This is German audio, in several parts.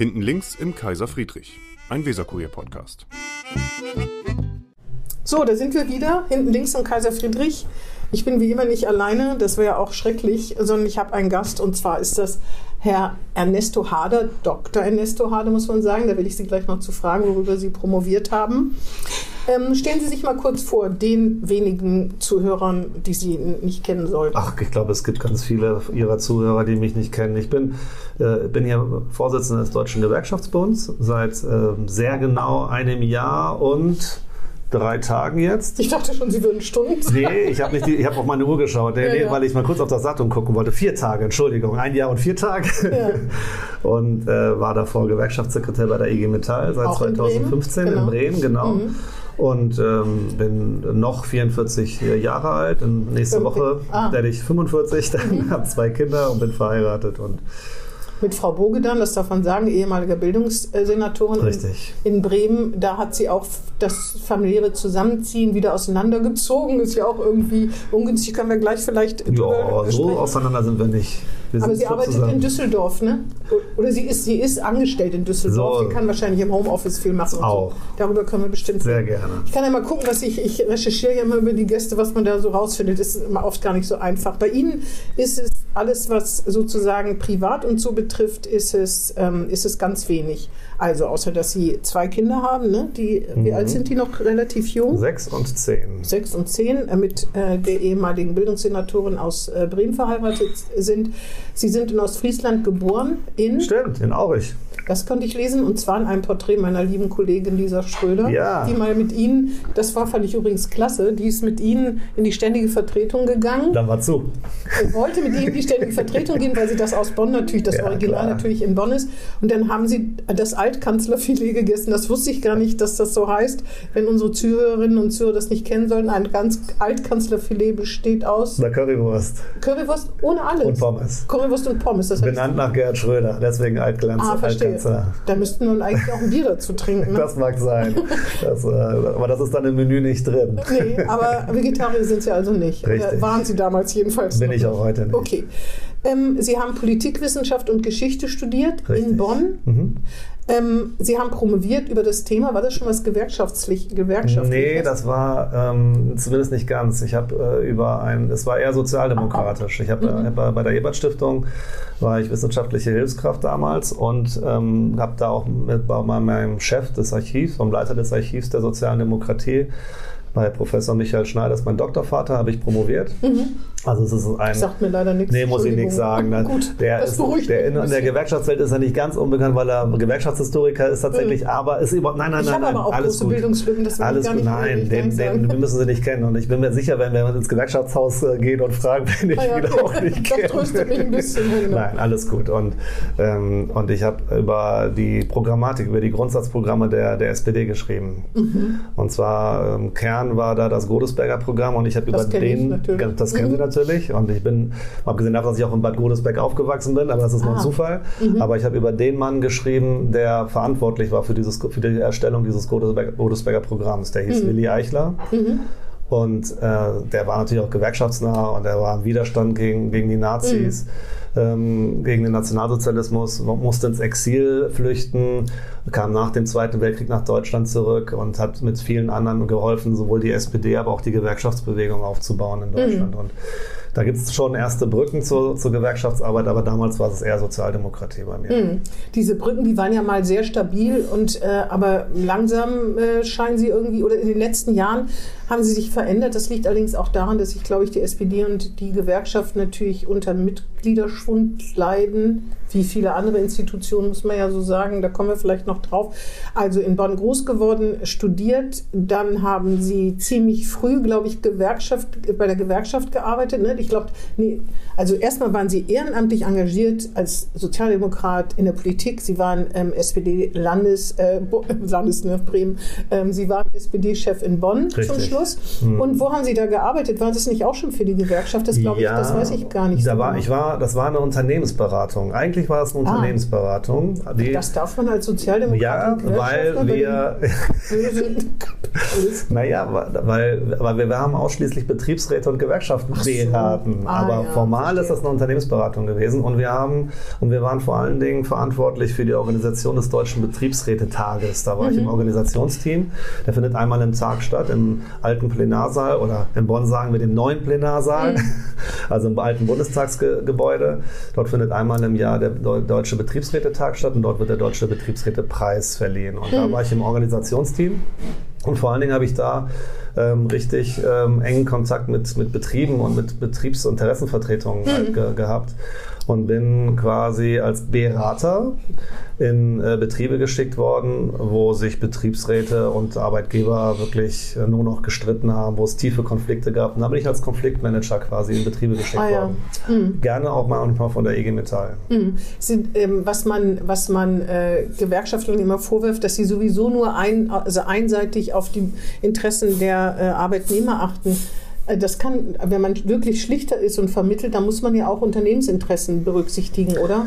Hinten links im Kaiser Friedrich, ein Weserkurier-Podcast. So, da sind wir wieder, hinten links im Kaiser Friedrich. Ich bin wie immer nicht alleine, das wäre auch schrecklich, sondern ich habe einen Gast und zwar ist das Herr Ernesto Hader, Dr. Ernesto Hader muss man sagen, da will ich Sie gleich noch zu fragen, worüber Sie promoviert haben. Ähm, stellen Sie sich mal kurz vor, den wenigen Zuhörern, die Sie nicht kennen sollten. Ach, ich glaube, es gibt ganz viele Ihrer Zuhörer, die mich nicht kennen. Ich bin, äh, bin hier Vorsitzender des Deutschen Gewerkschaftsbunds seit äh, sehr genau einem Jahr und drei Tagen jetzt. Ich dachte schon, Sie würden Stunden sagen. Nee, ich habe hab auf meine Uhr geschaut, nee, ja, nee, ja. weil ich mal kurz auf das Datum gucken wollte. Vier Tage, Entschuldigung, ein Jahr und vier Tage. Ja. Und äh, war davor Gewerkschaftssekretär bei der IG Metall seit Auch 2015 in Bremen, genau. In Bremen, genau. Mhm. Und ähm, bin noch 44 Jahre alt. Und nächste Woche ah. werde ich 45, dann mhm. habe zwei Kinder und bin verheiratet und mit Frau Bogedan, das darf man sagen, ehemalige Bildungssenatorin Richtig. In, in Bremen. Da hat sie auch das familiäre Zusammenziehen wieder auseinandergezogen. Ist ja auch irgendwie ungünstig, können wir gleich vielleicht. Ja, so auseinander sind wir nicht. Wir Aber sie arbeitet zusammen. in Düsseldorf, ne? Oder sie ist, sie ist angestellt in Düsseldorf. So. Sie kann wahrscheinlich im Homeoffice viel machen. Auch. So. Darüber können wir bestimmt. Sehr gerne. Ich kann ja mal gucken, was ich, ich recherchiere ja immer über die Gäste, was man da so rausfindet. Das ist immer oft gar nicht so einfach. Bei Ihnen ist es alles, was sozusagen privat und so betrifft, ist es, ähm, ist es ganz wenig. Also außer, dass Sie zwei Kinder haben, ne? Die, mhm. Wie alt sind die noch? Relativ jung? Sechs und zehn. Sechs und zehn, äh, mit äh, der ehemaligen Bildungssenatorin aus äh, Bremen verheiratet sind. Sie sind in Ostfriesland geboren, in... Stimmt, in Aurich. Das konnte ich lesen und zwar in einem Porträt meiner lieben Kollegin Lisa Schröder, ja. die mal mit Ihnen, das war fand ich übrigens klasse, die ist mit Ihnen in die ständige Vertretung gegangen. Dann war zu. Ich wollte mit Ihnen in die ständige Vertretung gehen, weil sie das aus Bonn natürlich, das ja, Original klar. natürlich in Bonn ist. Und dann haben Sie das Altkanzlerfilet gegessen. Das wusste ich gar nicht, dass das so heißt. Wenn unsere Zuhörerinnen und Zuhörer das nicht kennen sollten, ein ganz Altkanzlerfilet besteht aus... Eine Currywurst. Currywurst ohne alles. Und Pommes. Currywurst und Pommes. Das Benannt nach Gerhard Schröder, deswegen Altglanz. Ah, verstehe. Da müssten wir eigentlich auch ein Bier dazu trinken. Ne? Das mag sein. Das, äh, aber das ist dann im Menü nicht drin. Nee, aber Vegetarier sind Sie also nicht. Richtig. Äh, waren Sie damals jedenfalls Bin ich auch heute nicht. Okay. Ähm, Sie haben Politikwissenschaft und Geschichte studiert Richtig. in Bonn. Mhm. Ähm, Sie haben promoviert über das Thema. War das schon was gewerkschaftlich? gewerkschaftlich nee, das war ähm, zumindest nicht ganz. Ich habe äh, über ein, es war eher sozialdemokratisch. Ich habe mhm. äh, bei der Ebert Stiftung war ich wissenschaftliche Hilfskraft damals und ähm, habe da auch mit bei meinem Chef des Archivs, vom Leiter des Archivs der sozialen Demokratie, bei Professor Michael Schneider, ist mein Doktorvater, habe ich promoviert. Mhm. Also es ist ein. Sagt mir leider nichts. Nee, muss ich nichts sagen. Ne? Gut, der das ist, der in, in, der Gewerkschaftswelt ist er nicht ganz unbekannt, weil er Gewerkschaftshistoriker ist tatsächlich, mhm. aber ist überhaupt. Nein, nein, ich nein, nein. aber auch alles große gut. Bildungslücken, das alles gar nicht Nein, den, den, den, müssen Sie nicht kennen. Und ich bin mir sicher, wenn wir ins Gewerkschaftshaus äh, gehen und fragen, wenn ich ah, ja, ihn auch nicht das kenne. tröstet mich ein bisschen. Genau. Nein, alles gut. Und, ähm, und ich habe über die Programmatik, über die Grundsatzprogramme der, der SPD geschrieben. Mhm. Und zwar im Kern war da das Godesberger Programm und ich habe über den, das kennen Mhm. Sie natürlich, und ich bin, abgesehen davon, dass ich auch in Bad Godesberg aufgewachsen bin, aber das ist nur ein Ah. Zufall, Mhm. aber ich habe über den Mann geschrieben, der verantwortlich war für, dieses, für die Erstellung dieses Godesberger, Godesberger Programms. Der hieß Mhm. Willi Eichler. Mhm. Und äh, der war natürlich auch gewerkschaftsnah und der war im Widerstand gegen, gegen die Nazis, ähm, gegen den Nationalsozialismus, musste ins Exil flüchten, kam nach dem Zweiten Weltkrieg nach Deutschland zurück und hat mit vielen anderen geholfen, sowohl die SPD, aber auch die Gewerkschaftsbewegung aufzubauen in Deutschland. Und da gibt es schon erste Brücken zur, zur Gewerkschaftsarbeit, aber damals war es eher Sozialdemokratie bei mir. Mhm. Diese Brücken, die waren ja mal sehr stabil und äh, aber langsam äh, scheinen sie irgendwie oder in den letzten Jahren haben sie sich verändert. Das liegt allerdings auch daran, dass sich, glaube ich, die SPD und die Gewerkschaft natürlich unter Mitgliederschwund leiden, wie viele andere Institutionen, muss man ja so sagen. Da kommen wir vielleicht noch drauf. Also in Bonn groß geworden, studiert, dann haben sie ziemlich früh, glaube ich, Gewerkschaft, bei der Gewerkschaft gearbeitet. Ne? Ich glaube, nee, also erstmal waren sie ehrenamtlich engagiert als Sozialdemokrat in der Politik. Sie waren ähm, SPD-Landes, äh, Landes, ne, Bremen. Ähm, sie waren SPD-Chef in Bonn Richtig. zum Schluss. Schluss. Hm. Und wo haben Sie da gearbeitet? War das nicht auch schon für die Gewerkschaft? Das glaube ja, ich, das weiß ich gar nicht. Da so war, genau. ich war, das war eine Unternehmensberatung. Eigentlich war es eine ah. Unternehmensberatung. Die, das darf man als Sozialdemokrat. Ja, weil wir. naja, weil, weil wir, wir haben ausschließlich Betriebsräte und Gewerkschaften so. beraten. Ah, Aber ja, formal verstehe. ist das eine Unternehmensberatung gewesen. Und wir haben und wir waren vor allen Dingen verantwortlich für die Organisation des Deutschen Betriebsrätetages. Da war mhm. ich im mhm. Organisationsteam. Der findet einmal im Tag statt, im alten Plenarsaal oder in Bonn sagen wir dem neuen Plenarsaal, mhm. also im alten Bundestagsgebäude. Dort findet einmal im Jahr der Deutsche Betriebsrätetag statt und dort wird der Deutsche Betriebsrätepreis verliehen. Und mhm. da war ich im Organisationsteam. Und vor allen Dingen habe ich da ähm, richtig ähm, engen Kontakt mit, mit Betrieben und mit Betriebsinteressenvertretungen mhm. halt ge gehabt und bin quasi als Berater in äh, Betriebe geschickt worden, wo sich Betriebsräte und Arbeitgeber wirklich äh, nur noch gestritten haben, wo es tiefe Konflikte gab. Und da bin ich als Konfliktmanager quasi in Betriebe geschickt ah, ja. worden. Mhm. Gerne auch manchmal von der IG Metall. Mhm. Sind, ähm, was man, was man äh, Gewerkschaftlern immer vorwirft, dass sie sowieso nur ein, also einseitig auf die Interessen der äh, Arbeitnehmer achten. Äh, das kann, wenn man wirklich schlichter ist und vermittelt, dann muss man ja auch Unternehmensinteressen berücksichtigen, oder?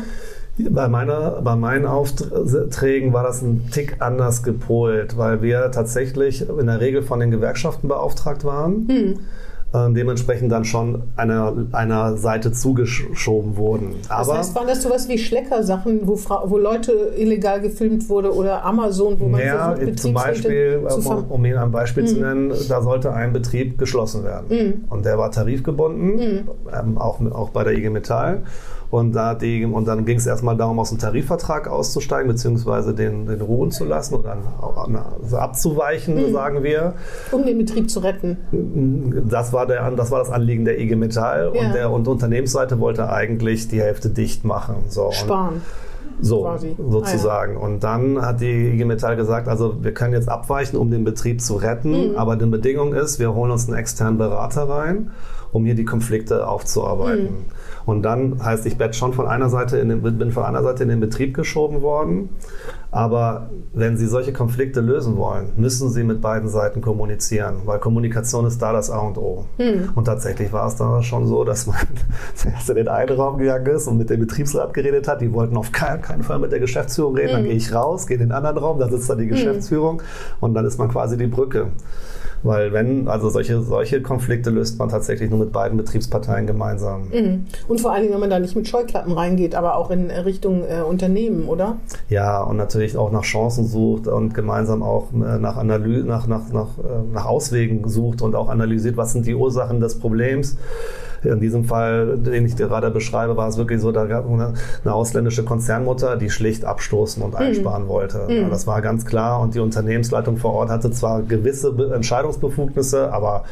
Bei, meiner, bei meinen Aufträgen war das ein Tick anders gepolt, weil wir tatsächlich in der Regel von den Gewerkschaften beauftragt waren. Hm äh, dementsprechend dann schon einer, einer Seite zugeschoben wurden. Aber das heißt, waren das sowas wie Schleckersachen, wo, wo Leute illegal gefilmt wurde oder Amazon, wo man ja, versucht, zum Beispiel, um, um Ihnen ein Beispiel mhm. zu nennen, da sollte ein Betrieb geschlossen werden. Mhm. Und der war tarifgebunden, mhm. ähm, auch, auch bei der IG Metall. Und, da die, und dann ging es erstmal darum, aus dem Tarifvertrag auszusteigen, beziehungsweise den, den ruhen zu lassen oder also abzuweichen, mhm. sagen wir. Um den Betrieb zu retten. Das war, der, das, war das Anliegen der IG Metall. Ja. Und, der, und Unternehmensseite wollte eigentlich die Hälfte dicht machen. So. Sparen. So, Quasi. sozusagen. Ah, ja. Und dann hat die IG Metall gesagt, also wir können jetzt abweichen, um den Betrieb zu retten, mhm. aber die Bedingung ist, wir holen uns einen externen Berater rein, um hier die Konflikte aufzuarbeiten. Mhm. Und dann heißt, ich bin schon von einer Seite in den, bin von einer Seite in den Betrieb geschoben worden. Aber wenn Sie solche Konflikte lösen wollen, müssen Sie mit beiden Seiten kommunizieren, weil Kommunikation ist da das A und O. Hm. Und tatsächlich war es da schon so, dass man zuerst in den einen Raum gegangen ist und mit dem Betriebsrat geredet hat. Die wollten auf keinen Fall mit der Geschäftsführung reden. Hm. Dann gehe ich raus, gehe in den anderen Raum, da sitzt dann die hm. Geschäftsführung hm. und dann ist man quasi die Brücke. Weil wenn, also solche, solche Konflikte löst man tatsächlich nur mit beiden Betriebsparteien gemeinsam. Mhm. Und vor allen Dingen, wenn man da nicht mit Scheuklappen reingeht, aber auch in Richtung äh, Unternehmen, oder? Ja, und natürlich auch nach Chancen sucht und gemeinsam auch äh, nach, Analyse, nach, nach, nach, äh, nach Auswegen sucht und auch analysiert, was sind die Ursachen des Problems. In diesem Fall, den ich gerade beschreibe, war es wirklich so, da gab es eine ausländische Konzernmutter, die schlicht abstoßen und mhm. einsparen mhm. wollte. Mhm. Das war ganz klar und die Unternehmensleitung vor Ort hatte zwar gewisse Entscheidungsbefugnisse, aber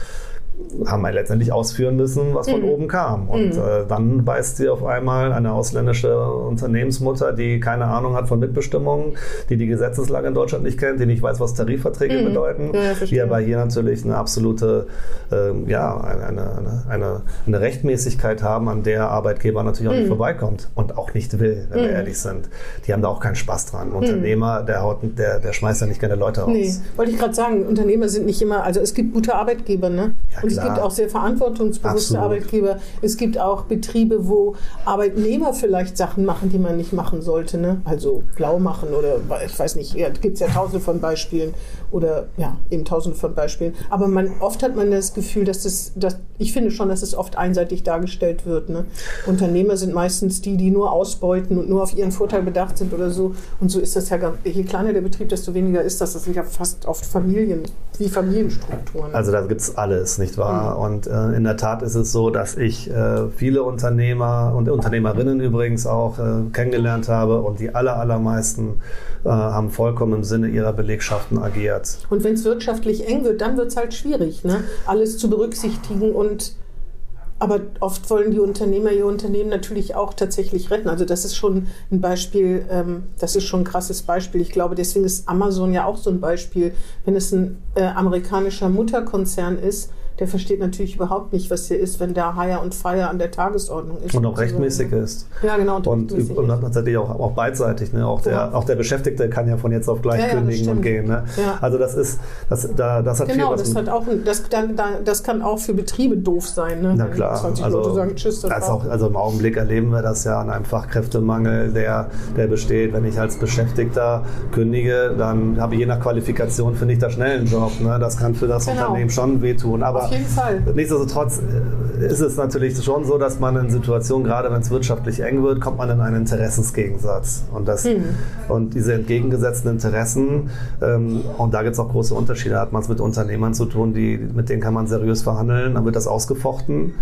haben wir letztendlich ausführen müssen, was von mhm. oben kam. Und mhm. äh, dann beißt sie auf einmal eine ausländische Unternehmensmutter, die keine Ahnung hat von Mitbestimmung, die die Gesetzeslage in Deutschland nicht kennt, die nicht weiß, was Tarifverträge mhm. bedeuten, ja, die aber hier natürlich eine absolute, äh, ja, eine, eine, eine, eine, Rechtmäßigkeit haben, an der Arbeitgeber natürlich auch nicht mhm. vorbeikommt und auch nicht will, wenn wir mhm. ehrlich sind. Die haben da auch keinen Spaß dran. Ein mhm. Unternehmer, der, haut, der, der schmeißt ja nicht gerne Leute raus. Nee, wollte ich gerade sagen, Unternehmer sind nicht immer, also es gibt gute Arbeitgeber, ne? Ja, und es gibt auch sehr verantwortungsbewusste Absolut. Arbeitgeber. Es gibt auch Betriebe, wo Arbeitnehmer vielleicht Sachen machen, die man nicht machen sollte. Ne? Also blau machen oder ich weiß nicht, ja, gibt es ja tausende von Beispielen oder ja, eben tausende von Beispielen. Aber man, oft hat man das Gefühl, dass das, dass, ich finde schon, dass es oft einseitig dargestellt wird. Ne? Unternehmer sind meistens die, die nur ausbeuten und nur auf ihren Vorteil bedacht sind oder so. Und so ist das ja, je kleiner der Betrieb, desto weniger ist das. Das sind ja fast oft Familien, wie Familienstrukturen. Also da gibt es alles, nicht wahr? Mhm. Und äh, in der Tat ist es so, dass ich äh, viele Unternehmer und Unternehmerinnen übrigens auch äh, kennengelernt habe und die aller, allermeisten äh, haben vollkommen im Sinne ihrer Belegschaften agiert. Und wenn es wirtschaftlich eng wird, dann wird es halt schwierig, ne? alles zu berücksichtigen und aber oft wollen die Unternehmer ihr Unternehmen natürlich auch tatsächlich retten. Also das ist schon ein Beispiel, ähm, das ist schon ein krasses Beispiel. Ich glaube, deswegen ist Amazon ja auch so ein Beispiel. Wenn es ein äh, amerikanischer Mutterkonzern ist, der versteht natürlich überhaupt nicht, was hier ist, wenn da Hire und Fire an der Tagesordnung ist. Und auch rechtmäßig ist. Ja, genau. Und, und, und tatsächlich auch, auch beidseitig. Ne? Auch, der, auch der Beschäftigte kann ja von jetzt auf gleich Ja, kündigen und gehen. Ne? Ja. Also das ist, das, da, das hat Genau, viel was das, hat auch, das, da, da, das kann auch für Betriebe doof sein. Ne? Na klar, 20 also, Leute sagen, tschüss, das auch, also im Augenblick erleben wir das ja an einem Fachkräftemangel, der, der besteht. Wenn ich als Beschäftigter kündige, dann habe ich je nach Qualifikation, finde ich da schnell einen Job. Ne? Das kann für das Genau. Unternehmen schon wehtun. Aber jeden Fall. nichtsdestotrotz äh, ist es natürlich schon so, dass man in Situationen, gerade wenn es wirtschaftlich eng wird, kommt man in einen Interessensgegensatz. Und, das, Hm. und diese entgegengesetzten Interessen, ähm, und da gibt es auch große Unterschiede. Da hat man es mit Unternehmern zu tun, die, mit denen kann man seriös verhandeln, dann wird das ausgefochten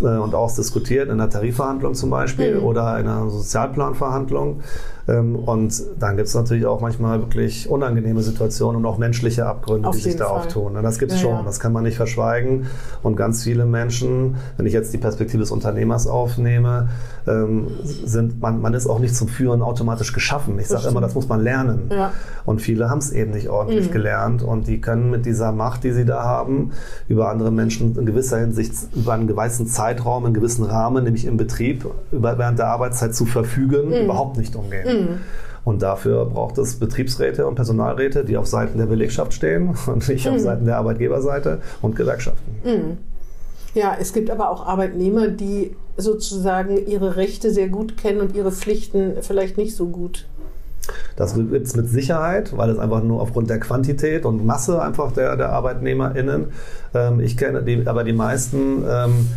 äh, und ausdiskutiert in einer Tarifverhandlung zum Beispiel Hm. oder in einer Sozialplanverhandlung. Ähm, und dann gibt es natürlich auch manchmal wirklich unangenehme Situationen und auch menschliche Abgründe, Auf die sich da Fall. auftun. Ne? Das gibt es Ja, schon, ja. das kann man nicht verschweigen. Und ganz viele Menschen, wenn ich jetzt die Perspektive des Unternehmers aufnehme, ähm, sind, man, man ist auch nicht zum Führen automatisch geschaffen. Ich sage immer, das muss man lernen. Ja. Und viele haben es eben nicht ordentlich Mhm. gelernt und die können mit dieser Macht, die sie da haben, über andere Menschen in gewisser Hinsicht über einen gewissen Zeitraum, einen gewissen Rahmen, nämlich im Betrieb, über, während der Arbeitszeit zu verfügen, Mhm. überhaupt nicht umgehen. Und dafür braucht es Betriebsräte und Personalräte, die auf Seiten der Belegschaft stehen und nicht Mhm. auf Seiten der Arbeitgeberseite und Gewerkschaften. Ja, es gibt aber auch Arbeitnehmer, die sozusagen ihre Rechte sehr gut kennen und ihre Pflichten vielleicht nicht so gut. Das gibt es mit Sicherheit, weil es einfach nur aufgrund der Quantität und Masse einfach der, der ArbeitnehmerInnen. Ähm, ich kenne die, aber die meisten ähm,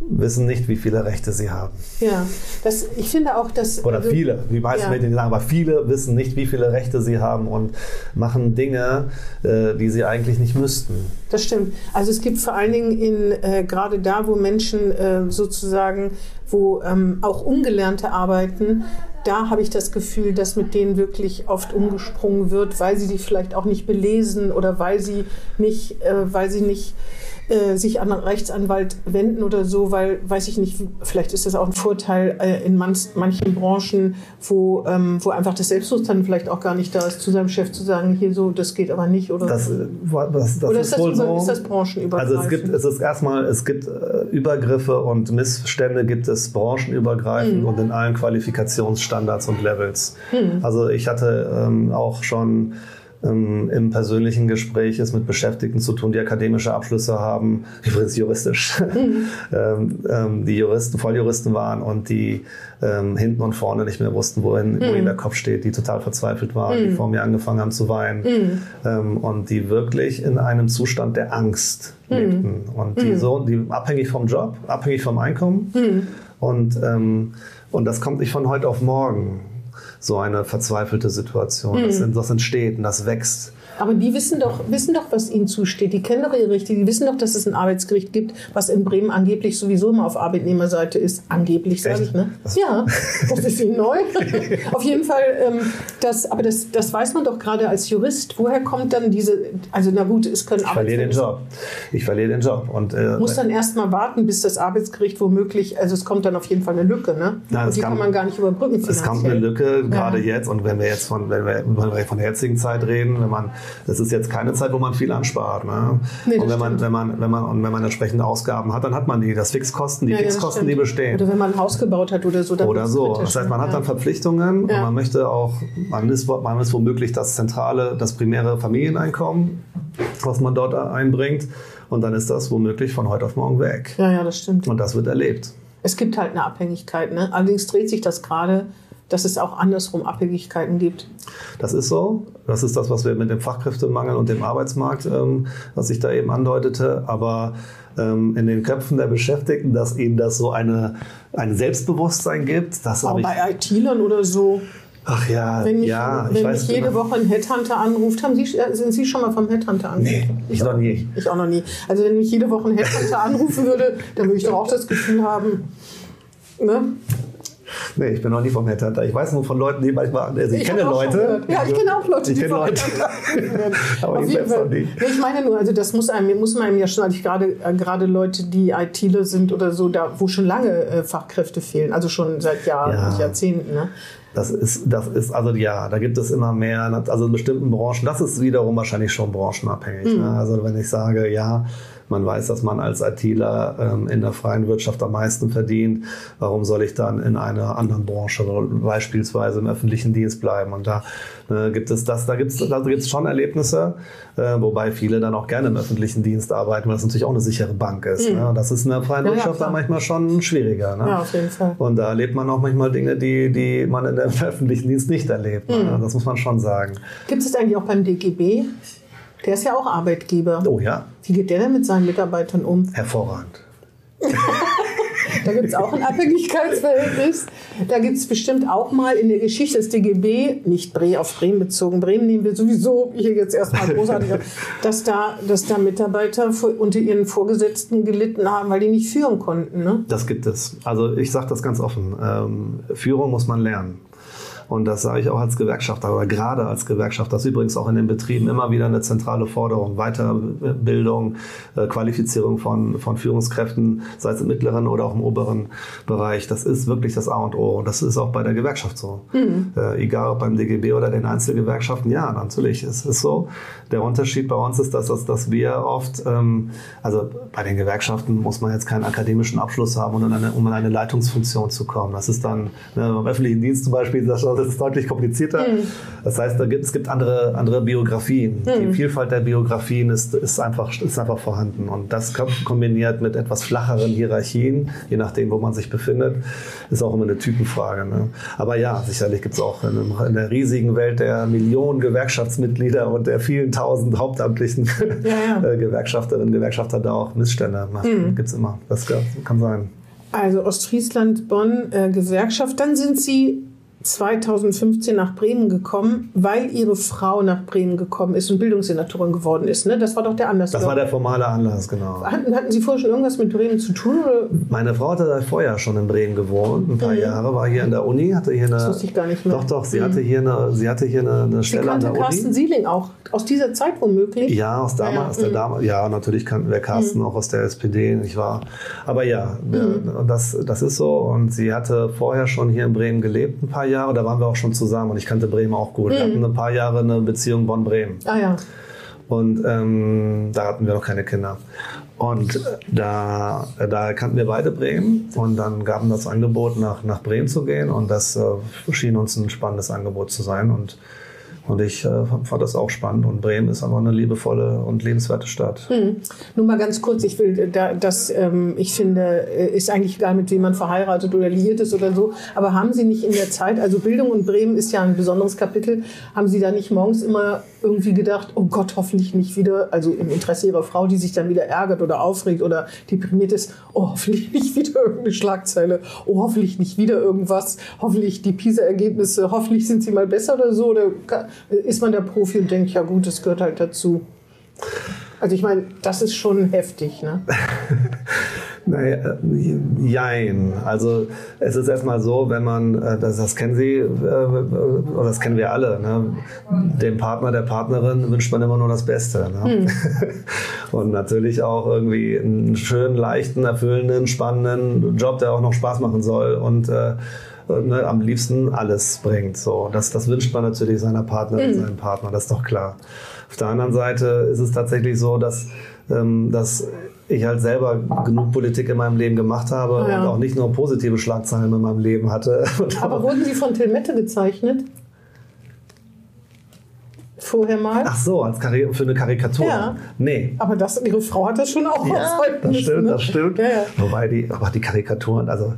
wissen nicht, wie viele Rechte sie haben. Ja, das, ich finde auch, dass. Oder also- viele, die meisten Ja. nicht sagen, aber viele wissen nicht, wie viele Rechte sie haben und machen Dinge, äh, die sie eigentlich nicht müssten. Das stimmt. Also es gibt vor allen Dingen in äh, gerade da, wo Menschen äh, sozusagen, wo ähm, auch Ungelernte arbeiten, da habe ich das Gefühl, dass mit denen wirklich oft umgesprungen wird, weil sie sich vielleicht auch nicht belesen oder weil sie nicht, äh, weil sie nicht äh, sich an einen Rechtsanwalt wenden oder so, weil, weiß ich nicht, vielleicht ist das auch ein Vorteil äh, in manch, manchen Branchen, wo, ähm, wo einfach das Selbstbewusstsein vielleicht auch gar nicht da ist, zu seinem Chef zu sagen, hier so, das geht aber nicht oder Das, äh, das, das oder ist, das, wohl über, so. ist das branchenübergreifend? Also es gibt, es ist erstmal, es gibt äh, Übergriffe und Missstände gibt es branchenübergreifend Mhm. und in allen Qualifikationsstandards und Levels. Mhm. Also ich hatte ähm, auch schon ähm, im persönlichen Gespräch es mit Beschäftigten zu tun, die akademische Abschlüsse haben, übrigens juristisch, Mhm. ähm, ähm, die Juristen, Volljuristen waren und die ähm, hinten und vorne nicht mehr wussten, wohin, wo ihnen der Kopf steht, die total verzweifelt waren, die vor mir angefangen haben zu weinen ähm, und die wirklich in einem Zustand der Angst lebten. Und die so, die abhängig vom Job, abhängig vom Einkommen und und das kommt nicht von heute auf morgen so eine verzweifelte Situation. Das, das entsteht und das wächst. Aber die wissen doch, wissen doch, was ihnen zusteht. Die kennen doch ihre Rechte. Die wissen doch, dass es ein Arbeitsgericht gibt, was in Bremen angeblich sowieso immer auf Arbeitnehmerseite ist. Angeblich, sage ich. Ne? Ja, das ist ihnen neu. auf jeden Fall, ähm, das, aber das, das weiß man doch gerade als Jurist. Woher kommt dann diese, also na gut, es können Ich verliere den Job. Ich verliere den Job. Und, äh, muss dann erst mal warten, bis das Arbeitsgericht womöglich, also es kommt dann auf jeden Fall eine Lücke, ne? Ja, und die kann- kann man gar nicht überbrücken Es kommt eine. Lücke, gerade Ja. jetzt. Und wenn wir jetzt von, wenn wir, wenn wir von der jetzigen Zeit reden, wenn man, das ist jetzt keine Zeit, wo man viel anspart. Ne? Nee, und wenn man, stimmt. wenn man, wenn man, und wenn man entsprechende Ausgaben hat, dann hat man die. Das Fixkosten, die Ja, Fixkosten, die bestehen. Oder wenn man ein Haus gebaut hat oder so. Dann Oder so. Das heißt, man hat dann Ja. Verpflichtungen und Ja. man möchte auch, man ist, man ist womöglich das zentrale, das primäre Familieneinkommen, was man dort einbringt. Und dann ist das womöglich von heute auf morgen weg. Ja, ja, das stimmt. Und das wird erlebt. Es gibt halt eine Abhängigkeit. Ne? Allerdings dreht sich das gerade, dass es auch andersrum Abhängigkeiten gibt. Das ist so. Das ist das, was wir mit dem Fachkräftemangel und dem Arbeitsmarkt, ähm, was ich da eben andeutete. Aber ähm, in den Köpfen der Beschäftigten, dass ihnen das so eine, ein Selbstbewusstsein gibt, das ich. bei IT-Lern oder so. Ach ja, Wenn mich, ja, wenn ich weiß mich jede genau. Woche ein Headhunter anruft, haben Sie, äh, sind Sie schon mal vom Headhunter angerufen? Nee, ich noch nie. Ich auch noch nie. Also wenn mich jede Woche ein Headhunter anrufen würde, dann würde ich doch auch das Gefühl haben, ne? Nee, ich bin noch nie vom Headhunter. Ich weiß nur von Leuten, die manchmal. Also ich, kenne auch schon Leute. Ja, ich kenne auch Leute, Ich die kenne Leute. Aber ich selbst noch nicht. Nee, ich meine nur, also das muss einem, muss man einem ja schon, also ich gerade, äh, gerade Leute, die ITler sind oder so, da, wo schon lange äh, Fachkräfte fehlen, also schon seit Jahren Ja. Jahrzehnten. Ne? Das ist, das ist, also ja, da gibt es immer mehr, also in bestimmten Branchen, das ist wiederum wahrscheinlich schon branchenabhängig. Mhm. Ne? Also wenn ich sage, ja, Man weiß, dass man als ITler ähm, in der freien Wirtschaft am meisten verdient. Warum soll ich dann in einer anderen Branche, beispielsweise im öffentlichen Dienst bleiben? Und da äh, gibt es das, da gibt es da gibt's schon Erlebnisse, äh, wobei viele dann auch gerne im öffentlichen Dienst arbeiten, weil das natürlich auch eine sichere Bank ist. Mhm. Ne? Das ist in der freien Ja, ja, Wirtschaft klar. dann manchmal schon schwieriger. Ne? Ja, auf jeden Fall. Und da erlebt man auch manchmal Dinge, die, die man in der öffentlichen Dienst nicht erlebt. Mhm. Ne? Das muss man schon sagen. Gibt es das eigentlich auch beim DGB? Der ist ja auch Arbeitgeber. Oh ja, Wie geht der denn mit seinen Mitarbeitern um? hervorragend. Da gibt es auch ein Abhängigkeitsverhältnis. Da gibt es bestimmt auch mal in der Geschichte des DGB, nicht Bre auf Bremen bezogen, Bremen nehmen wir sowieso hier jetzt erstmal großartig, dass da, dass da Mitarbeiter unter ihren Vorgesetzten gelitten haben, weil die nicht führen konnten. Ne? Das gibt es. Also ich sage das ganz offen. Ähm, Führung muss man lernen. Und das sage ich auch als Gewerkschafter oder gerade als Gewerkschafter. Das ist übrigens auch in den Betrieben immer wieder eine zentrale Forderung. Weiterbildung, äh, Qualifizierung von, von Führungskräften, sei es im mittleren oder auch im oberen Bereich. Das ist wirklich das A und O. Und das ist auch bei der Gewerkschaft so. Äh, egal ob beim DGB oder den Einzelgewerkschaften. Ja, natürlich. Es ist so. Der Unterschied bei uns ist, dass, dass, dass wir oft, ähm, also bei den Gewerkschaften muss man jetzt keinen akademischen Abschluss haben, um in eine, um in eine Leitungsfunktion zu kommen. Das ist dann ne, beim öffentlichen Dienst zum Beispiel, das das ist deutlich komplizierter. Das heißt, gibt, es gibt andere, andere Biografien. Die Vielfalt der Biografien ist, ist, einfach, ist einfach vorhanden. Und das kom- kombiniert mit etwas flacheren Hierarchien, je nachdem, wo man sich befindet, ist auch immer eine Typenfrage. Ne? Aber ja, sicherlich gibt es auch in, einem- in der riesigen Welt der Millionen Gewerkschaftsmitglieder und der vielen tausend hauptamtlichen Ja, ja. äh, Gewerkschafterinnen und Gewerkschafter da auch Missstände. Mhm. Gibt es immer. Das kann, kann sein. Also Ostfriesland, Bonn, äh, Gewerkschaft. Dann sind Sie 2015 nach Bremen gekommen, weil Ihre Frau nach Bremen gekommen ist und Bildungssenatorin geworden ist. Ne? Das war doch der Anlass. Das war der formale Anlass, genau. hatten, hatten Sie vorher schon irgendwas mit Bremen zu tun? Oder? Meine Frau hatte vorher schon in Bremen gewohnt, ein paar Jahre, war hier in der Uni, hatte hier eine. Mhm. Das wusste ich gar nicht mehr. Doch, doch, sie hatte hier eine, sie hatte hier eine, eine Sie Stelle an kannte der Carsten Uni. Sieling auch. Aus dieser Zeit womöglich? Ja, aus damals, Ja, Mhm. aus der Dame, ja, natürlich kannten wir Carsten auch aus der SPD, nicht wahr? Aber ja, Mhm. das, das ist so. Und sie hatte vorher schon hier in Bremen gelebt, ein paar Jahre. Da waren wir auch schon zusammen und ich kannte Bremen auch gut. Mhm. Wir hatten ein paar Jahre eine Beziehung Bonn-Bremen. Ah ja. Und ähm, da hatten wir noch keine Kinder. Und äh, da, äh, da kannten wir beide Bremen und dann gaben das Angebot, nach, nach Bremen zu gehen. Und das äh, schien uns ein spannendes Angebot zu sein. Und, und ich äh, fand das auch spannend. Und Bremen ist einfach eine liebevolle und lebenswerte Stadt. Hm. Nur mal ganz kurz, ich will, äh, da, das, ähm, ich finde, äh, ist eigentlich egal, mit wem man verheiratet oder liiert ist oder so. Aber haben Sie nicht in der Zeit, also Bildung und Bremen ist ja ein besonderes Kapitel, haben Sie da nicht morgens immer irgendwie gedacht, oh Gott, hoffentlich nicht wieder, also im Interesse Ihrer Frau, die sich dann wieder ärgert oder aufregt oder deprimiert ist, oh, hoffentlich nicht wieder irgendeine Schlagzeile, oh, hoffentlich nicht wieder irgendwas, hoffentlich die PISA-Ergebnisse, hoffentlich sind sie mal besser oder so, oder ist man der Profi und denkt, ja gut, das gehört halt dazu. Also ich meine, das ist schon heftig, ne? Naja, äh, jein. Also es ist erstmal so, wenn man, äh, das, das kennen Sie, äh, oder das kennen wir alle, ne? dem Partner, der Partnerin wünscht man immer nur das Beste. Ne? Und natürlich auch irgendwie einen schönen, leichten, erfüllenden, spannenden Job, der auch noch Spaß machen soll und äh, ne, am liebsten alles bringt. So, das, das wünscht man natürlich seiner Partnerin, seinem Partner, das ist doch klar. Auf der anderen Seite ist es tatsächlich so, dass, ähm, dass ich halt selber genug Politik in meinem Leben gemacht habe ja. und auch nicht nur positive Schlagzeilen in meinem Leben hatte. Aber wurden Sie von Till Mette gezeichnet? Vorher mal? Ach so, als Kari für eine Karikatur. Ja. Nee. Aber das, Ihre Frau hat das schon auch Ja, das stimmt, ne? das stimmt. Ja, ja. Wobei die, aber die Karikaturen, also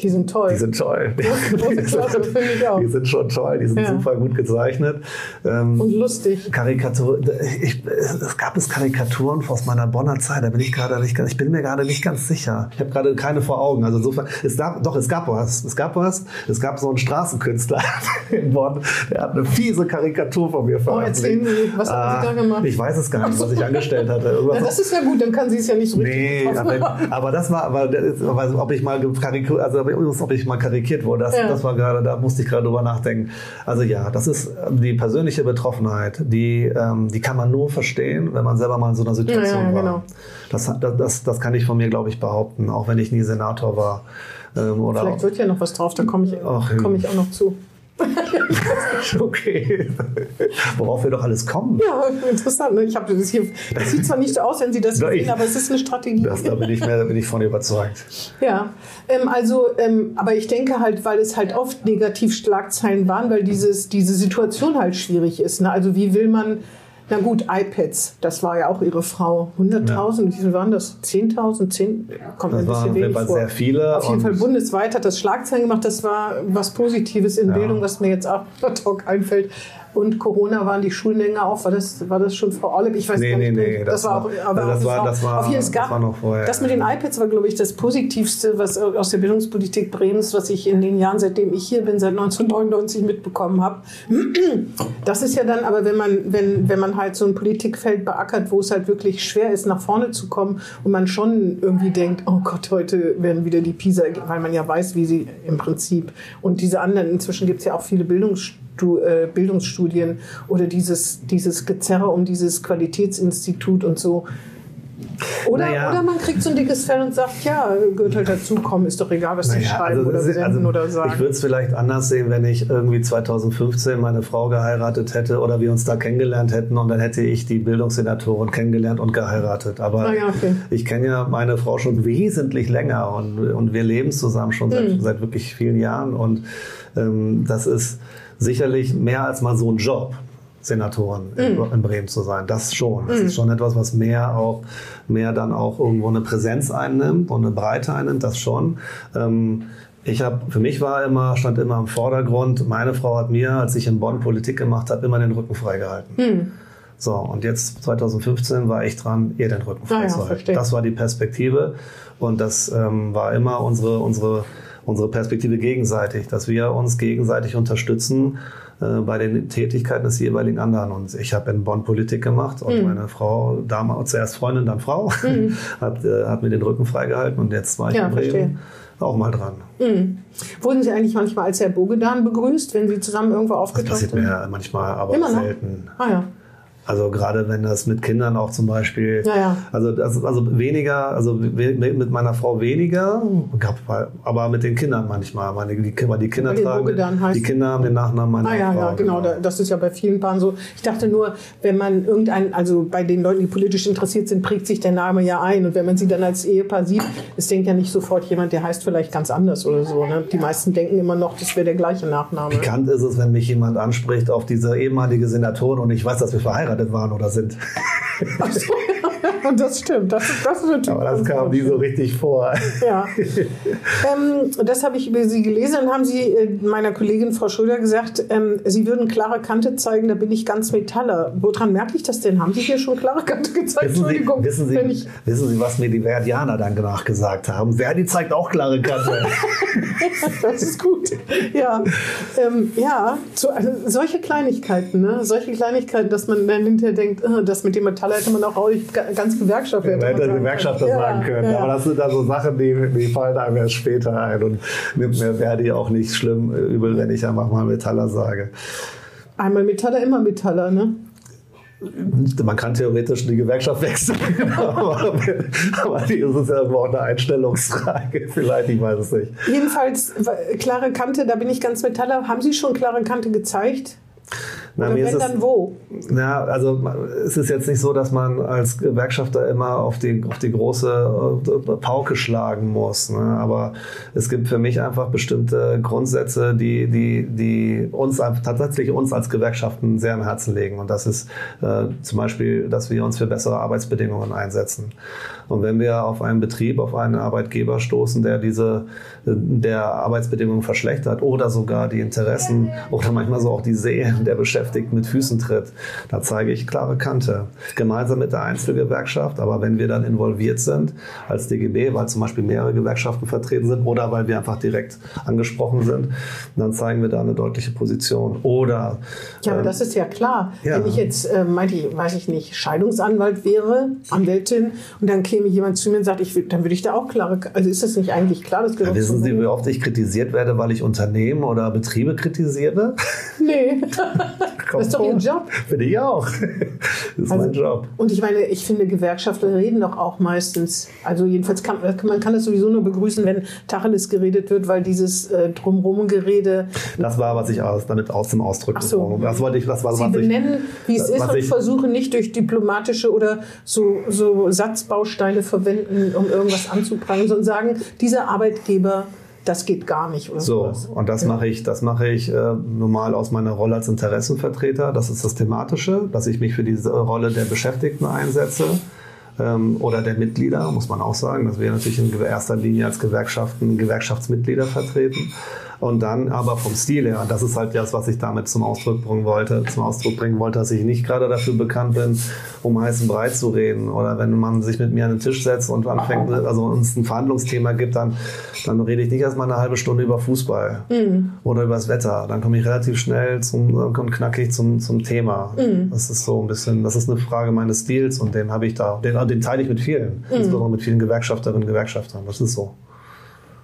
Die sind toll. die sind toll. Große- große Klasse, finde ich auch. Die sind schon toll, die sind Ja. super gut gezeichnet. Ähm, und lustig. Karikatur, ich, es gab es Karikaturen aus meiner Bonner Zeit, da bin ich gerade nicht, ganz- ich bin mir gerade nicht ganz sicher. Ich habe gerade keine vor Augen. Also insofern, es gab, doch, es gab was. Es gab was. Es gab so einen Straßenkünstler in Bonn, der hat eine fiese Karikatur von mir veröffentlicht. erzählen Sie, was haben Sie da gemacht? Ich weiß es gar nicht, was ich angestellt hatte. Ja, das ist ja gut, dann kann sie es ja nicht so richtig Nee, aber, aber das war, aber, ob ich mal karikiert, also ob ich mal karikiert wurde, das, Ja. das war gerade, da musste ich gerade drüber nachdenken. Also ja, das ist ähm, die persönliche Betroffenheit, die, ähm, die kann man nur verstehen, wenn man selber mal in so einer Situation Ja, ja, war. genau. Das, das, das, kann ich von mir, glaube ich, behaupten, auch wenn ich nie Senator war. Ähm, oder Vielleicht wird ja noch was drauf, da komme ich, Ach, komme ich auch noch zu. okay. Worauf wir doch alles kommen. Ja, interessant. Ne? Ich habe das hier. Das sieht zwar nicht so aus, wenn Sie das sehen, ich- aber es ist eine Strategie. Das, da bin ich, mehr, da bin ich von überzeugt. Ja, ähm, also, ähm, aber ich denke halt, weil es halt oft negativ Schlagzeilen waren, weil dieses, diese Situation halt schwierig ist. Ne? Also wie will man, na gut, iPads, das war ja auch ihre Frau. 100.000, wie viel waren das? 10.000? 10? Kommt Das ein bisschen wenig vor. sehr viele. Auf jeden Fall bundesweit hat das Schlagzeilen gemacht. Das war was Positives in Ja. Bildung, was mir jetzt auch ad hoc einfällt. Und Corona waren die Schulen länger auf. War das, war das schon Frau Orleb? Ich weiß Nee, gar nicht. nee, nee, Das, das war auch, aber das auch war- das war- auf jeden, das gab, war noch vorher, Das mit den iPads war, glaube ich, das Positivste, was aus der Bildungspolitik Bremens, was ich in den Jahren, seitdem ich hier bin, seit 1999 mitbekommen habe. Das ist ja dann, aber wenn man, wenn, wenn man halt so ein Politikfeld beackert, wo es halt wirklich schwer ist, nach vorne zu kommen und man schon irgendwie denkt, oh Gott, heute werden wieder die PISA, weil man ja weiß, wie sie im Prinzip und diese anderen, inzwischen gibt es ja auch viele Bildungsstu äh, Bildungsstudien oder dieses, dieses Gezerre um dieses Qualitätsinstitut und so. Oder, Naja. oder man kriegt so ein dickes Fell und sagt, ja, gehört halt dazu, komm, ist doch egal, was die Naja, schreiben also oder senden also oder sagen. Ich würde es vielleicht anders sehen, wenn ich irgendwie 2015 meine Frau geheiratet hätte oder wir uns da kennengelernt hätten und dann hätte ich die Bildungssenatorin kennengelernt und geheiratet. Aber Ah ja, okay. ich kenne ja meine Frau schon wesentlich länger und, und wir leben zusammen schon seit, Mhm. seit wirklich vielen Jahren und ähm, das ist sicherlich mehr als mal so ein Job. Senatorin in, Mhm. in Bremen zu sein. Das schon. Das ist schon etwas, was mehr auch mehr dann auch irgendwo eine Präsenz einnimmt und eine Breite einnimmt. Das schon. Ähm, ich habe, für mich war immer, stand immer im Vordergrund, meine Frau hat mir, als ich in Bonn Politik gemacht habe, immer den Rücken freigehalten. Hm. So, und jetzt 2015 war ich dran, ihr den Rücken Ah ja, freizuhalten. verstehe. das war die Perspektive und das ähm, war immer unsere, unsere, unsere Perspektive gegenseitig, dass wir uns gegenseitig unterstützen äh, bei den Tätigkeiten des jeweiligen anderen. Und ich habe in Bonn Politik gemacht und Mhm. meine Frau, damals zuerst Freundin, dann Frau, hat, äh, hat mir den Rücken freigehalten und jetzt war ich Ja, in Bremen verstehe. auch mal dran. Mhm. Wurden Sie eigentlich manchmal als Herr Bogedan begrüßt, wenn Sie zusammen irgendwo Das aufgetaucht passiert sind? mir manchmal, aber selten. Ah ja. Also gerade wenn das mit Kindern auch zum Beispiel, Ja, ja. Also, also, also weniger, also we- mit meiner Frau weniger, gab mal- aber mit den Kindern manchmal. Meine, die, weil die Kinder die tragen, heißt- die Kinder haben den Nachnamen meiner Ah ja, Frau. ja, genau. da- Das ist ja bei vielen Paaren so. Ich dachte nur, wenn man irgendein, also bei den Leuten, die politisch interessiert sind, prägt sich der Name ja ein. Und wenn man sie dann als Ehepaar sieht, es denkt ja nicht sofort jemand, der heißt vielleicht ganz anders oder so. Ne? Die meisten denken immer noch, das wäre der gleiche Nachname. Bekannt ist es, wenn mich jemand anspricht auf diese ehemalige Senatorin und ich weiß, dass wir verheiratet waren oder sind. Ach so, ja, das stimmt. Das, ist- das ist natürlich Aber das ganz kam nie so richtig vor. Ja. ähm, das habe ich über Sie gelesen. Dann haben Sie äh, meiner Kollegin Frau Schröder gesagt, ähm, Sie würden klare Kante zeigen, da bin ich ganz Metaller. Woran merke ich das denn? Haben Sie hier schon klare Kante gezeigt? Wissen Sie, Entschuldigung, wissen, Sie, wissen Sie, was mir die Verdianer dann nachgesagt haben? Verdi zeigt auch klare Kante. das ist gut. Ja, ähm, ja so, also solche Kleinigkeiten, ne? solche Kleinigkeiten, dass man dann hinterher denkt, äh, das mit dem Metaller hätte man auch auch ganz Gewerkschaft hätte Man man hätte sagen Gewerkschafter können. sagen können. Ja. Aber das sind dann so Sachen, die, die fallen einem erst später ein. Und nimmt mir Verdi auch nicht schlimm äh, übel, wenn ich einfach mal Metaller sage. Einmal Metaller, immer Metaller, ne? Man kann theoretisch die Gewerkschaft wechseln, aber, aber die ist es ja irgendwo auch eine Einstellungsfrage. Vielleicht, ich weiß es nicht. Jedenfalls, klare Kante, da bin ich ganz Metaller. Haben Sie schon klare Kante gezeigt? Na, wenn es, dann wo? Ja, also es ist jetzt nicht so, dass man als Gewerkschafter immer auf die, auf die große äh, Pauke schlagen muss. Ne? Aber es gibt für mich einfach bestimmte Grundsätze, die, die, die uns tatsächlich uns als Gewerkschaften sehr am Herzen legen. Und das ist äh, zum Beispiel, dass wir uns für bessere Arbeitsbedingungen einsetzen. Und wenn wir auf einen Betrieb, auf einen Arbeitgeber stoßen, der diese, äh, der Arbeitsbedingungen verschlechtert oder sogar die Interessen oder manchmal so auch die Seelen der Beschäftigten mit Füßen tritt, da zeige ich klare Kante. Gemeinsam mit der Einzelgewerkschaft, aber wenn wir dann involviert sind als DGB, weil zum Beispiel mehrere Gewerkschaften vertreten sind oder weil wir einfach direkt angesprochen sind, dann zeigen wir da eine deutliche Position. Oder Ja, aber ähm, das ist ja klar. ja. Wenn ich jetzt, äh, meinte ich, weiß ich nicht, Scheidungsanwalt wäre, Anwältin, und dann käme jemand zu mir und sagt, ich, dann würde ich da auch klare, also ist das nicht eigentlich klar? Das gehört wissen Sie, wie oft ich kritisiert werde, weil ich Unternehmen oder Betriebe kritisiere? Nee. Das ist doch Ihr Job. Finde ich auch. Das ist Also- mein Job. Und ich meine, ich finde, Gewerkschafter reden doch auch meistens. Also jedenfalls kann man kann das sowieso nur begrüßen, wenn Tacheles geredet wird, weil dieses äh, Drumrum-Gerede. Das war, was ich aus, damit aus dem Ausdruck Ach so. Das wollte ich, das war, Sie was ich, benennen, wie es ist und ich- versuchen nicht durch diplomatische oder so, so Satzbausteine verwenden, um irgendwas anzuprangern, sondern sagen, dieser Arbeitgeber, das geht gar nicht. Oder So, sowas. und das mache ich, das mache ich äh, normal aus meiner Rolle als Interessenvertreter. Das ist das Thematische, dass ich mich für diese Rolle der Beschäftigten einsetze oder der Mitglieder, muss man auch sagen, dass wir natürlich in erster Linie als Gewerkschaften Gewerkschaftsmitglieder vertreten. Und dann aber vom Stil her, und das ist halt das, was ich damit zum Ausdruck bringen wollte, zum Ausdruck bringen wollte, dass ich nicht gerade dafür bekannt bin, um heißen Breit zu reden. Oder wenn man sich mit mir an den Tisch setzt und anfängt, also uns ein Verhandlungsthema gibt, dann, dann rede ich nicht erstmal eine halbe Stunde über Fußball oder über das Wetter. Dann komme ich relativ schnell zum, und knackig zum, zum Thema. Das ist so ein bisschen, das ist eine Frage meines Stils und den habe ich da, den, den teile ich mit vielen, insbesondere mit vielen Gewerkschafterinnen und Gewerkschaftern. Das ist so.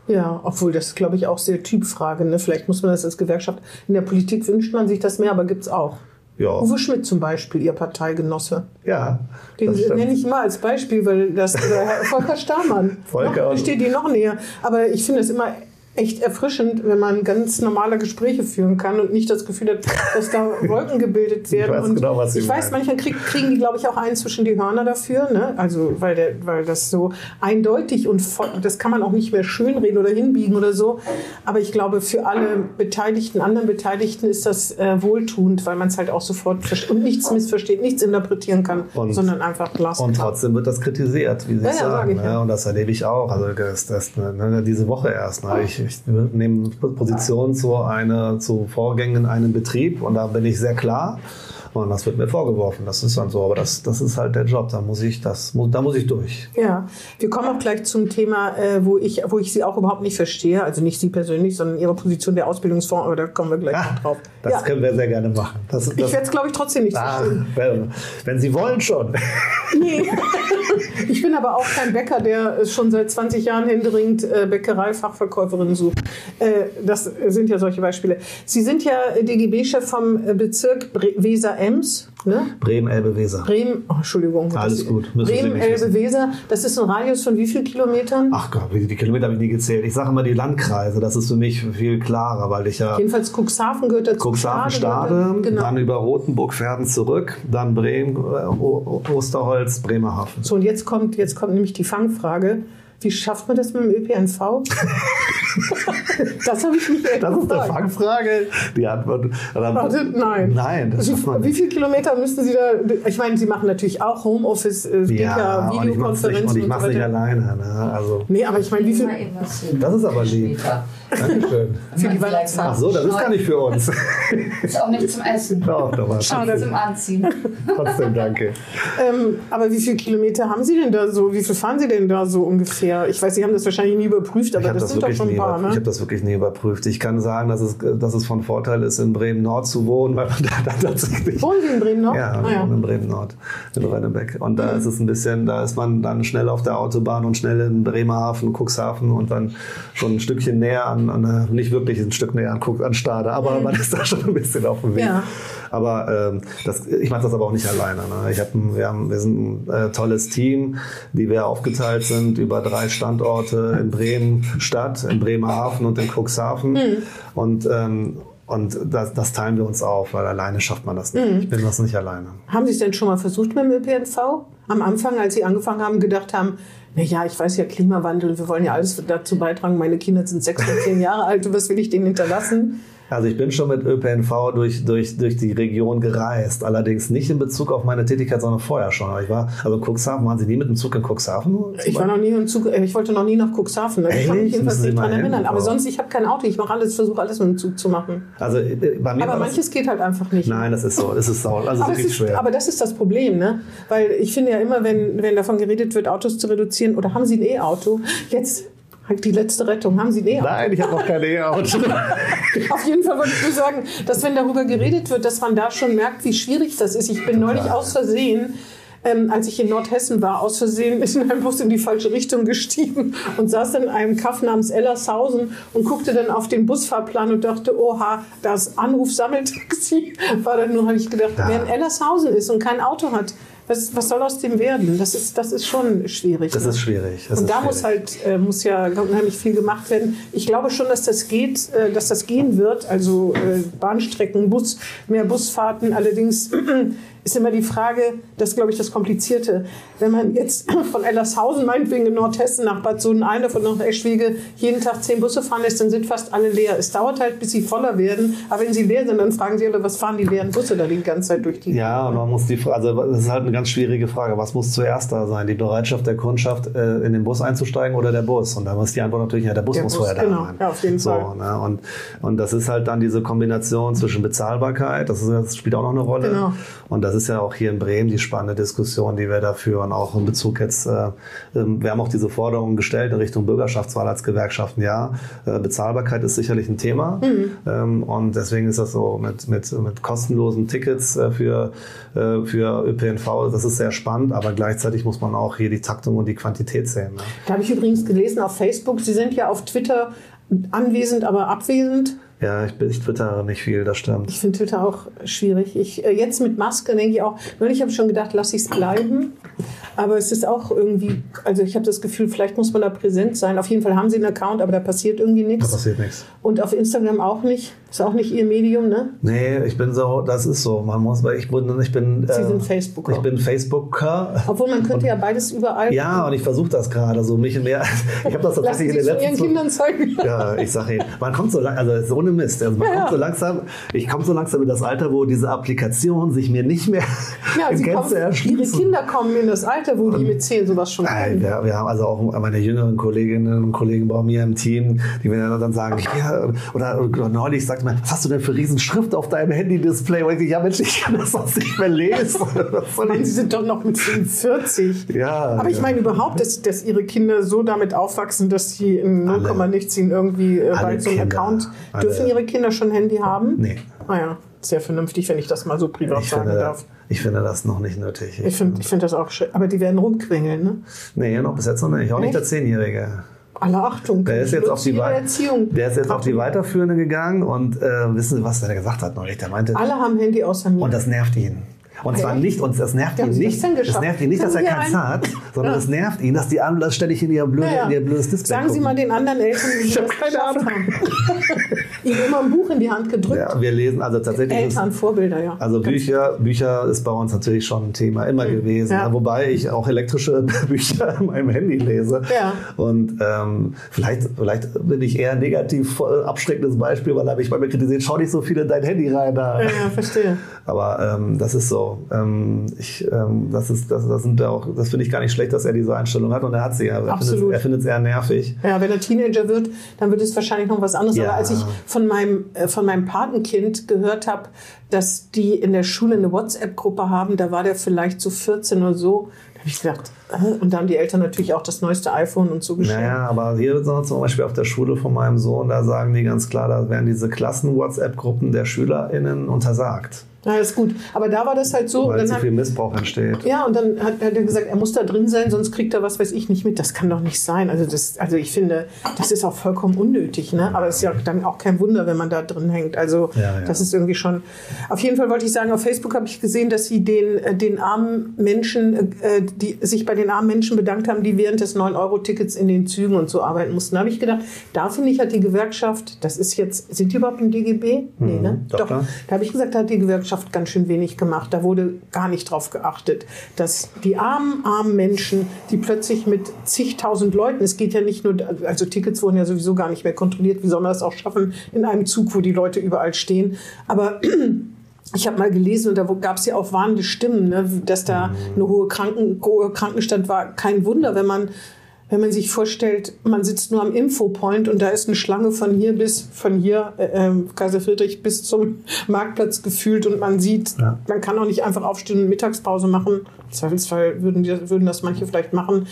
Ja, obwohl das, glaube ich, auch sehr Typfrage. Ne? Vielleicht muss man das als Gewerkschaft. In der Politik wünscht man sich das mehr, aber gibt's auch. Ja, Uwe Schmidt zum Beispiel, Ihr Parteigenosse. ja Den nenne ich immer als Beispiel, weil das Herr Volker Starmann. Volker. noch, steht die noch näher. Aber ich finde es immer echt erfrischend, wenn man ganz normale Gespräche führen kann und nicht das Gefühl hat, dass da Wolken gebildet werden. weiß und genau, was ich weiß, manchmal krieg, kriegen die, glaube ich, auch einen zwischen die Hörner dafür, ne? Also weil der, weil das so eindeutig und voll, das kann man auch nicht mehr schönreden oder hinbiegen oder so. Aber ich glaube, für alle Beteiligten, anderen Beteiligten ist das äh, wohltuend, weil man es halt auch sofort und nichts missversteht, nichts interpretieren kann, Und- sondern einfach glasklar. Und trotzdem wird das kritisiert, wie Sie Ja, ja, sag sagen. ich, ja. ne? Und das erlebe ich auch. Also das, das, ne, diese Woche erst. Ne? Ich, ich nehme Position zu, eine, zu Vorgängen in einem Betrieb und da bin ich sehr klar. Und das wird mir vorgeworfen. Das ist dann so. Aber das, das ist halt der Job. Da muss ich, das, da muss ich durch. Ja, wir kommen auch gleich zum Thema, äh, wo, ich, wo ich Sie auch überhaupt nicht verstehe. Also nicht Sie persönlich, sondern Ihre Position der Ausbildungsfonds. Aber da kommen wir gleich noch drauf. Das ja, können wir sehr gerne machen. Das, das, ich werde es, glaube ich, trotzdem nicht ah, verstehen. wenn, Sie wollen schon. Nee. Ich bin aber auch kein Bäcker, der schon seit 20 Jahren händeringend äh, Bäckereifachverkäuferinnen sucht. Äh, das sind ja solche Beispiele. Sie sind ja DGB-Chef vom äh, Bezirk Bre- Weser-Ems. Ne? Bremen, Elbe, Weser. Bremen, oh, Entschuldigung. Alles Das- gut, müssen Bremen. Elbe, Weser. Das ist ein Radius von wie vielen Kilometern? Ach Gott, wie die Kilometer habe ich nie gezählt. Ich sage immer die Landkreise. Das ist für mich viel klarer, weil ich ja Jedenfalls Cuxhaven gehört dazu. Cuxhaven, Stade Genau. dann über Rotenburg, Verden zurück, dann Bremen, äh, Osterholz, Bremerhaven. So, und jetzt kommt, jetzt kommt nämlich die Fangfrage. Wie schafft man das mit dem ÖPNV? das habe ich mich Das ist eine gefragt. Fangfrage. Die Antwort. Warte, nein. Nein, das schafft man Wie, viele Kilometer müssen Sie da? Ich meine, Sie machen natürlich auch Homeoffice, äh, gibt ja, Ja, und ich mache es nicht, Videokonferenzen und ich und mach's so nicht alleine. Ne? Also, Nee, aber ich meine, wie viel? Das ist aber lieb. Später. Dankeschön. Für die Weihnachtszeit. Ach so, das ist gar nicht für uns. Ist auch nicht zum Essen. Doch, doch, was. Schade. Zum Anziehen. Trotzdem danke. Ähm, aber wie viele Kilometer haben Sie denn da so? Wie viel fahren Sie denn da so ungefähr? Ich weiß, Sie haben das wahrscheinlich nie überprüft, Ich aber habe das, das, sind doch schon ein paar, über- ich ne? hab das wirklich nie überprüft. Ich kann sagen, dass es, dass es von Vorteil ist, in Bremen Nord zu wohnen, weil man da dann tatsächlich Wohnen Sie in Bremen noch? Ja, Ah, ja. in Bremen Nord, in Rönnebeck. Und da ist es ein bisschen, da ist man dann schnell auf der Autobahn und schnell in Bremerhaven, Cuxhaven und dann schon ein Stückchen näher an, an nicht wirklich ein Stück näher an, Cux- an Stade, aber man ist da schon ein bisschen auf dem Weg. Ja. Aber ähm, das, ich mache das aber auch nicht alleine. Ne? Ich hab, wir, haben, wir sind ein äh, tolles Team, die wir aufgeteilt sind über drei Standorte in Bremen Stadt, in Bremerhaven und in Cuxhaven. Und ähm, und das, das teilen wir uns auf, weil alleine schafft man das nicht. Ich bin das nicht alleine. Haben Sie es denn schon mal versucht mit dem ÖPNV? Am Anfang, als Sie angefangen haben, gedacht haben, na ja, ich weiß ja Klimawandel, wir wollen ja alles dazu beitragen. Meine Kinder sind sechs und zehn Jahre alt, was will ich denen hinterlassen? Also ich bin schon mit ÖPNV durch, durch, durch die Region gereist. Allerdings nicht in Bezug auf meine Tätigkeit, sondern vorher schon. Aber Ich war, also Cuxhaven, waren Sie nie mit dem Zug in Cuxhaven? Ich war noch nie im Zug, äh, ich wollte noch nie nach Cuxhaven. Ich kann mich jedenfalls nicht dran hin? erinnern. Aber sonst, ich habe kein Auto. Ich mache alles, versuche alles mit dem Zug zu machen. Also äh, bei mir Aber manches geht halt einfach nicht. das, Nein, das ist so. Es ist sau, also aber, es ist, schwer. aber das ist das Problem, ne? Weil ich finde ja immer, wenn, wenn davon geredet wird, Autos zu reduzieren, oder haben Sie ein E-Auto? Jetzt die letzte Rettung. Haben Sie ein E-Auto? Nein, ich habe noch kein E-Auto. Auf jeden Fall wollte ich nur sagen, dass wenn darüber geredet wird, dass man da schon merkt, wie schwierig das ist. Ich bin neulich aus Versehen ähm, als ich in Nordhessen war, aus Versehen ist in einem Bus in die falsche Richtung gestiegen und saß in einem Kaff namens Ellershausen und guckte dann auf den Busfahrplan und dachte, oha, das Anruf Sammeltaxi war dann nur, habe ich gedacht, Ja. wer in Ellershausen ist und kein Auto hat, was, was soll aus dem werden? Das ist, das ist schon schwierig. Das ne? ist schwierig. Das und ist da schwierig. muss halt äh, muss ja unheimlich viel gemacht werden. Ich glaube schon, dass das geht, äh, dass das gehen wird. Also äh, Bahnstrecken, Bus, mehr Busfahrten. Allerdings ist immer die Frage, das ist, glaube ich das Komplizierte. Wenn man jetzt von Ellershausen meinetwegen in Nordhessen nach Bad Sohn-Einde von nach Eschwege jeden Tag zehn Busse fahren lässt, dann sind fast alle leer. Es dauert halt, bis sie voller werden. Aber wenn sie leer sind, dann fragen sie alle, was fahren die leeren Busse da die ganze Zeit durch die Ja, und man muss die Frage, also das ist halt eine ganz schwierige Frage. Was muss zuerst da sein? Die Bereitschaft der Kundschaft, äh, in den Bus einzusteigen oder der Bus? Und da muss die Antwort natürlich, ja, der Bus Der muss Bus, vorher genau. da sein. Ja, auf jeden so, Fall. Ne? Und, und das ist halt dann diese Kombination zwischen Bezahlbarkeit, das, ist, das spielt auch noch eine Rolle. Genau. Und das ist ja auch hier in Bremen die spannende Diskussion, die wir da führen, auch in Bezug jetzt, äh, ähm, wir haben auch diese Forderungen gestellt in Richtung Bürgerschaftswahl als Gewerkschaften. Ja, äh, Bezahlbarkeit ist sicherlich ein Thema. Mhm. Ähm, und deswegen ist das so mit, mit, mit kostenlosen Tickets äh, für, äh, für ÖPNV, das ist sehr spannend, aber gleichzeitig muss man auch hier die Taktung und die Quantität sehen. Ne? Da habe ich übrigens gelesen auf Facebook, Sie sind ja auf Twitter anwesend, aber abwesend. Ja, ich, bin- ich twittere nicht viel, das stimmt. Ich finde Twitter auch schwierig. Ich, äh, jetzt mit Maske denke ich auch, neulich habe ich schon gedacht, lass ich es bleiben. Aber es ist auch irgendwie, also ich habe das Gefühl, vielleicht muss man da präsent sein. Auf jeden Fall haben sie einen Account, aber da passiert irgendwie Da nichts. passiert nichts. Und auf Instagram auch nicht. Ist auch nicht ihr Medium, ne? Nee, ich bin so, das ist so. Man muss, weil ich bin, ich bin, Sie äh, sind Facebooker. Ich bin Facebooker. Obwohl man könnte ja beides überall. Ja, und ich versuche das gerade so mich mehr. Ich habe das tatsächlich in den von Ihren letzten Kindern zeigen. Ja, ich sage Ihnen, man kommt so langsam, also ist ohne Mist, also man Ja, kommt so langsam, ich komme so langsam in das Alter, wo diese Applikationen sich mir nicht mehr Ja, in sie Gänze kommen, ihre. Kinder kommen in das Alter, wo die mit zehn sowas schon können. wir, wir haben also auch meine jüngeren Kolleginnen und Kollegen bei mir im Team, die mir dann sagen, ja, oder, oder neulich sagt man, was hast du denn für riesen Schrift auf deinem Handy-Display? Und ich denke, ja Mensch, ich kann das sonst nicht mehr lesen. Ich- sie sind doch noch mit 45. Ja, Aber ich ja. meine überhaupt, dass, dass ihre Kinder so damit aufwachsen, dass sie in 0, Alle. nichts ihnen irgendwie äh, bei so einem Kinder. Account. Alle. Dürfen ihre Kinder schon Handy haben? Nee. Ah ja, sehr vernünftig, wenn ich das mal so privat Ich sagen finde, darf. ich finde das noch nicht nötig. Ich finde ich find das auch schön. Aber die werden rumquengeln, ne? nee, noch bis jetzt noch nicht. Auch nicht Echt? der Zehnjährige. Alle Achtung. Der ist jetzt auf die, Erziehung. der ist jetzt auf die Weiterführende gegangen und äh, wissen Sie, was der gesagt hat neulich? Der meinte, Alle haben Handy außer mir. und das nervt ihn. Und zwar nicht, und das nervt ihn Sie das nicht, das nervt ihn nicht, dass er Sie keins ein- hat, sondern es nervt ihn, dass die anderen ständig in ihr, blöde, Ja, ja. in ihr blödes Display Sagen Sie gucken. mal den anderen Eltern, sie hab das keine geschafft haben. Ihnen immer ein Buch in die Hand gedrückt. Ja, wir lesen, also tatsächlich ist, Eltern, Vorbilder, ja. also Bücher, Bücher ist bei uns natürlich schon ein Thema immer gewesen. Ja. Wobei ich auch elektrische Bücher in meinem Handy lese. Ja. Und ähm, vielleicht, vielleicht bin ich eher ein negativ äh, abschreckendes Beispiel, weil da habe ich bei mir kritisiert, schau nicht so viel in dein Handy rein. Da. Ja, ja, verstehe. Aber ähm, das ist so. Ähm, ich, ähm, das ist, das, das sind auch, das finde ich gar nicht schlecht, dass er diese Einstellung hat und er hat sie ja. Er Absolut. findet- Er findet es eher nervig. Ja, wenn er Teenager wird, dann wird es wahrscheinlich noch was anderes. Ja. Aber als ich von meinem, äh, von meinem Patenkind gehört habe, dass die in der Schule eine WhatsApp-Gruppe haben, da war der vielleicht so 14 oder so, da habe ich gedacht, äh, und da haben die Eltern natürlich auch das neueste iPhone und so geschenkt. Naja, aber hier sind zum Beispiel auf der Schule von meinem Sohn, da sagen die ganz klar, da werden diese Klassen-WhatsApp-Gruppen der SchülerInnen untersagt, Ja, ist gut. Aber da war das halt so. weil dann zu hat, viel Missbrauch entsteht. ja, und dann hat, hat er gesagt, er muss da drin sein, sonst kriegt er was weiß ich nicht mit. Das kann doch nicht sein. Also, das, also ich finde, das ist auch vollkommen unnötig. Ne? Aber es ist ja dann auch kein Wunder, wenn man da drin hängt. Also Ja, ja. das ist irgendwie schon. Auf jeden Fall wollte ich sagen, auf Facebook habe ich gesehen, dass sie den, äh, den armen Menschen, äh, die sich bei den armen Menschen bedankt haben, die während des 9-Euro-Tickets in den Zügen und so arbeiten mussten. Da habe ich gedacht, da finde ich, hat die Gewerkschaft, das ist jetzt, sind die überhaupt im DGB? Nee, ne? Mhm. doch, klar. Da habe ich gesagt, da hat die Gewerkschaft ganz schön wenig gemacht. Da wurde gar nicht drauf geachtet, dass die armen, armen Menschen, die plötzlich mit zigtausend Leuten, es geht ja nicht nur, also Tickets wurden ja sowieso gar nicht mehr kontrolliert, wie soll man das auch schaffen in einem Zug, wo die Leute überall stehen. Aber ich habe mal gelesen und da gab es ja auch warnende Stimmen, ne, dass da eine hohe Kranken, hoher Krankenstand war. Kein Wunder, wenn man wenn man sich vorstellt, man sitzt nur am Infopoint und da ist eine Schlange von hier bis von hier, äh, ähm, Kaiser Friedrich bis zum Marktplatz gefühlt und man sieht, Ja. man kann auch nicht einfach aufstehen und Mittagspause machen. Im Zweifelsfall würden, die, würden das manche vielleicht machen.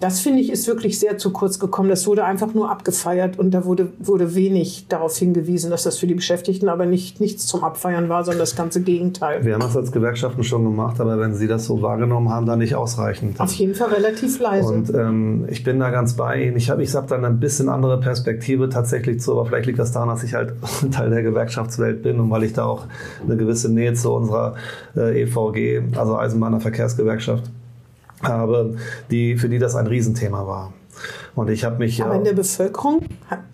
Das finde ich ist wirklich sehr zu kurz gekommen. Das wurde einfach nur abgefeiert und da wurde, wurde wenig darauf hingewiesen, dass das für die Beschäftigten aber nicht, nichts zum Abfeiern war, sondern das ganze Gegenteil. Wir haben das als Gewerkschaften schon gemacht, aber wenn Sie das so wahrgenommen haben, dann nicht ausreichend. Auf jeden Fall relativ leise. Und ähm, ich bin da ganz bei Ihnen. Ich habe ich hab dann ein bisschen andere Perspektive tatsächlich zu, aber vielleicht liegt das daran, dass ich halt Teil der Gewerkschaftswelt bin und weil ich da auch eine gewisse Nähe zu unserer äh, EVG, also Eisenbahner Verkehrsgewerkschaft, habe, die, für die das ein Riesenthema war. Und ich habe mich Aber in der Bevölkerung,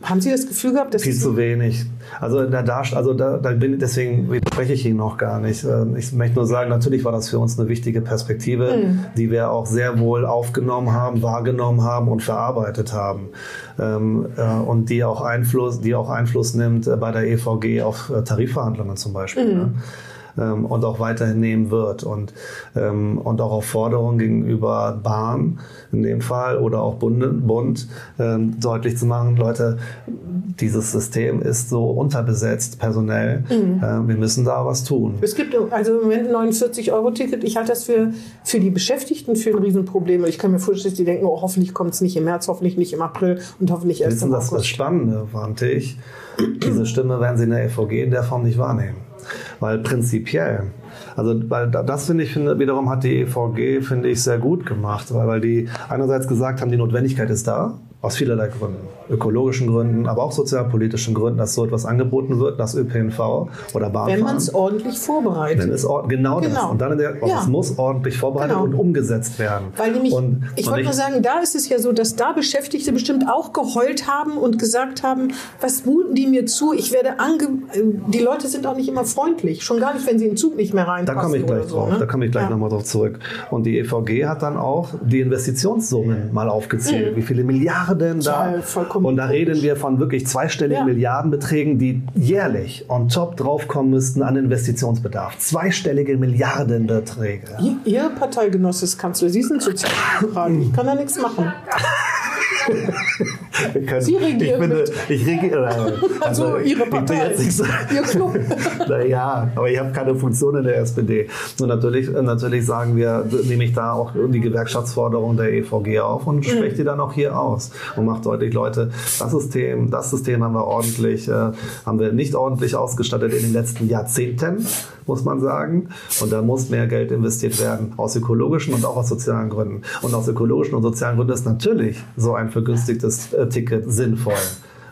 haben Sie das Gefühl gehabt, dass viel zu wenig. Also da, also da, da bin deswegen spreche ich Ihnen noch gar nicht. Ähm, ich möchte nur sagen, natürlich war das für uns eine wichtige Perspektive, mhm. die wir auch sehr wohl aufgenommen haben, wahrgenommen haben und verarbeitet haben ähm, äh, und die auch Einfluss, die auch Einfluss nimmt äh, bei der EVG auf äh, Tarifverhandlungen zum Beispiel. Mhm. Ähm, und auch weiterhin nehmen wird. Und, ähm, und auch auf Forderungen gegenüber Bahn in dem Fall oder auch Bund, Bund ähm, deutlich zu machen, Leute, dieses System ist so unterbesetzt personell. Mhm. Äh, wir müssen da was tun. Es gibt also im Moment ein 49-Euro-Ticket. Ich halte das für, für die Beschäftigten für ein Riesenproblem. Ich kann mir vorstellen, dass die denken, oh, hoffentlich kommt es nicht im März, hoffentlich nicht im April und hoffentlich erst Wissen, im August. Das das Spannende, warnte ich. Diese Stimme werden Sie in der EVG in der Form nicht wahrnehmen. Weil prinzipiell, also weil das finde ich finde, wiederum hat die EVG, finde ich, sehr gut gemacht, weil, weil die einerseits gesagt haben, die Notwendigkeit ist da, aus vielerlei Gründen. Ökologischen Gründen, aber auch sozialpolitischen Gründen, dass so etwas angeboten wird, dass ÖPNV oder Bahn. Wenn man es ordentlich vorbereitet. Wenn es or genau, genau, das. Und dann in der, ja. es muss ordentlich vorbereitet genau. und umgesetzt werden. Weil nämlich, und, ich wollte nur sagen, da ist es ja so, dass da Beschäftigte bestimmt auch geheult haben und gesagt haben, was muten die mir zu? Ich werde ange die Leute sind auch nicht immer freundlich, schon gar nicht, wenn sie in den Zug nicht mehr reinpassen. Da komme ich gleich so, drauf, ne? da komme ich gleich ja. nochmal drauf zurück. Und die EVG hat dann auch die Investitionssummen mal aufgezählt, mhm. wie viele Milliarden Milliarden da. Ja, und da reden wir von wirklich zweistelligen ja. Milliardenbeträgen, die jährlich on top draufkommen müssten an Investitionsbedarf. Zweistellige Milliardenbeträge. Ihr, Ihr Parteigenosse ist Kanzler, Sie sind Sozialdemokrat. Ich kann da nichts machen. können, Sie regieren ich, finde, ich regiere. Also, also Ihre Partei, so, Ihr Club. naja, aber ich habe keine Funktion in der SPD. Und natürlich, natürlich sagen wir, nehme ich da auch die Gewerkschaftsforderung der EVG auf und mhm. spreche die dann auch hier aus und macht deutlich, Leute, das System, das System haben wir ordentlich, äh, haben wir nicht ordentlich ausgestattet in den letzten Jahrzehnten, muss man sagen. Und da muss mehr Geld investiert werden, aus ökologischen und auch aus sozialen Gründen. Und aus ökologischen und sozialen Gründen ist natürlich so ein vergünstigtes äh, Ticket sinnvoll.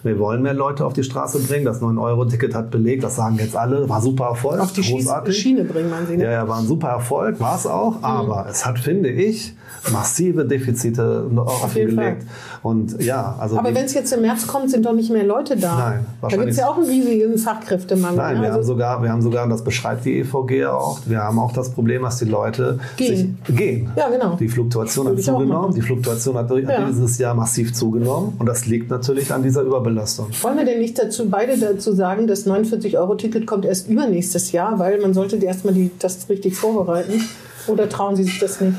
Wir wollen mehr Leute auf die Straße bringen. Das 9-Euro-Ticket hat belegt, das sagen jetzt alle, war super Erfolg. Auf die großartig. Schiene bringen, man sie. Ne? Ja, ja, war ein super Erfolg, war es auch. Mhm. Aber es hat, finde ich, massive Defizite offengelegt. Und ja, also Aber wenn es jetzt im März kommt, sind doch nicht mehr Leute da. Nein, wahrscheinlich. Da gibt es ja auch einen riesigen Fachkräftemangel. Nein, wir, also haben sogar, wir haben sogar, das beschreibt die EVG auch, wir haben auch das Problem, dass die Leute gehen. Sich, gehen. Ja, genau. Die Fluktuation hat zugenommen. Die Fluktuation hat ja. dieses Jahr massiv zugenommen. Und das liegt natürlich an dieser Überbelastung. Wollen wir denn nicht dazu, beide dazu sagen, das 49-Euro-Ticket kommt erst übernächstes Jahr, weil man sollte erstmal die, das richtig vorbereiten? Oder trauen Sie sich das nicht?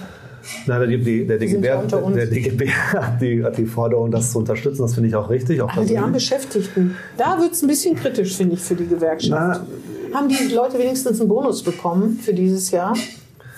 Nein, die, die, der, DGB, der DGB hat die, hat die Forderung, das zu unterstützen. Das finde ich auch richtig. Auch Aber die armen Beschäftigten, da wird es ein bisschen kritisch, finde ich, für die Gewerkschaft. Na, Haben die Leute wenigstens einen Bonus bekommen für dieses Jahr?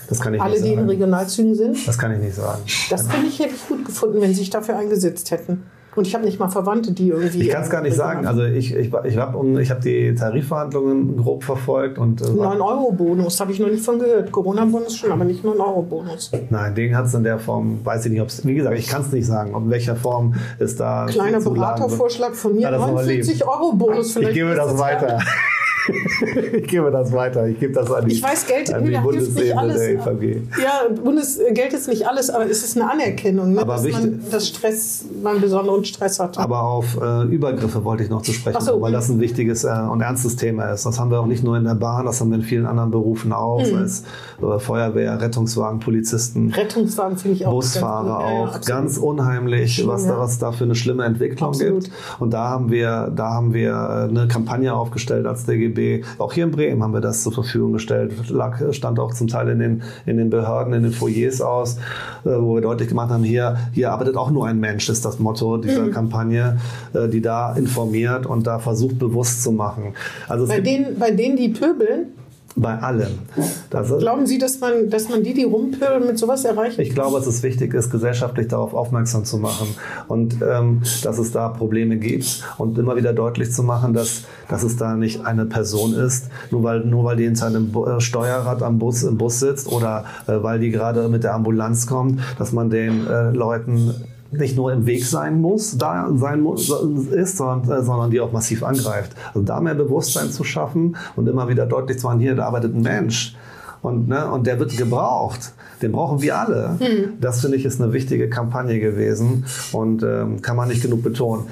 Das kann ich Alle, nicht sagen. die in Regionalzügen sind? Das kann ich nicht sagen. Das finde ich, hätte ich gut gefunden, wenn sie sich dafür eingesetzt hätten. Und ich habe nicht mal Verwandte, die irgendwie. Ich kann es gar nicht sagen. Also ich, ich, ich habe ich hab die Tarifverhandlungen grob verfolgt. und 9-Euro-Bonus habe ich noch nicht von gehört. Corona-Bonus schon, aber nicht 9-Euro-Bonus. Nein, den hat es in der Form, weiß ich nicht, ob es, wie gesagt, ich kann es nicht sagen, in welcher Form ist da. Kleiner Beratervorschlag von mir, 49-Euro-Bonus vielleicht. Ich gebe das weiter. ich gebe das weiter. Ich gebe das an die, ich weiß, Geld an die Bundesebene der EVG. Ja, Bundesgeld ist nicht alles, aber es ist eine Anerkennung, ne, dass wichtig, man das Stress, man besonderen Stress hat. Aber auf äh, Übergriffe wollte ich noch zu sprechen so. weil das ein wichtiges äh, und ernstes Thema ist. Das haben wir auch nicht nur in der Bahn, das haben wir in vielen anderen Berufen auch. Mhm. Es äh, Feuerwehr, Rettungswagen, Polizisten. Rettungswagen finde ich auch. Busfahrer auch. Ja, ganz unheimlich, was, da, was da für eine schlimme Entwicklung absolut. gibt. Und da haben wir, da haben wir äh, eine Kampagne aufgestellt als DGB DGB. Auch hier in Bremen haben wir das zur Verfügung gestellt. Lag, stand auch zum Teil in den, in den Behörden, in den Foyers aus, äh, wo wir deutlich gemacht haben, hier, hier arbeitet auch nur ein Mensch, ist das Motto dieser mhm. Kampagne, äh, die da informiert und da versucht bewusst zu machen. Also bei, denen, bei denen, die pöbeln, bei allem. Glauben Sie, dass man, dass man die, die rumpöbeln, mit sowas erreichen ich glaube, dass es wichtig ist, gesellschaftlich darauf aufmerksam zu machen und ähm, dass es da Probleme gibt und immer wieder deutlich zu machen, dass, dass es da nicht eine Person ist, nur weil, nur weil die in seinem Bu- äh, Steuerrad am Bus, im Bus sitzt oder äh, weil die gerade mit der Ambulanz kommt, dass man den äh, Leuten nicht nur im Weg sein muss, da sein muss, ist, sondern, äh, sondern die auch massiv angreift. Also da mehr Bewusstsein zu schaffen und immer wieder deutlich zu machen, hier, da arbeitet ein Mensch und, ne, und der wird gebraucht. Den brauchen wir alle. Das finde ich ist eine wichtige Kampagne gewesen und ähm, kann man nicht genug betonen.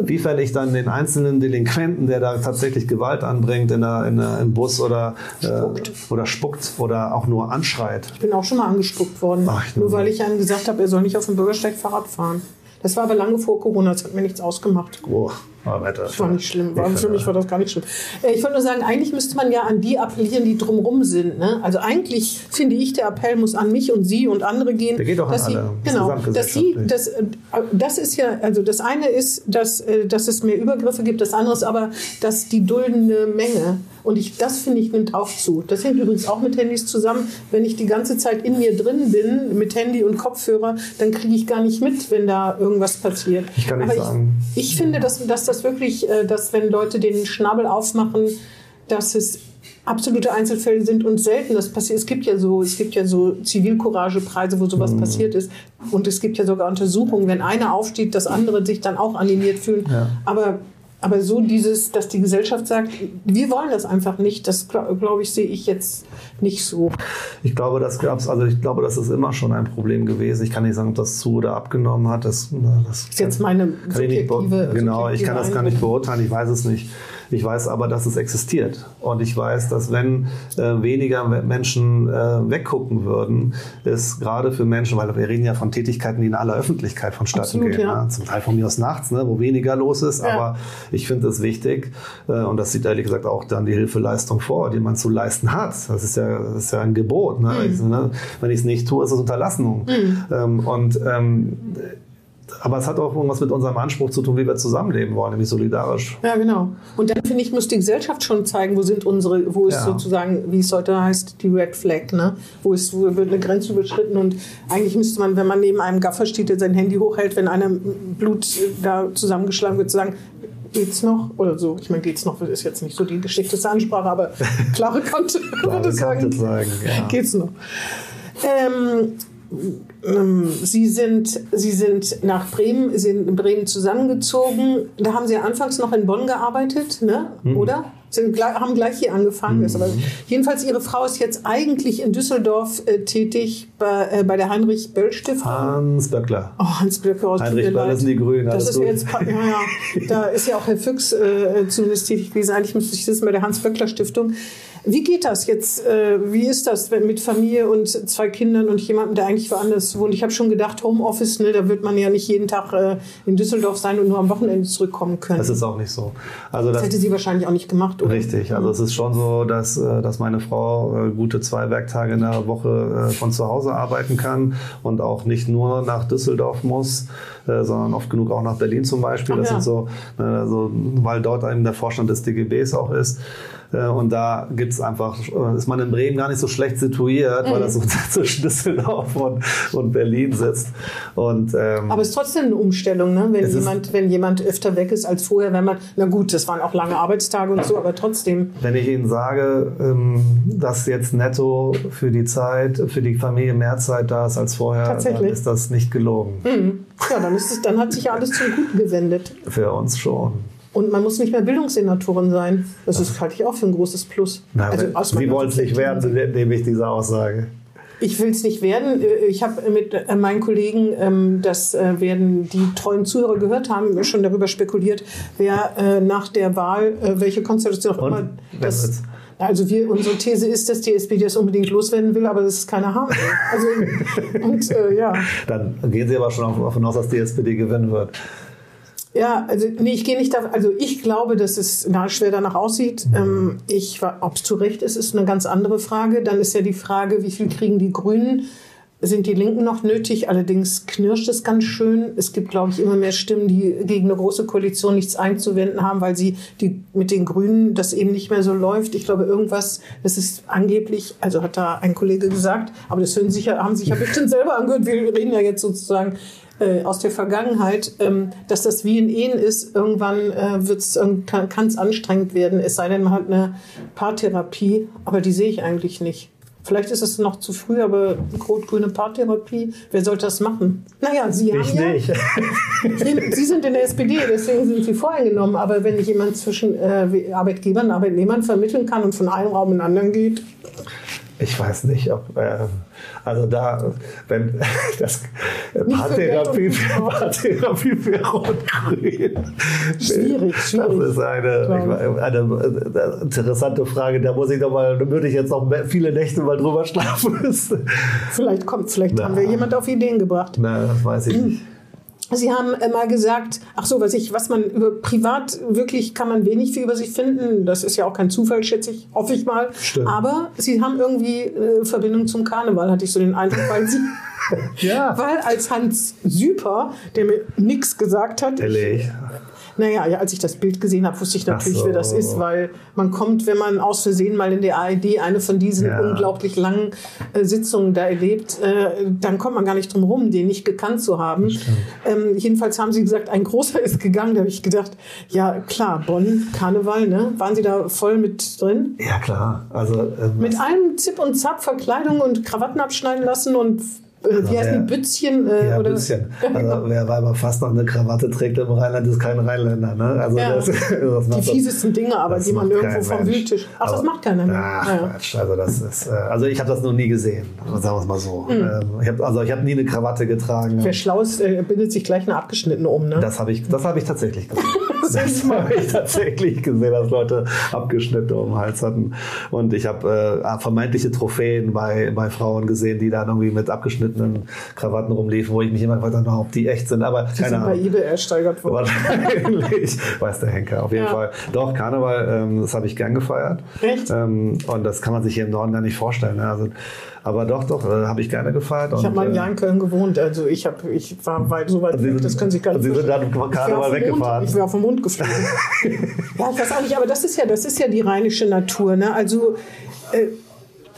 Wie fände ich dann den einzelnen Delinquenten, der da tatsächlich Gewalt anbringt in der, in der, im Bus oder spuckt. Äh, oder spuckt oder auch nur anschreit? Ich bin auch schon mal angespuckt worden, Ach, nur- weil ich einem gesagt habe, er soll nicht auf dem Bürgersteig Fahrrad fahren. Das war aber lange vor Corona, das hat mir nichts ausgemacht. Oh, oh, Wetter. Das war nicht schlimm. War, Ich für mich war das gar nicht schlimm. Äh, Ich wollte nur sagen, eigentlich müsste man ja an die appellieren, die drumrum sind. Ne? Also eigentlich finde ich, der Appell muss an mich und Sie und andere gehen. Der geht doch an sie, alle, Genau. Dass sie, das, äh, das ist ja, also das eine ist, dass, äh, dass es mehr Übergriffe gibt. Das andere ist aber, dass die duldende Menge und ich, das finde ich nimmt auch zu. Das hängt übrigens auch mit Handys zusammen. Wenn ich die ganze Zeit in mir drin bin mit Handy und Kopfhörer, dann kriege ich gar nicht mit, wenn da irgendwas passiert. Ich kann nicht Aber sagen. Ich, ich finde, dass, dass das wirklich, äh, dass wenn Leute den Schnabel aufmachen, dass es absolute Einzelfälle sind und selten das passiert. Es gibt ja so, es gibt ja so Zivilcouragepreise, wo sowas passiert ist. Und es gibt ja sogar Untersuchungen, wenn einer aufsteht, dass andere sich dann auch animiert fühlen. Ja. Aber aber so dieses, dass die Gesellschaft sagt, wir wollen das einfach nicht, das glaube glaub ich, sehe ich jetzt nicht so. Ich glaube, das gab's, also ich glaube, das ist immer schon ein Problem gewesen. Ich kann nicht sagen, ob das zu oder abgenommen hat. Das, das ist jetzt meine ich subjektive, Genau, ich subjektive kann das gar nicht beurteilen, ich weiß es nicht. Ich weiß aber, dass es existiert. Und ich weiß, dass wenn äh, weniger Menschen äh, weggucken würden, ist gerade für Menschen, weil wir reden ja von Tätigkeiten, die in aller Öffentlichkeit vonstatten Absolut, gehen. ja. Ne? Zum Teil von mir aus nachts, ne, wo weniger los ist. Ja. Aber ich finde es wichtig, äh, und das sieht ehrlich gesagt auch dann die Hilfeleistung vor, die man zu leisten hat. Das ist ja, das ist ja ein Gebot. Ne? Mhm. Ich, ne? Wenn ich es nicht tue, ist es Unterlassung. Ähm, und ähm, aber es hat auch irgendwas mit unserem Anspruch zu tun, wie wir zusammenleben wollen, nämlich solidarisch. Ja, genau. Und dann finde ich, muss die Gesellschaft schon zeigen, wo sind unsere, wo ist Ja. sozusagen, wie es heute heißt, die Red Flag, ne? Wo ist, wo wird eine Grenze überschritten und eigentlich müsste man, wenn man neben einem Gaffer steht, der sein Handy hochhält, wenn einer Blut da zusammengeschlagen wird, sagen, geht's noch? Oder so. Ich meine, geht's noch, ist jetzt nicht so die geschickteste Ansprache, aber klare Kante, würde sagen. sagen, ja. Geht's noch? Ähm, ähm, Sie sind, Sie sind nach Bremen, Sie sind in Bremen zusammengezogen. Da haben Sie ja anfangs noch in Bonn gearbeitet, ne? Mhm. oder? Sind, gleich- haben gleich hier angefangen. Ist aber, jedenfalls, Ihre Frau ist jetzt eigentlich in Düsseldorf äh, tätig bei, äh, bei der Heinrich-Böll-Stiftung. Hans Böckler. Oh, Hans Blöcke, Heinrich Böll, das sind die Grünen, Das ist jetzt, ja, ja, da ist ja auch Herr Füchs äh, zumindest tätig gewesen. Eigentlich müsste ich sitzen bei der Hans-Böckler-Stiftung. Wie geht das jetzt? Äh, wie ist das mit Familie und zwei Kindern und jemandem, der eigentlich woanders wohnt? Ich habe schon gedacht, Homeoffice, ne, da wird man ja nicht jeden Tag äh, in Düsseldorf sein und nur am Wochenende zurückkommen können. Das ist auch nicht so. Also das das, hätte sie wahrscheinlich auch nicht gemacht, oder? Richtig, also es ist schon so, dass, äh, dass meine Frau gute zwei Werktage in der Woche von zu Hause arbeiten kann und auch nicht nur nach Düsseldorf muss, sondern oft genug auch nach Berlin zum Beispiel. Ach Das ja. sind so, also, weil dort eben der Vorstand des DGBs auch ist. Äh, Und da gibt's einfach, äh, ist man in Bremen gar nicht so schlecht situiert, Mhm. weil das so zwischen Düsseldorf und, und Berlin sitzt. Und, ähm, Aber es ist trotzdem eine Umstellung, ne? wenn, ist- jemand, wenn jemand öfter weg ist als vorher. Wenn man, na gut, das waren auch lange Arbeitstage und so, aber trotzdem. Wenn ich Ihnen sage, ähm, dass jetzt netto für die Zeit, für die Familie mehr Zeit da ist als vorher, dann ist das nicht gelogen. Ja, dann, ist es, dann hat sich ja alles zum Guten gewendet. Für uns schon. Und man muss nicht mehr Bildungssenatorin sein. Das ist, halte ich auch für ein großes Plus. Na, Also Sie wollen es nicht werden, nehme ich diese Aussage. Ich will es nicht werden. Äh, Ich habe mit äh, meinen Kollegen, ähm, das äh, werden die treuen Zuhörer gehört haben, schon darüber spekuliert, wer nach der Wahl, welche Konstellation auch immer. Das, also wir, unsere These ist, dass die SPD das unbedingt loswerden will, aber dass es keiner haben will. Also, und äh, ja. Dann gehen Sie aber schon davon aus, dass die SPD gewinnen wird. Ja, also nee, ich gehe nicht da, also ich glaube, dass es na, schwer danach aussieht. Ähm, ich, ob es zu Recht ist, ist eine ganz andere Frage. Dann ist ja die Frage, wie viel kriegen die Grünen? sind die Linken noch nötig. Allerdings knirscht es ganz schön. Es gibt, glaube ich, immer mehr Stimmen, die gegen eine große Koalition nichts einzuwenden haben, weil sie die, mit den Grünen das eben nicht mehr so läuft. Ich glaube, irgendwas, das ist angeblich, also hat da ein Kollege gesagt, aber das hören sich ja, haben sich ja bestimmt selber angehört. Wir reden ja jetzt sozusagen äh, aus der Vergangenheit, ähm, dass das wie in Ehen ist. Irgendwann äh, wird's, kann es anstrengend werden, es sei denn, man hat eine Paartherapie, aber die sehe ich eigentlich nicht. Vielleicht ist es noch zu früh, aber rot-grüne Paartherapie, wer sollte das machen? Naja, Sie haben Ich ja, nicht. Sie, Sie sind in der SPD, deswegen sind Sie voreingenommen. Aber wenn ich jemand zwischen äh, Arbeitgebern und Arbeitnehmern vermitteln kann und von einem Raum in den anderen geht, Ich weiß nicht, ob. Äh, also da, wenn das Paartherapie für, Paartherapie für Rot-Grün. Schwierig, schwierig, Das ist eine, eine, interessante Frage. Da muss ich noch mal, würde ich jetzt noch viele Nächte mal drüber schlafen müssen. vielleicht kommt, vielleicht Na. haben wir jemand auf Ideen gebracht. Na, das weiß ich nicht. Sie haben äh, mal gesagt, ach so, was ich, was man über privat wirklich kann man wenig viel über sich finden. Das ist ja auch kein Zufall, schätze ich, hoffe ich mal. Stimmt. Aber Sie haben irgendwie äh, Verbindung zum Karneval, hatte ich so den Eindruck, weil Sie, Ja. weil als Hans Süper, der mir nichts gesagt hat, Ehrlich. Naja, ja, als ich das Bild gesehen habe, wusste ich natürlich, so. wer das ist, weil man kommt, wenn man aus Versehen mal in der ARD eine von diesen Ja. unglaublich langen äh, Sitzungen da erlebt, äh, dann kommt man gar nicht drum rum, den nicht gekannt zu haben. Ähm, jedenfalls haben sie gesagt, ein großer ist gegangen. Da habe ich gedacht, ja klar, Bonn, Karneval, ne? Waren Sie da voll mit drin? Ja, klar. Also, ähm, Mit allem Zip und Zap, Verkleidung und Krawatten abschneiden lassen und wie heißen wer- die Bützchen? Äh, ja, oder? bisschen. Also, wer Weiber fast noch eine Krawatte trägt im Rheinland, ist kein Rheinländer. Ne? Also, Ja. das, das Die fiesesten Dinge, aber das die man irgendwo vom. Wühltisch. Ach, das Aber- macht keiner mehr. Ach. Quatsch. Also, das ist, äh, also ich habe das noch nie gesehen, sagen wir es mal so. Hm. Ähm, ich hab, also ich habe nie eine Krawatte getragen. Wer schlau ist, äh, bindet sich gleich eine abgeschnittene um, ne? Das habe ich, das hab ich tatsächlich gesehen. Das habe ich tatsächlich gesehen, dass Leute abgeschnitte um den Hals hatten. Und ich habe äh, vermeintliche Trophäen bei, bei Frauen gesehen, die dann irgendwie mit abgeschnittenen Krawatten rumliefen, wo ich mich immer gefragt habe, ob die echt sind. Aber Die keine sind bei Ahnung. eBay ersteigert worden. Wahrscheinlich, weiß der Henker, auf jeden Ja. Fall. Doch, Karneval, ähm, das habe ich gern gefeiert. Echt? Ähm, und das kann man sich hier im Norden gar nicht vorstellen. Ne? Also, aber doch, doch, äh, habe ich gerne gefeiert. Ich habe mal ein äh, Jahr in Köln gewohnt, also ich, hab, ich war weit, so weit weg, das können Sie gar nicht Sie sind dann Karneval den Mond- weggefahren. Ich wäre auf den Mond geflogen. ja, ich weiß auch nicht, aber das ist ja, das ist ja die rheinische Natur. Ne? Also, äh,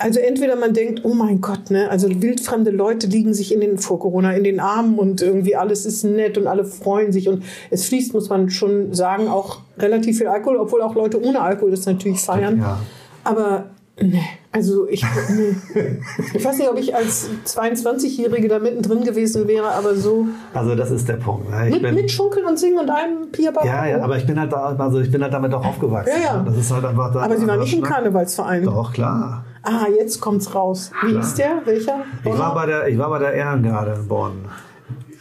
also entweder man denkt, oh mein Gott, ne? also wildfremde Leute liegen sich in den, vor Corona in den Armen und irgendwie alles ist nett und alle freuen sich und es fließt, muss man schon sagen, auch relativ viel Alkohol, obwohl auch Leute ohne Alkohol das natürlich feiern. Ja. Aber ne, also ich, nee. ich weiß nicht, ob ich als 22-Jährige da mittendrin gewesen wäre, aber so Also das ist der Punkt. Ne? Ich mit, bin, mit Schunkeln und Singen und einem Piababa. ja, ja, aber ich bin halt da, also ich bin halt damit auch aufgewachsen. Ja, ja. Das ist halt einfach da. aber Sie waren nicht im ne? Karnevalsverein. Doch, klar. Ah, jetzt kommt's raus. Wie Klar. hieß der? Welcher? Ich war bei der, ich war bei der Ehrengarde in Bonn.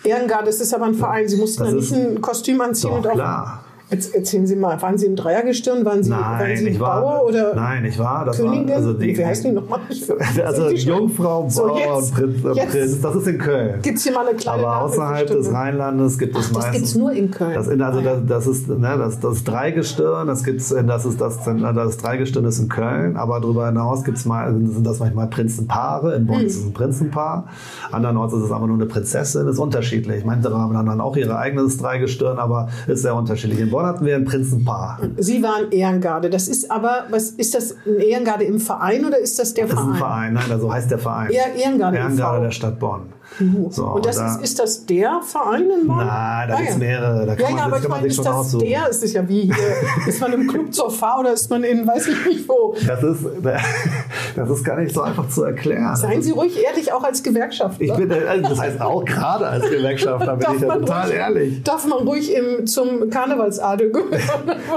Ehrengarde, das ist aber ein Verein. Sie mussten Das da nicht ist- ein Kostüm anziehen Doch, und auch. klar. Jetzt erzählen Sie mal, waren Sie im Dreiergestirn? Waren Sie, waren Nein, Sie ich war, Bauer oder nein, ich war, das Königin? war, also die, Wie heißen die nochmal? also Jungfrau, So, Bauer und Prinz, jetzt- Prinz, das ist in Köln. Gibt es hier mal eine kleine Aber außerhalb des? Rheinlandes gibt es Ach, das meistens. gibt's nur in Köln. Das, in, also das, das ist ne, das, das Dreigestirn, das gibt's, das ist das, das Dreigestirn ist in Köln, aber darüber hinaus gibt's mal sind das manchmal Prinzenpaare. In Bonn Hm. ist es ein Prinzenpaar, andernorts ist es aber nur eine Prinzessin. Ist unterschiedlich. Manche haben dann auch ihre eigenes Dreigestirn, aber ist sehr unterschiedlich. In Bonn hatten wir ein Prinzenpaar. Sie waren Ehrengarde. Das ist aber, was ist das, ein Ehrengarde im Verein oder ist das der Das ist Verein? ein Verein, nein, also heißt der Verein. Ja, Ehrengarde Ehrengarde der Stadt Bonn. So, Und das da- ist, ist das der Verein in Bonn? Na, da Ah, gibt's ja. mehrere. Da Ja, kann man, ja, aber das ich man meine, ist das aussuchen. der? Ist das ja wie hier, ist man im Club zur Fahr oder ist man in, weiß ich nicht wo? Das ist, das ist gar nicht so einfach zu erklären. Seien Sie ruhig ehrlich, auch als Gewerkschaftler. Ich bin, äh, das heißt auch gerade als Gewerkschafter bin ich ja man total ruhig- ehrlich. Darf man ruhig im, zum Karnevalsadel gehören?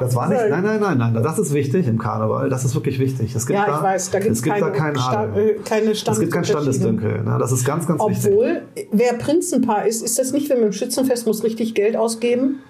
Das war nicht, nein, nein, nein, nein, das ist wichtig im Karneval, das ist wirklich wichtig. Es gibt Ja, da, ich weiß, da gibt's es gibt keine da keinen Sta- Adel. äh, keine Es gibt kein. Standesdünkel, ne? das ist ganz, ganz wichtig. Obwohl, wer Prinzenpaar ist, ist das nicht, wenn man im Schützenfest muss richtig Geld ausgeben?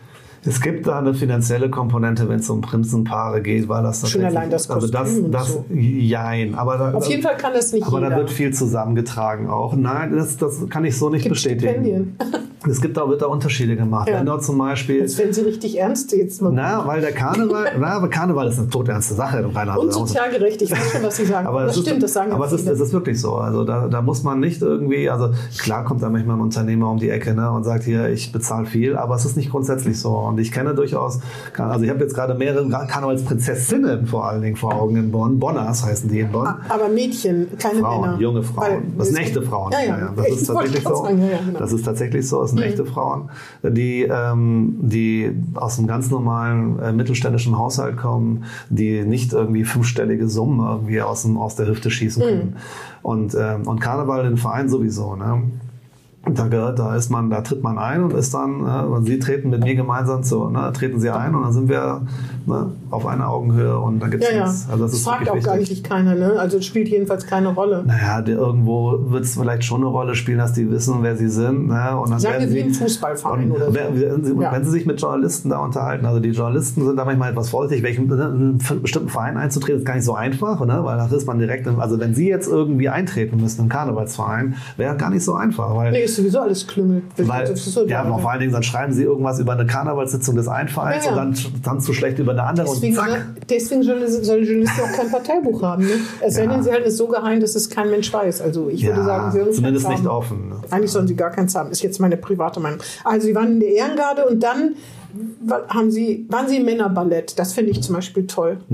Es gibt da eine finanzielle Komponente, wenn es um Prinzenpaare geht, weil das Schon allein das also das, Kostüm das, so. jein, aber da, Auf jeden Fall kann das nicht aber jeder. da wird viel zusammengetragen auch. Nein, das, das kann ich so nicht Gibt bestätigen. Stipendien. Es gibt da, wird da Unterschiede gemacht. Ja. Wenn dort zum Beispiel. Als wenn sie richtig ernst jetzt mal. Na, weil der Karneval, na, aber Karneval ist eine todernste Sache im Rheinland. Und sozial gerecht, ich weiß schon, was Sie sagen. Aber das stimmt, ist, das sagen aber es ist, es ist wirklich so. Also da, da muss man nicht irgendwie, also klar kommt da manchmal ein Unternehmer um die Ecke ne, und sagt hier, ich bezahle viel, aber es ist nicht grundsätzlich so. Und ich kenne durchaus, also ich habe jetzt gerade mehrere Karnevalsprinzessinnen vor allen Dingen vor Augen in Bonn. Bonners heißen die in Bonn. Aber Mädchen, keine Frauen, Männer. junge Frauen. Weil das sind echte Frauen. Ja, ja. Das ist tatsächlich so. sagen, ja, ja, genau. Das ist tatsächlich so. Das sind echte Frauen, die, ähm, die aus einem ganz normalen äh, mittelständischen Haushalt kommen, die nicht irgendwie fünfstellige Summen irgendwie aus, dem, aus der Hüfte schießen können. Und, ähm, und Karneval den Verein sowieso. Ne? Da, da ist man, da tritt man ein und ist dann, äh, sie treten mit mir gemeinsam zu, ne, treten sie ein und dann sind wir ne, auf einer Augenhöhe und dann gibt es Ja, ja. Also das das fragt auch gar wichtig. nicht keiner, ne? Also es spielt jedenfalls keine Rolle. Naja, die, irgendwo wird es vielleicht schon eine Rolle spielen, dass die wissen, wer sie sind. Ne? Und dann Sagen werden wir wie sie, im Fußballverein oder so. wenn, sie, Ja. wenn sie sich mit Journalisten da unterhalten, also die Journalisten sind da manchmal etwas vorsichtig, welchen in einen bestimmten Verein einzutreten, ist gar nicht so einfach, ne? weil das ist man direkt, also wenn sie jetzt irgendwie eintreten müssen im Karnevalsverein, wäre gar nicht so einfach, weil Nee, sowieso alles Klüngel. weil, ja, aber vor allen Dingen, dann schreiben sie irgendwas über eine Karnevalssitzung des einen Vereins Ja, ja. und dann, dann zu schlecht über eine andere Deswegen, und zack. soll- deswegen soll, soll Journalisten auch kein Parteibuch haben. Ne? Es Ja. denn, sie halten es so geheim, dass es kein Mensch weiß. Also ich würde sagen, sie sollen zumindest nicht haben. offen. ne? Eigentlich sollen sie gar keins haben. Ist jetzt meine private Meinung. Also sie waren in der Ehrengarde und dann haben sie, waren sie im Männerballett. Das finde ich zum Beispiel toll.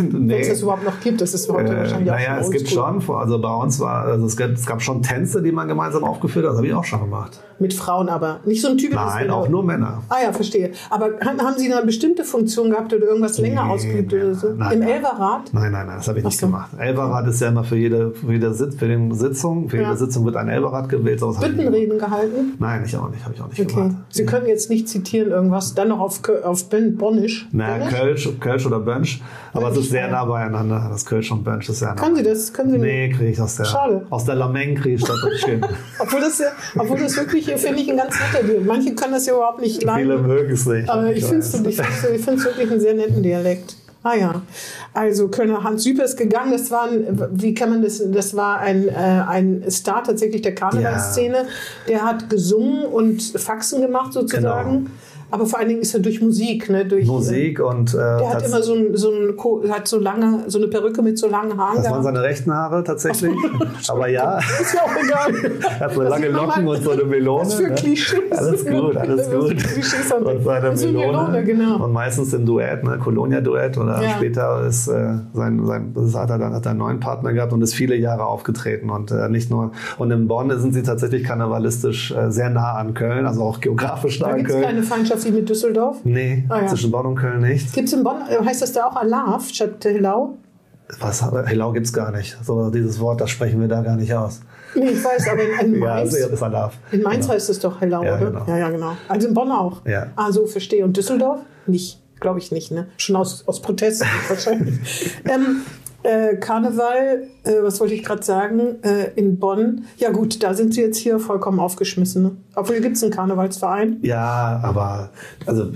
Wenn es das überhaupt noch gibt. Das ist heute Äh, wahrscheinlich auch naja, es gibt schon, also bei uns war, also es gab, es gab schon Tänze, die man gemeinsam aufgeführt hat, das habe ich auch schon gemacht. Mit Frauen aber. Nicht so ein typisches Nein, Männer- auch nur Männer. Ah ja, verstehe. Aber haben, Sie eine bestimmte Funktion gehabt oder irgendwas länger Nee, ausgeübt oder so? nein, Im nein. Elverrat? Nein, nein, nein, das habe ich nicht so. gemacht. Elberrad ist ja immer für jede, für jede Sitz, für den Sitzung, für Ja. jede Sitzung wird ein Elberrad gewählt. Büttenreden gehalten? Nein, ich auch nicht, habe ich auch nicht Okay. gemacht. Sie können jetzt nicht zitieren irgendwas, dann noch auf, Kö- auf Ben Bonnisch. Na, Bonnisch? Kölsch, Kölsch oder Bönsch, aber es ist sehr nah beieinander. Das Kölsch und Bönsch ist sehr nah. Können Sie das? Können Sie Nee, kriege ich aus der, Schade. aus der Lameng kriege ich das nicht hin. Obwohl das, ja, obwohl das wirklich, finde ich, ein ganz netter Dialekt. Manche können das ja überhaupt nicht Viele leiden. mögen es nicht. Aber ich finde es wirklich einen sehr netten Dialekt. Ah ja, also Kölner Hans Süper ist gegangen. Das war, ein, wie kann man das? Das war ein, äh, ein Star tatsächlich der Karnevalsszene. Der hat gesungen und Faxen gemacht sozusagen. Genau. Aber vor allen Dingen ist er durch Musik, ne? Durch, Musik und äh, Der hat immer so, ein, so, ein, hat so lange, so eine Perücke mit so langen Haaren. das waren seine rechten Haare tatsächlich. aber ja, Ist ja auch egal. er hat so Das lange Locken und so eine Melone. Was für ne? Klischees. Alles gut, alles gut. Klischees. Und seine Melone. Melone, genau. Und meistens im Duett, ne? Colonia-Duett oder Ja. später ist äh, sein, sein das hat er dann hat er einen neuen Partner gehabt und ist viele Jahre aufgetreten und äh, nicht nur und in Bonn sind sie tatsächlich karnevalistisch äh, sehr nah an Köln, also auch geografisch nah Da an Köln. keine Feindschaft wie mit Düsseldorf. Nee, Ah, ja. zwischen Bonn und Köln nicht. Gibt es in Bonn, äh, heißt das da auch Alav statt Hillau? Was Hellau gibt's gar nicht. So dieses Wort, das sprechen wir da gar nicht aus. Nee, ich weiß, aber in, in Ja, Mainz, also, ist Alaf. in Mainz heißt es doch Hellau, Ja, oder? genau. Ja, ja, genau. Also in Bonn auch. Ja. Ah, so verstehe. Und Düsseldorf? Nicht. Glaube ich nicht, ne? Schon aus, aus Protest wahrscheinlich. Ähm, äh, Karneval, äh, was wollte ich gerade sagen, äh, in Bonn. Ja gut, da sind sie jetzt hier vollkommen aufgeschmissen. Ne? Obwohl gibt es einen Karnevalsverein. Ja, aber also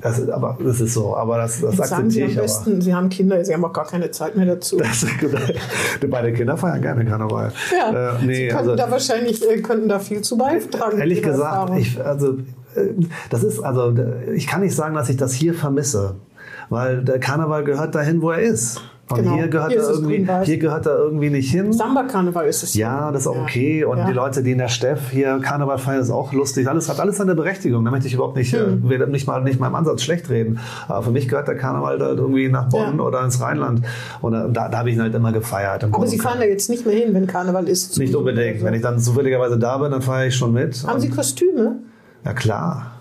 das, ist- aber das ist so. Aber das, das sie akzeptiere am ich aber. besten, sie haben Kinder, sie haben auch gar keine Zeit mehr dazu. Das, beide Kinder feiern gerne Karneval. Ja, äh, sie nee, könnten also, da wahrscheinlich äh, könnten da viel zu beitragen. ehrlich gesagt, ich, also, äh, das ist, also, ich kann nicht sagen, dass ich das hier vermisse. Weil der Karneval gehört dahin, wo er ist. Und Genau. hier, gehört Hier er irgendwie, hier gehört er irgendwie nicht hin. Samba-Karneval ist es. Ja, das ist auch Ja. okay. Und Ja. die Leute, die in der Steff hier Karneval feiern, ist auch lustig. Alles hat alles seine Berechtigung. Da möchte ich überhaupt nicht, Hm. äh, nicht mal nicht mal im Ansatz schlecht reden. Aber für mich gehört der Karneval da irgendwie nach Bonn Ja. oder ins Rheinland. Und da, da habe ich ihn halt immer gefeiert. im Aber Sie fahren da jetzt nicht mehr hin, wenn Karneval ist. Nicht unbedingt. Wenn ich dann zufälligerweise da bin, dann feiere ich schon mit. Haben Sie Kostüme? ja klar.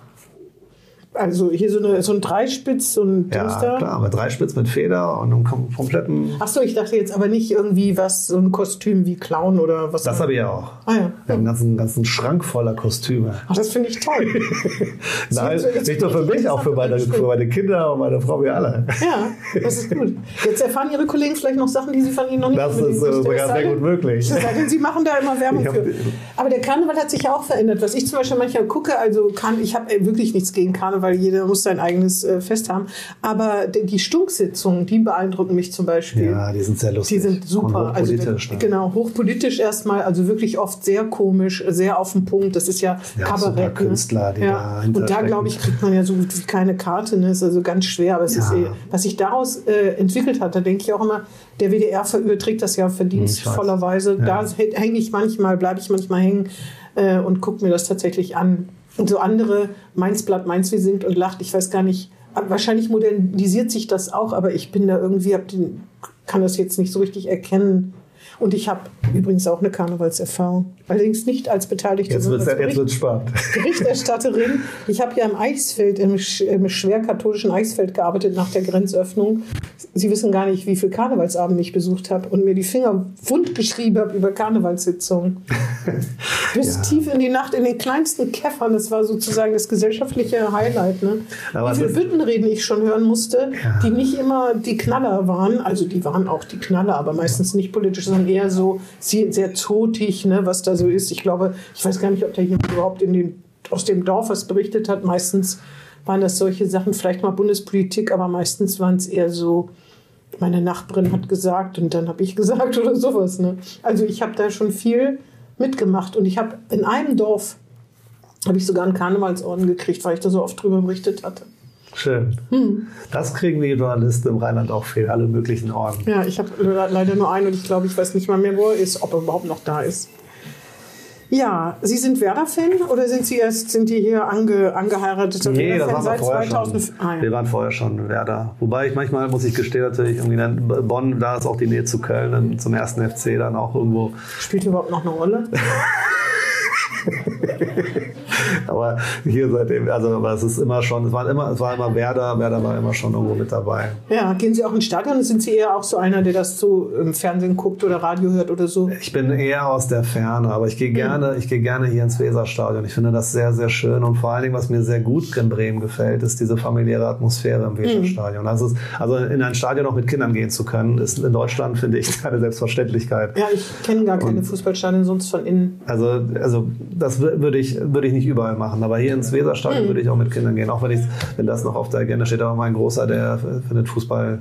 Also hier so, eine, so ein Dreispitz, so ein Ja, Dings da. klar. Mit drei Spitz mit Feder und einem kom kompletten. Ach so, ich dachte jetzt aber nicht irgendwie was, so ein Kostüm wie Clown oder was. Das habe ich ja auch. Ah ja. Wir haben einen ganzen, ganzen Schrank voller Kostüme. Ach, das finde ich toll. Nein, So, nicht nur für mich, auch für meine, für meine Kinder und meine Frau, wir alle. ja, das ist gut. Jetzt erfahren Ihre Kollegen vielleicht noch Sachen, die Sie von Ihnen noch nicht Das ist, äh, sogar sehr gut möglich. Denn, Sie machen da immer Werbung für. Aber der Karneval hat sich ja auch verändert. Was ich zum Beispiel manchmal gucke, also kann, ich habe wirklich nichts gegen Karneval. Weil jeder muss sein eigenes äh, Fest haben. Aber die, die Stunksitzungen, die beeindrucken mich zum Beispiel. Ja, die sind sehr lustig. Die sind super. Also, hochpolitisch, ne? genau, hochpolitisch erstmal, also wirklich oft sehr komisch, sehr auf den Punkt. Das ist ja, Ja, Kabarett. ne? Künstler, die ja. dahinter Und da, glaube ich, kriegt man ja so gut wie keine Karte. Ne? Ist also ganz schwer. Aber es ist, Ja. eh, was sich daraus äh, entwickelt hat, da denke ich auch immer, der WDR überträgt das ja verdienstvollerweise. Ja. Da hänge ich manchmal, bleibe ich manchmal hängen äh, und gucke mir das tatsächlich an. Und so andere, meins bleibt meins, wie singt und lacht. Ich weiß gar nicht, wahrscheinlich modernisiert sich das auch, aber ich bin da irgendwie, den, kann das jetzt nicht so richtig erkennen. Und ich habe übrigens auch eine Karnevalserfahrung. Allerdings nicht als Beteiligte, Jetzt wird wird's spannend. Berichterstatterin. Ich habe ja im Eichsfeld, im, im schwerkatholischen Eichsfeld gearbeitet nach der Grenzöffnung. Sie wissen gar nicht, wie viel Karnevalsabend ich besucht habe und mir die Finger wund geschrieben habe über Karnevalssitzungen. Bis Ja. tief in die Nacht in den kleinsten Käffern. Das war sozusagen das gesellschaftliche Highlight. Ne? Aber wie viele Büttenreden ich schon hören musste, Ja. die nicht immer die Knaller waren. Also die waren auch die Knaller, aber meistens nicht politisch, sondern eher so sehr, sehr zotig, ne, was da so ist. Ich glaube, ich weiß gar nicht, ob da jemand überhaupt in den, aus dem Dorf was berichtet hat. Meistens waren das solche Sachen, vielleicht mal Bundespolitik, aber meistens waren es eher so, meine Nachbarin hat gesagt und dann habe ich gesagt oder sowas. Ne? Also ich habe da schon viel mitgemacht und ich habe in einem Dorf habe ich sogar einen Karnevalsorden gekriegt, weil ich da so oft drüber berichtet hatte. Schön. Hm. Das kriegen die Journalisten im Rheinland auch viel, alle möglichen Orden. Ja, ich habe leider nur einen und ich glaube, ich weiß nicht mal mehr, wo er ist, ob er überhaupt noch da ist. Ja, Sie sind Werder-Fan oder sind Sie erst, sind die hier ange, angeheiratet? Nee, das waren wir seit vorher 2000? schon. Ah, Wir waren vorher schon Werder. Wobei ich manchmal, muss ich gestehen, natürlich irgendwie dann Bonn, da ist auch die Nähe zu Köln, dann zum ersten FC dann auch irgendwo. Spielt überhaupt noch eine Rolle? Aber hier seitdem, also aber es ist immer schon, es war immer, es war immer Werder, Werder war immer schon irgendwo mit dabei. Ja, gehen Sie auch ins Stadion sind Sie eher auch so einer, der das so im Fernsehen guckt oder Radio hört oder so? Ich bin eher aus der Ferne, aber ich gehe gerne, ich gehe gerne hier ins Weserstadion. Ich finde das sehr, sehr schön und vor allen Dingen, was mir sehr gut in Bremen gefällt, ist diese familiäre Atmosphäre im Weserstadion. Also, es, also in ein Stadion auch mit Kindern gehen zu können, ist in Deutschland, finde ich, eine Selbstverständlichkeit. Ja, ich kenne gar keine Fußballstadien sonst von innen. Also, also das wür- würde ich, würde ich nicht überall machen. Aber hier ins Weserstadion würde ich auch mit Kindern gehen. Auch wenn, ich, wenn das noch auf der Agenda steht. Aber mein Großer, der findet Fußball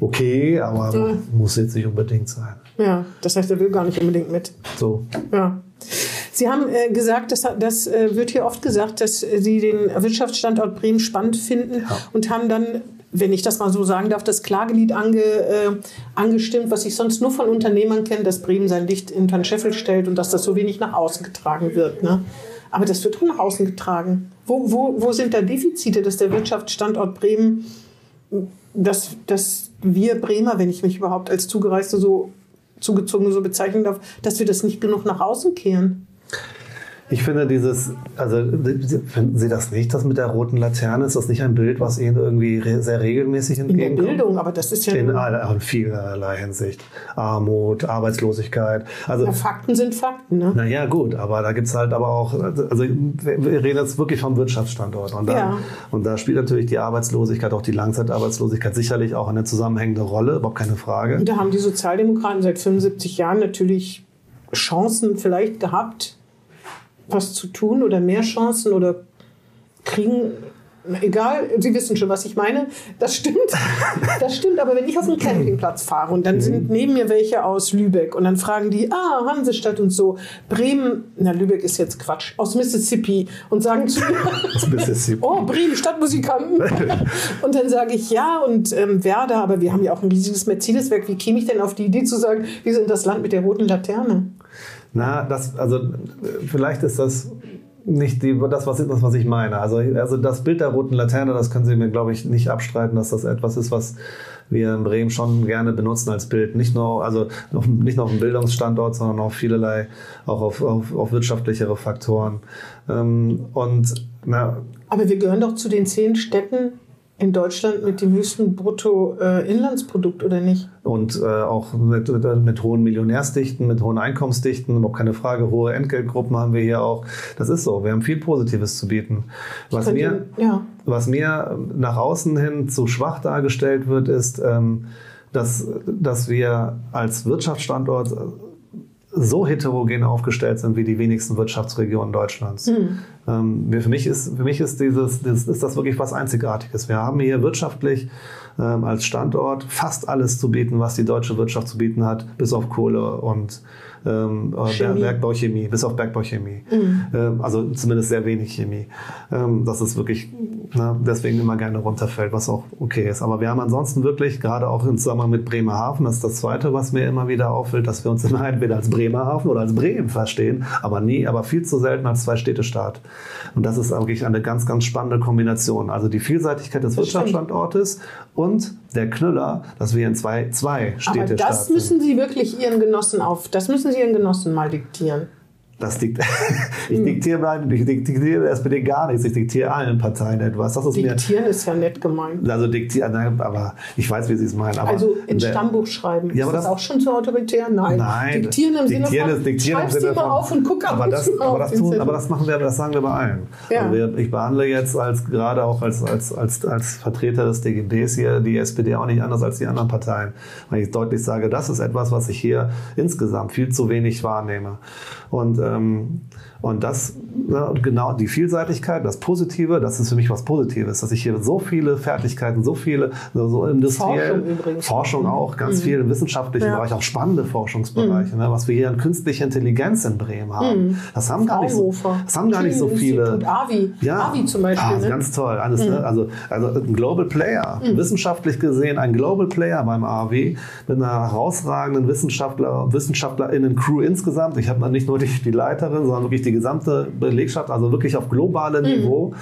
okay, aber muss jetzt nicht unbedingt sein. Ja, das heißt, er will gar nicht unbedingt mit. So. Ja. Sie haben äh, gesagt, das, das äh, wird hier oft gesagt, dass Sie den Wirtschaftsstandort Bremen spannend finden Ja. und haben dann, wenn ich das mal so sagen darf, das Klagelied ange, äh, angestimmt, was ich sonst nur von Unternehmern kenne, dass Bremen sein Licht in den Scheffel stellt und dass das so wenig nach außen getragen wird. Ne? Aber das wird doch nach außen getragen. Wo, wo, wo sind da Defizite, dass der Wirtschaftsstandort Bremen, dass, dass wir Bremer, wenn ich mich überhaupt als Zugereiste so Zugezogene so bezeichnen darf, dass wir das nicht genug nach außen kehren? Ich finde dieses, also finden Sie das nicht, das mit der roten Laterne? Ist das nicht ein Bild, was Ihnen irgendwie re sehr regelmäßig In der entgegenkommt? Bildung, aber das ist ja, In, aller- in vielerlei Hinsicht. Armut, Arbeitslosigkeit. Also, ja Fakten sind Fakten. Ne? naja, gut, aber da gibt es halt aber auch, also wir wir reden jetzt wirklich vom Wirtschaftsstandort. Und da, Ja. und da spielt natürlich die Arbeitslosigkeit, auch die Langzeitarbeitslosigkeit sicherlich auch eine zusammenhängende Rolle, überhaupt keine Frage. Und da haben die Sozialdemokraten seit 75 Jahren natürlich Chancen vielleicht gehabt, was zu tun oder mehr Chancen oder kriegen. Egal, Sie wissen schon, was ich meine. Das stimmt. Das stimmt, aber wenn ich auf einen Campingplatz fahre und dann sind neben mir welche aus Lübeck und dann fragen die, ah, Hansestadt und so, Bremen, na, Lübeck ist jetzt Quatsch, aus Mississippi und sagen zu mir, oh, Bremen, Stadtmusikanten. und dann sage ich, ja, und ähm, Werder, aber wir haben ja auch ein riesiges Mercedes-Werk. Wie käme ich denn auf die Idee zu sagen, wir sind das Land mit der roten Laterne? Na, das, also vielleicht ist das nicht die, das, was, das, was ich meine. Also, also das Bild der roten Laterne, das können Sie mir, glaube ich, nicht abstreiten, dass das etwas ist, was wir in Bremen schon gerne benutzen als Bild. Nicht nur, also auf, nicht nur auf dem Bildungsstandort, sondern auch vielerlei, auch auf, auf, auf wirtschaftlichere Faktoren. Ähm, und na, Aber wir gehören doch zu den zehn Städten in Deutschland mit dem höchsten Bruttoinlandsprodukt, oder nicht? und äh, auch mit, mit, mit hohen Millionärsdichten, mit hohen Einkommensdichten, überhaupt keine Frage, hohe Entgeltgruppen haben wir hier auch. Das ist so, wir haben viel Positives zu bieten. Was Könnt mir, ja. was mir nach außen hin zu schwach dargestellt wird, ist, ähm, dass, dass wir als Wirtschaftsstandort so heterogen aufgestellt sind wie die wenigsten Wirtschaftsregionen Deutschlands. Mhm. Ähm, für mich ist, für mich ist, dieses, das, ist das wirklich was Einzigartiges. Wir haben hier wirtschaftlich ähm, als Standort fast alles zu bieten, was die deutsche Wirtschaft zu bieten hat, bis auf Kohle und ähm, Chemie. Bergbauchemie, bis auf Bergbauchemie. Ähm, also zumindest sehr wenig Chemie. Ähm, das ist wirklich, na, deswegen immer gerne runterfällt, was auch okay ist. Aber wir haben ansonsten wirklich, gerade auch im Zusammenhang mit Bremerhaven, das ist das Zweite, was mir immer wieder auffällt, dass wir uns immer entweder als Bremerhaven oder als Bremen verstehen, aber nie, aber viel zu selten als Zwei-Städte-Staat. Und das ist wirklich eine ganz, ganz spannende Kombination. Also die Vielseitigkeit des. Wirtschaftsstandortes und der Knüller, dass wir in zwei, zwei Aber Städte das müssen Sie wirklich Ihren Genossen auf, das müssen Sie Ihren Genossen mal diktieren. Das dikt ich diktiere mal, ich diktiere der SPD gar nichts. Ich diktiere allen Parteien etwas. Das ist Diktieren ist ja nett gemeint. mir, also diktieren, nein, aber ich weiß, wie Sie es meinen. Aber Also in der- Stammbuch schreiben. Ja, ist das, das- auch schon zu autoritär? Nein. Nein, Diktieren im Sinne diktieren von, ist- diktieren im Sinne mal auf und guck ab aber und das, aber, das tun, aber das machen wir, das sagen wir bei allen. Ja. Also wir, ich behandle jetzt als gerade auch als, als, als, als Vertreter des DGBs hier die SPD auch nicht anders als die anderen Parteien. Weil ich deutlich sage, das ist etwas, was ich hier insgesamt viel zu wenig wahrnehme. Und, ähm, und das, ja, und genau die Vielseitigkeit, das Positive, das ist für mich was Positives, dass ich hier so viele Fertigkeiten, so viele, so, so industriell, Forschung übrigens. Forschung auch, ganz viel im wissenschaftlichen Ja. Bereich, auch spannende Forschungsbereiche, ne, was wir hier an künstliche Intelligenz in Bremen haben. Das haben gar nicht so, das haben gar nicht so viele. Institut AVI. AVI zum Beispiel. Ah, ne? ganz toll. Alles, ne? also, also ein Global Player, wissenschaftlich gesehen ein Global Player beim AW mit einer herausragenden Wissenschaftler, WissenschaftlerInnen-Crew insgesamt. Ich habe nicht nur die, die Leiterin, sondern wirklich die gesamte Belegschaft, also wirklich auf globalem Niveau.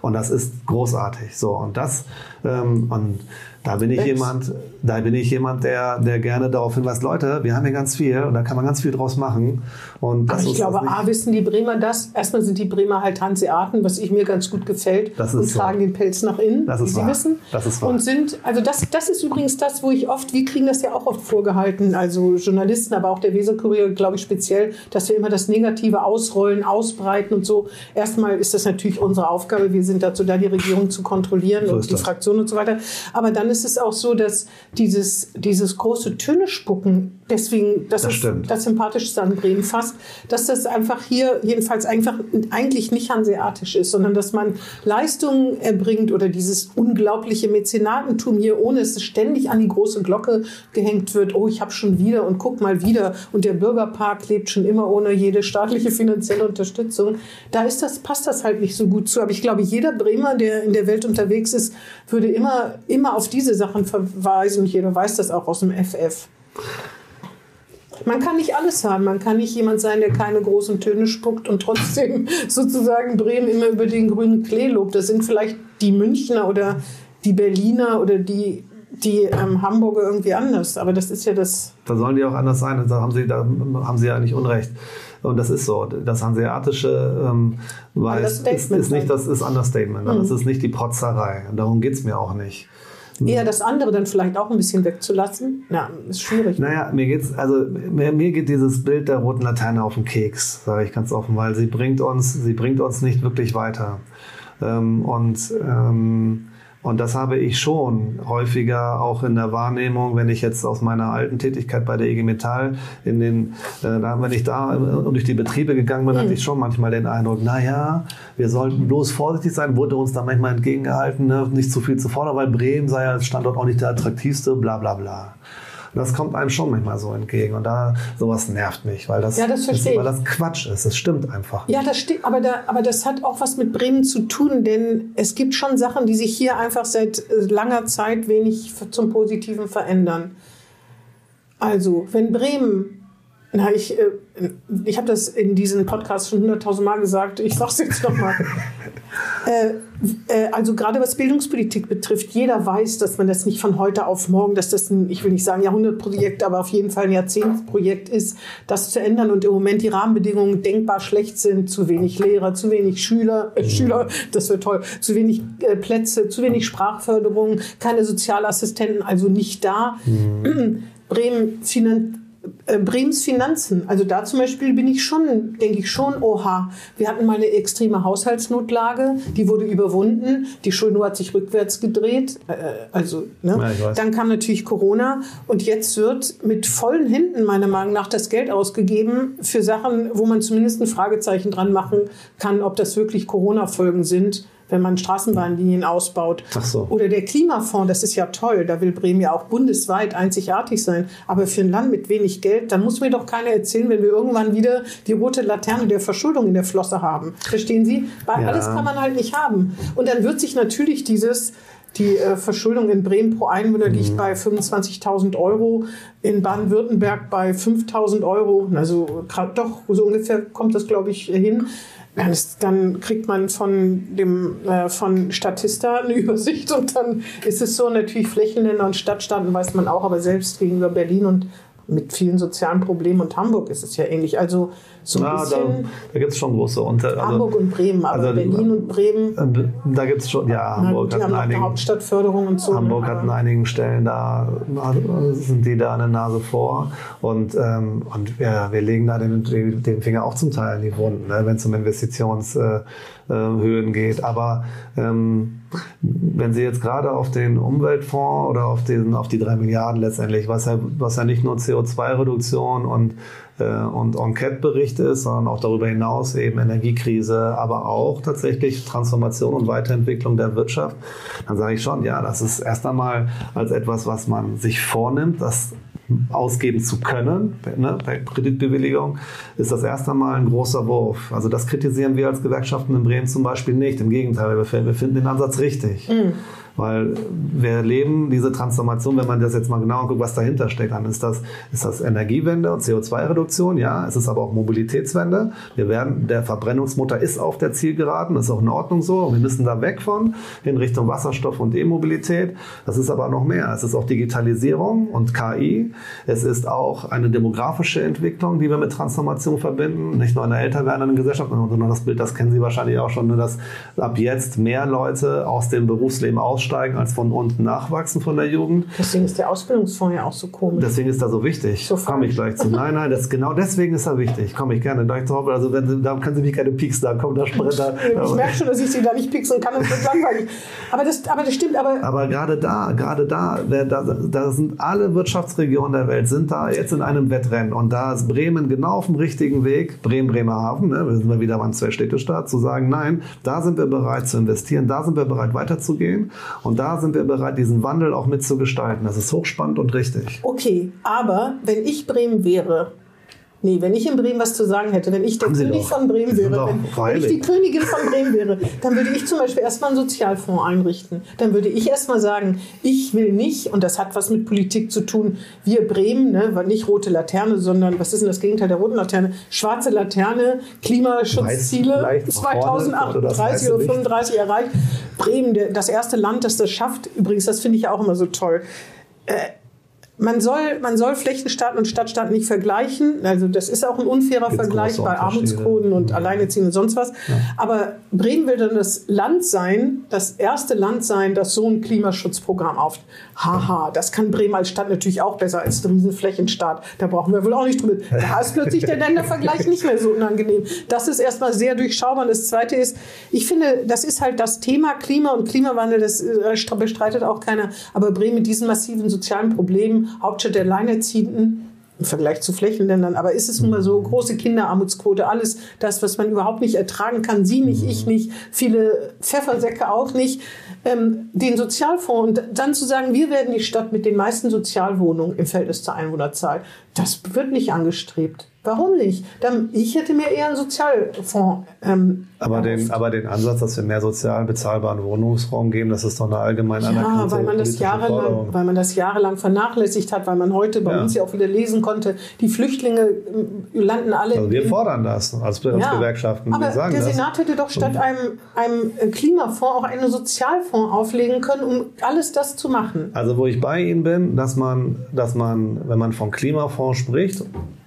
Und das ist großartig. So, und das, ähm, und da bin ich Wächst. jemand, da bin ich jemand, der, der gerne darauf hinweist, Leute, wir haben hier ganz viel und da kann man ganz viel draus machen. Und Aber ich glaube, nicht- A, wissen die Bremer das. Erstmal sind die Bremer halt Hanseaten, was ich mir ganz gut gefällt. Das und ist so. tragen den Pelz nach innen, Das wie ist sie wahr. wissen. Das ist wahr. Und sind, also das, das ist übrigens das, wo ich oft, wir kriegen das ja auch oft vorgehalten, also Journalisten, aber auch der Weserkurier, glaube ich, speziell, dass wir immer das Negative ausrollen, ausbreiten und so. Erstmal ist das natürlich unsere Aufgabe. Wir sind dazu da, die Regierung zu kontrollieren So und die das. Fraktion und so weiter. Aber dann ist es auch so, dass dieses, dieses große Töne spucken, deswegen, das, Das ist stimmt. das Sympathischste an Bremen fast, dass das einfach hier jedenfalls einfach eigentlich nicht hanseatisch ist, sondern dass man Leistungen erbringt oder dieses unglaubliche Mäzenatentum hier, ohne dass es ständig an die große Glocke gehängt wird, oh, ich habe schon wieder und guck mal wieder und der Bürgerpark lebt schon immer ohne jede staatliche finanzielle Unterstützung. Da ist das, passt das halt nicht so gut zu. Aber ich glaube, jeder Bremer, der in der Welt unterwegs ist, würde immer, immer auf diese Sachen verweisen und jeder weiß das auch aus dem FF. Man kann nicht alles haben. Man kann nicht jemand sein, der keine großen Töne spuckt und trotzdem sozusagen Bremen immer über den grünen Klee lobt. Das sind vielleicht die Münchner oder die Berliner oder die, die ähm, Hamburger irgendwie anders. Aber das ist ja das. Da sollen die auch anders sein. Da haben sie, da haben sie ja nicht Unrecht. Und das ist so. Das Hanseatische ähm, weiß, ist, ist nicht das ist Understatement. Das ist nicht die Protzerei. Darum geht's mir auch nicht. Eher das andere dann vielleicht auch ein bisschen wegzulassen. Ja, ist schwierig. Naja, mir geht's, also mir, mir geht dieses Bild der roten Laterne auf den Keks, sage ich ganz offen, weil sie bringt uns, sie bringt uns nicht wirklich weiter. Ähm, und ähm, und das habe ich schon häufiger auch in der Wahrnehmung, wenn ich jetzt aus meiner alten Tätigkeit bei der IG Metall in den, äh, wenn ich da äh, durch die Betriebe gegangen bin, hatte ich schon manchmal den Eindruck, na ja, wir sollten bloß vorsichtig sein, wurde uns da manchmal entgegengehalten, ne? nicht zu viel zu fordern, weil Bremen sei ja als Standort auch nicht der attraktivste, bla bla bla. Das kommt einem schon manchmal so entgegen. Und da sowas nervt mich, weil das, Ja, das ich. weil das Quatsch ist. Das stimmt einfach. Ja, das steht, aber, da, aber das hat auch was mit Bremen zu tun, denn es gibt schon Sachen, die sich hier einfach seit äh, langer Zeit wenig zum Positiven verändern. Also, wenn Bremen, na, ich, äh, ich habe das in diesem Podcast schon hunderttausend Mal gesagt, ich sage es jetzt nochmal. äh, äh, also gerade was Bildungspolitik betrifft, jeder weiß, dass man das nicht von heute auf morgen, dass das ein, ich will nicht sagen Jahrhundertprojekt, aber auf jeden Fall ein Jahrzehntsprojekt ist, das zu ändern und im Moment die Rahmenbedingungen denkbar schlecht sind, zu wenig Lehrer, zu wenig Schüler, äh, Schüler, das wird toll, zu wenig äh, Plätze, zu wenig Sprachförderung, keine Sozialassistenten, also nicht da. Bremen finan äh, Brems Finanzen, also da zum Beispiel bin ich schon, denke ich schon, oha, wir hatten mal eine extreme Haushaltsnotlage, die wurde überwunden, die Schuldenuhr hat sich rückwärts gedreht, äh, also ne? Ja, dann kam natürlich Corona. Und jetzt wird mit vollen Händen meiner Meinung nach das Geld ausgegeben für Sachen, wo man zumindest ein Fragezeichen dran machen kann, ob das wirklich Corona-Folgen sind wenn man Straßenbahnlinien ausbaut. Ach so. Oder der Klimafonds, das ist ja toll, da will Bremen ja auch bundesweit einzigartig sein. Aber für ein Land mit wenig Geld, dann muss mir doch keiner erzählen, wenn wir irgendwann wieder die rote Laterne der Verschuldung in der Flosse haben. Verstehen Sie? Weil Ja. alles kann man halt nicht haben. Und dann wird sich natürlich dieses die äh, Verschuldung in Bremen pro Einwohner liegt bei 25.000 Euro, in Baden-Württemberg bei 5.000 Euro. Also doch, so ungefähr kommt das, glaube ich, hin. Dann, ist, dann kriegt man von dem äh, von Statista eine Übersicht und dann ist es so natürlich Flächenländer und Stadtstaaten weiß man auch, aber selbst gegenüber Berlin und mit vielen sozialen Problemen und Hamburg ist es ja ähnlich. Also so ein Na, da bisschen da gibt es schon große Unter. Hamburg und Bremen, aber also- Berlin und Bremen, äh, Da gibt es schon, ja, Hamburg hat eine einigen, Hauptstadtförderung und so. Hamburg hat in aber- einigen Stellen da äh, sind die da eine Nase vor und, ähm, und wir, wir legen da den, den Finger auch zum Teil in die Wunden, ne, wenn es um Investitionshöhen äh, Höhen geht. Aber ähm, wenn Sie jetzt gerade auf den Umweltfonds oder auf, den, auf die drei Milliarden letztendlich, was ja, was ja nicht nur CO2-Reduktion und äh, und Enquete-Bericht ist, sondern auch darüber hinaus eben Energiekrise, aber auch tatsächlich Transformation und Weiterentwicklung der Wirtschaft, dann sage ich schon, ja, das ist erst einmal als etwas, was man sich vornimmt, das ausgeben zu können, ne, bei Kreditbewilligung, ist das erst einmal ein großer Wurf. Also das kritisieren wir als Gewerkschaften in Bremen zum Beispiel nicht. Im Gegenteil, wir finden wir finden den Ansatz richtig. Weil wir erleben diese Transformation, wenn man das jetzt mal genau anguckt, was dahinter steckt, dann ist das, ist das Energiewende und CO2-Reduktion, ja, es ist aber auch Mobilitätswende. Wir werden, der Verbrennungsmotor ist auf der Zielgeraden, das ist auch in Ordnung so. Wir müssen da weg von in Richtung Wasserstoff und E-Mobilität. Das ist aber noch mehr. Es ist auch Digitalisierung und KI. Es ist auch eine demografische Entwicklung, die wir mit Transformation verbinden. Nicht nur eine älter werdende Gesellschaft, sondern das Bild, das kennen Sie wahrscheinlich auch schon, ne, dass ab jetzt mehr Leute aus dem Berufsleben aussteigen, als von unten nachwachsen von der Jugend. Deswegen ist der Ausbildungsfonds ja auch so komisch. Deswegen ist er so wichtig. So Komme ich gleich zu. Nein, nein, das, genau deswegen ist er wichtig. Komme ich gerne gleich drauf. Also wenn Sie, da können Sie mich keine pieksen, da kommt der Sprinter. ich merke schon, dass ich sie da nicht pixeln kann, das wird langweilig. Aber das, aber das stimmt, aber Aber gerade da, gerade da, da, da sind alle Wirtschaftsregionen der Welt sind da jetzt in einem Wettrennen und da ist Bremen genau auf dem richtigen Weg. Bremen, Bremerhaven, ne, wir sind wir wieder beim Zwei-Städte-Staat, zu sagen, nein, da sind wir bereit zu investieren, da sind wir bereit weiterzugehen und da sind wir bereit, diesen Wandel auch mitzugestalten. Das ist hochspannend und richtig. okay, aber wenn ich Bremen wäre, nee, wenn ich in Bremen was zu sagen hätte, wenn ich der König doch. von Bremen wäre, wenn, wenn ich die Königin von Bremen wäre, dann würde ich zum Beispiel erstmal einen Sozialfonds einrichten. Dann würde ich erstmal sagen, ich will nicht, und das hat was mit Politik zu tun, wir Bremen, ne, weil nicht rote Laterne, sondern was ist denn das Gegenteil der roten Laterne? Schwarze Laterne, Klimaschutzziele Weiß leicht nach vorne, oder das 2038 weiße oder Licht. 35 erreicht. Bremen, der, das erste Land, das das schafft. Übrigens, das finde ich ja auch immer so toll. Äh, man soll, man soll Flächenstaat und Stadtstaat nicht vergleichen. Also das ist auch ein unfairer Gibt's Vergleich bei. Armutsquoten und Alleinerziehenden und sonst was. Aber Bremen will dann das Land sein, das erste Land sein, das so ein Klimaschutzprogramm auf. Haha, das kann Bremen als Stadt natürlich auch besser als ein Riesenflächenstaat. Da brauchen wir wohl auch nicht drüber. Da ist plötzlich der Ländervergleich nicht mehr so unangenehm. Das ist erstmal sehr durchschaubar. Und das Zweite ist, ich finde, das ist halt das Thema Klima und Klimawandel, das äh, bestreitet auch keiner. Aber Bremen mit diesen massiven sozialen Problemen, Hauptstadt der Alleinerziehenden, im Vergleich zu Flächenländern, aber ist es nun mal so, große Kinderarmutsquote, alles das, was man überhaupt nicht ertragen kann, Sie nicht, ich nicht, viele Pfeffersäcke auch nicht, ähm, den Sozialfonds und dann zu sagen, wir werden die Stadt mit den meisten Sozialwohnungen im Verhältnis zur Einwohnerzahl, das wird nicht angestrebt. Warum nicht? Dann, ich hätte mir eher einen Sozialfonds ähm, Aber den, aber den Ansatz, dass wir mehr sozial bezahlbaren Wohnungsraum geben, das ist doch eine allgemein Ja, weil man, das jahrelang, Forderung. weil man das jahrelang vernachlässigt hat, weil man heute bei Ja. uns ja auch wieder lesen konnte, die Flüchtlinge äh, landen alle Also wir fordern das als, als Gewerkschaften. Aber der das. Senat hätte doch statt einem, einem Klimafonds auch einen Sozialfonds auflegen können, um alles das zu machen. Also wo ich bei Ihnen bin, dass man, dass man, wenn man vom Klimafonds spricht,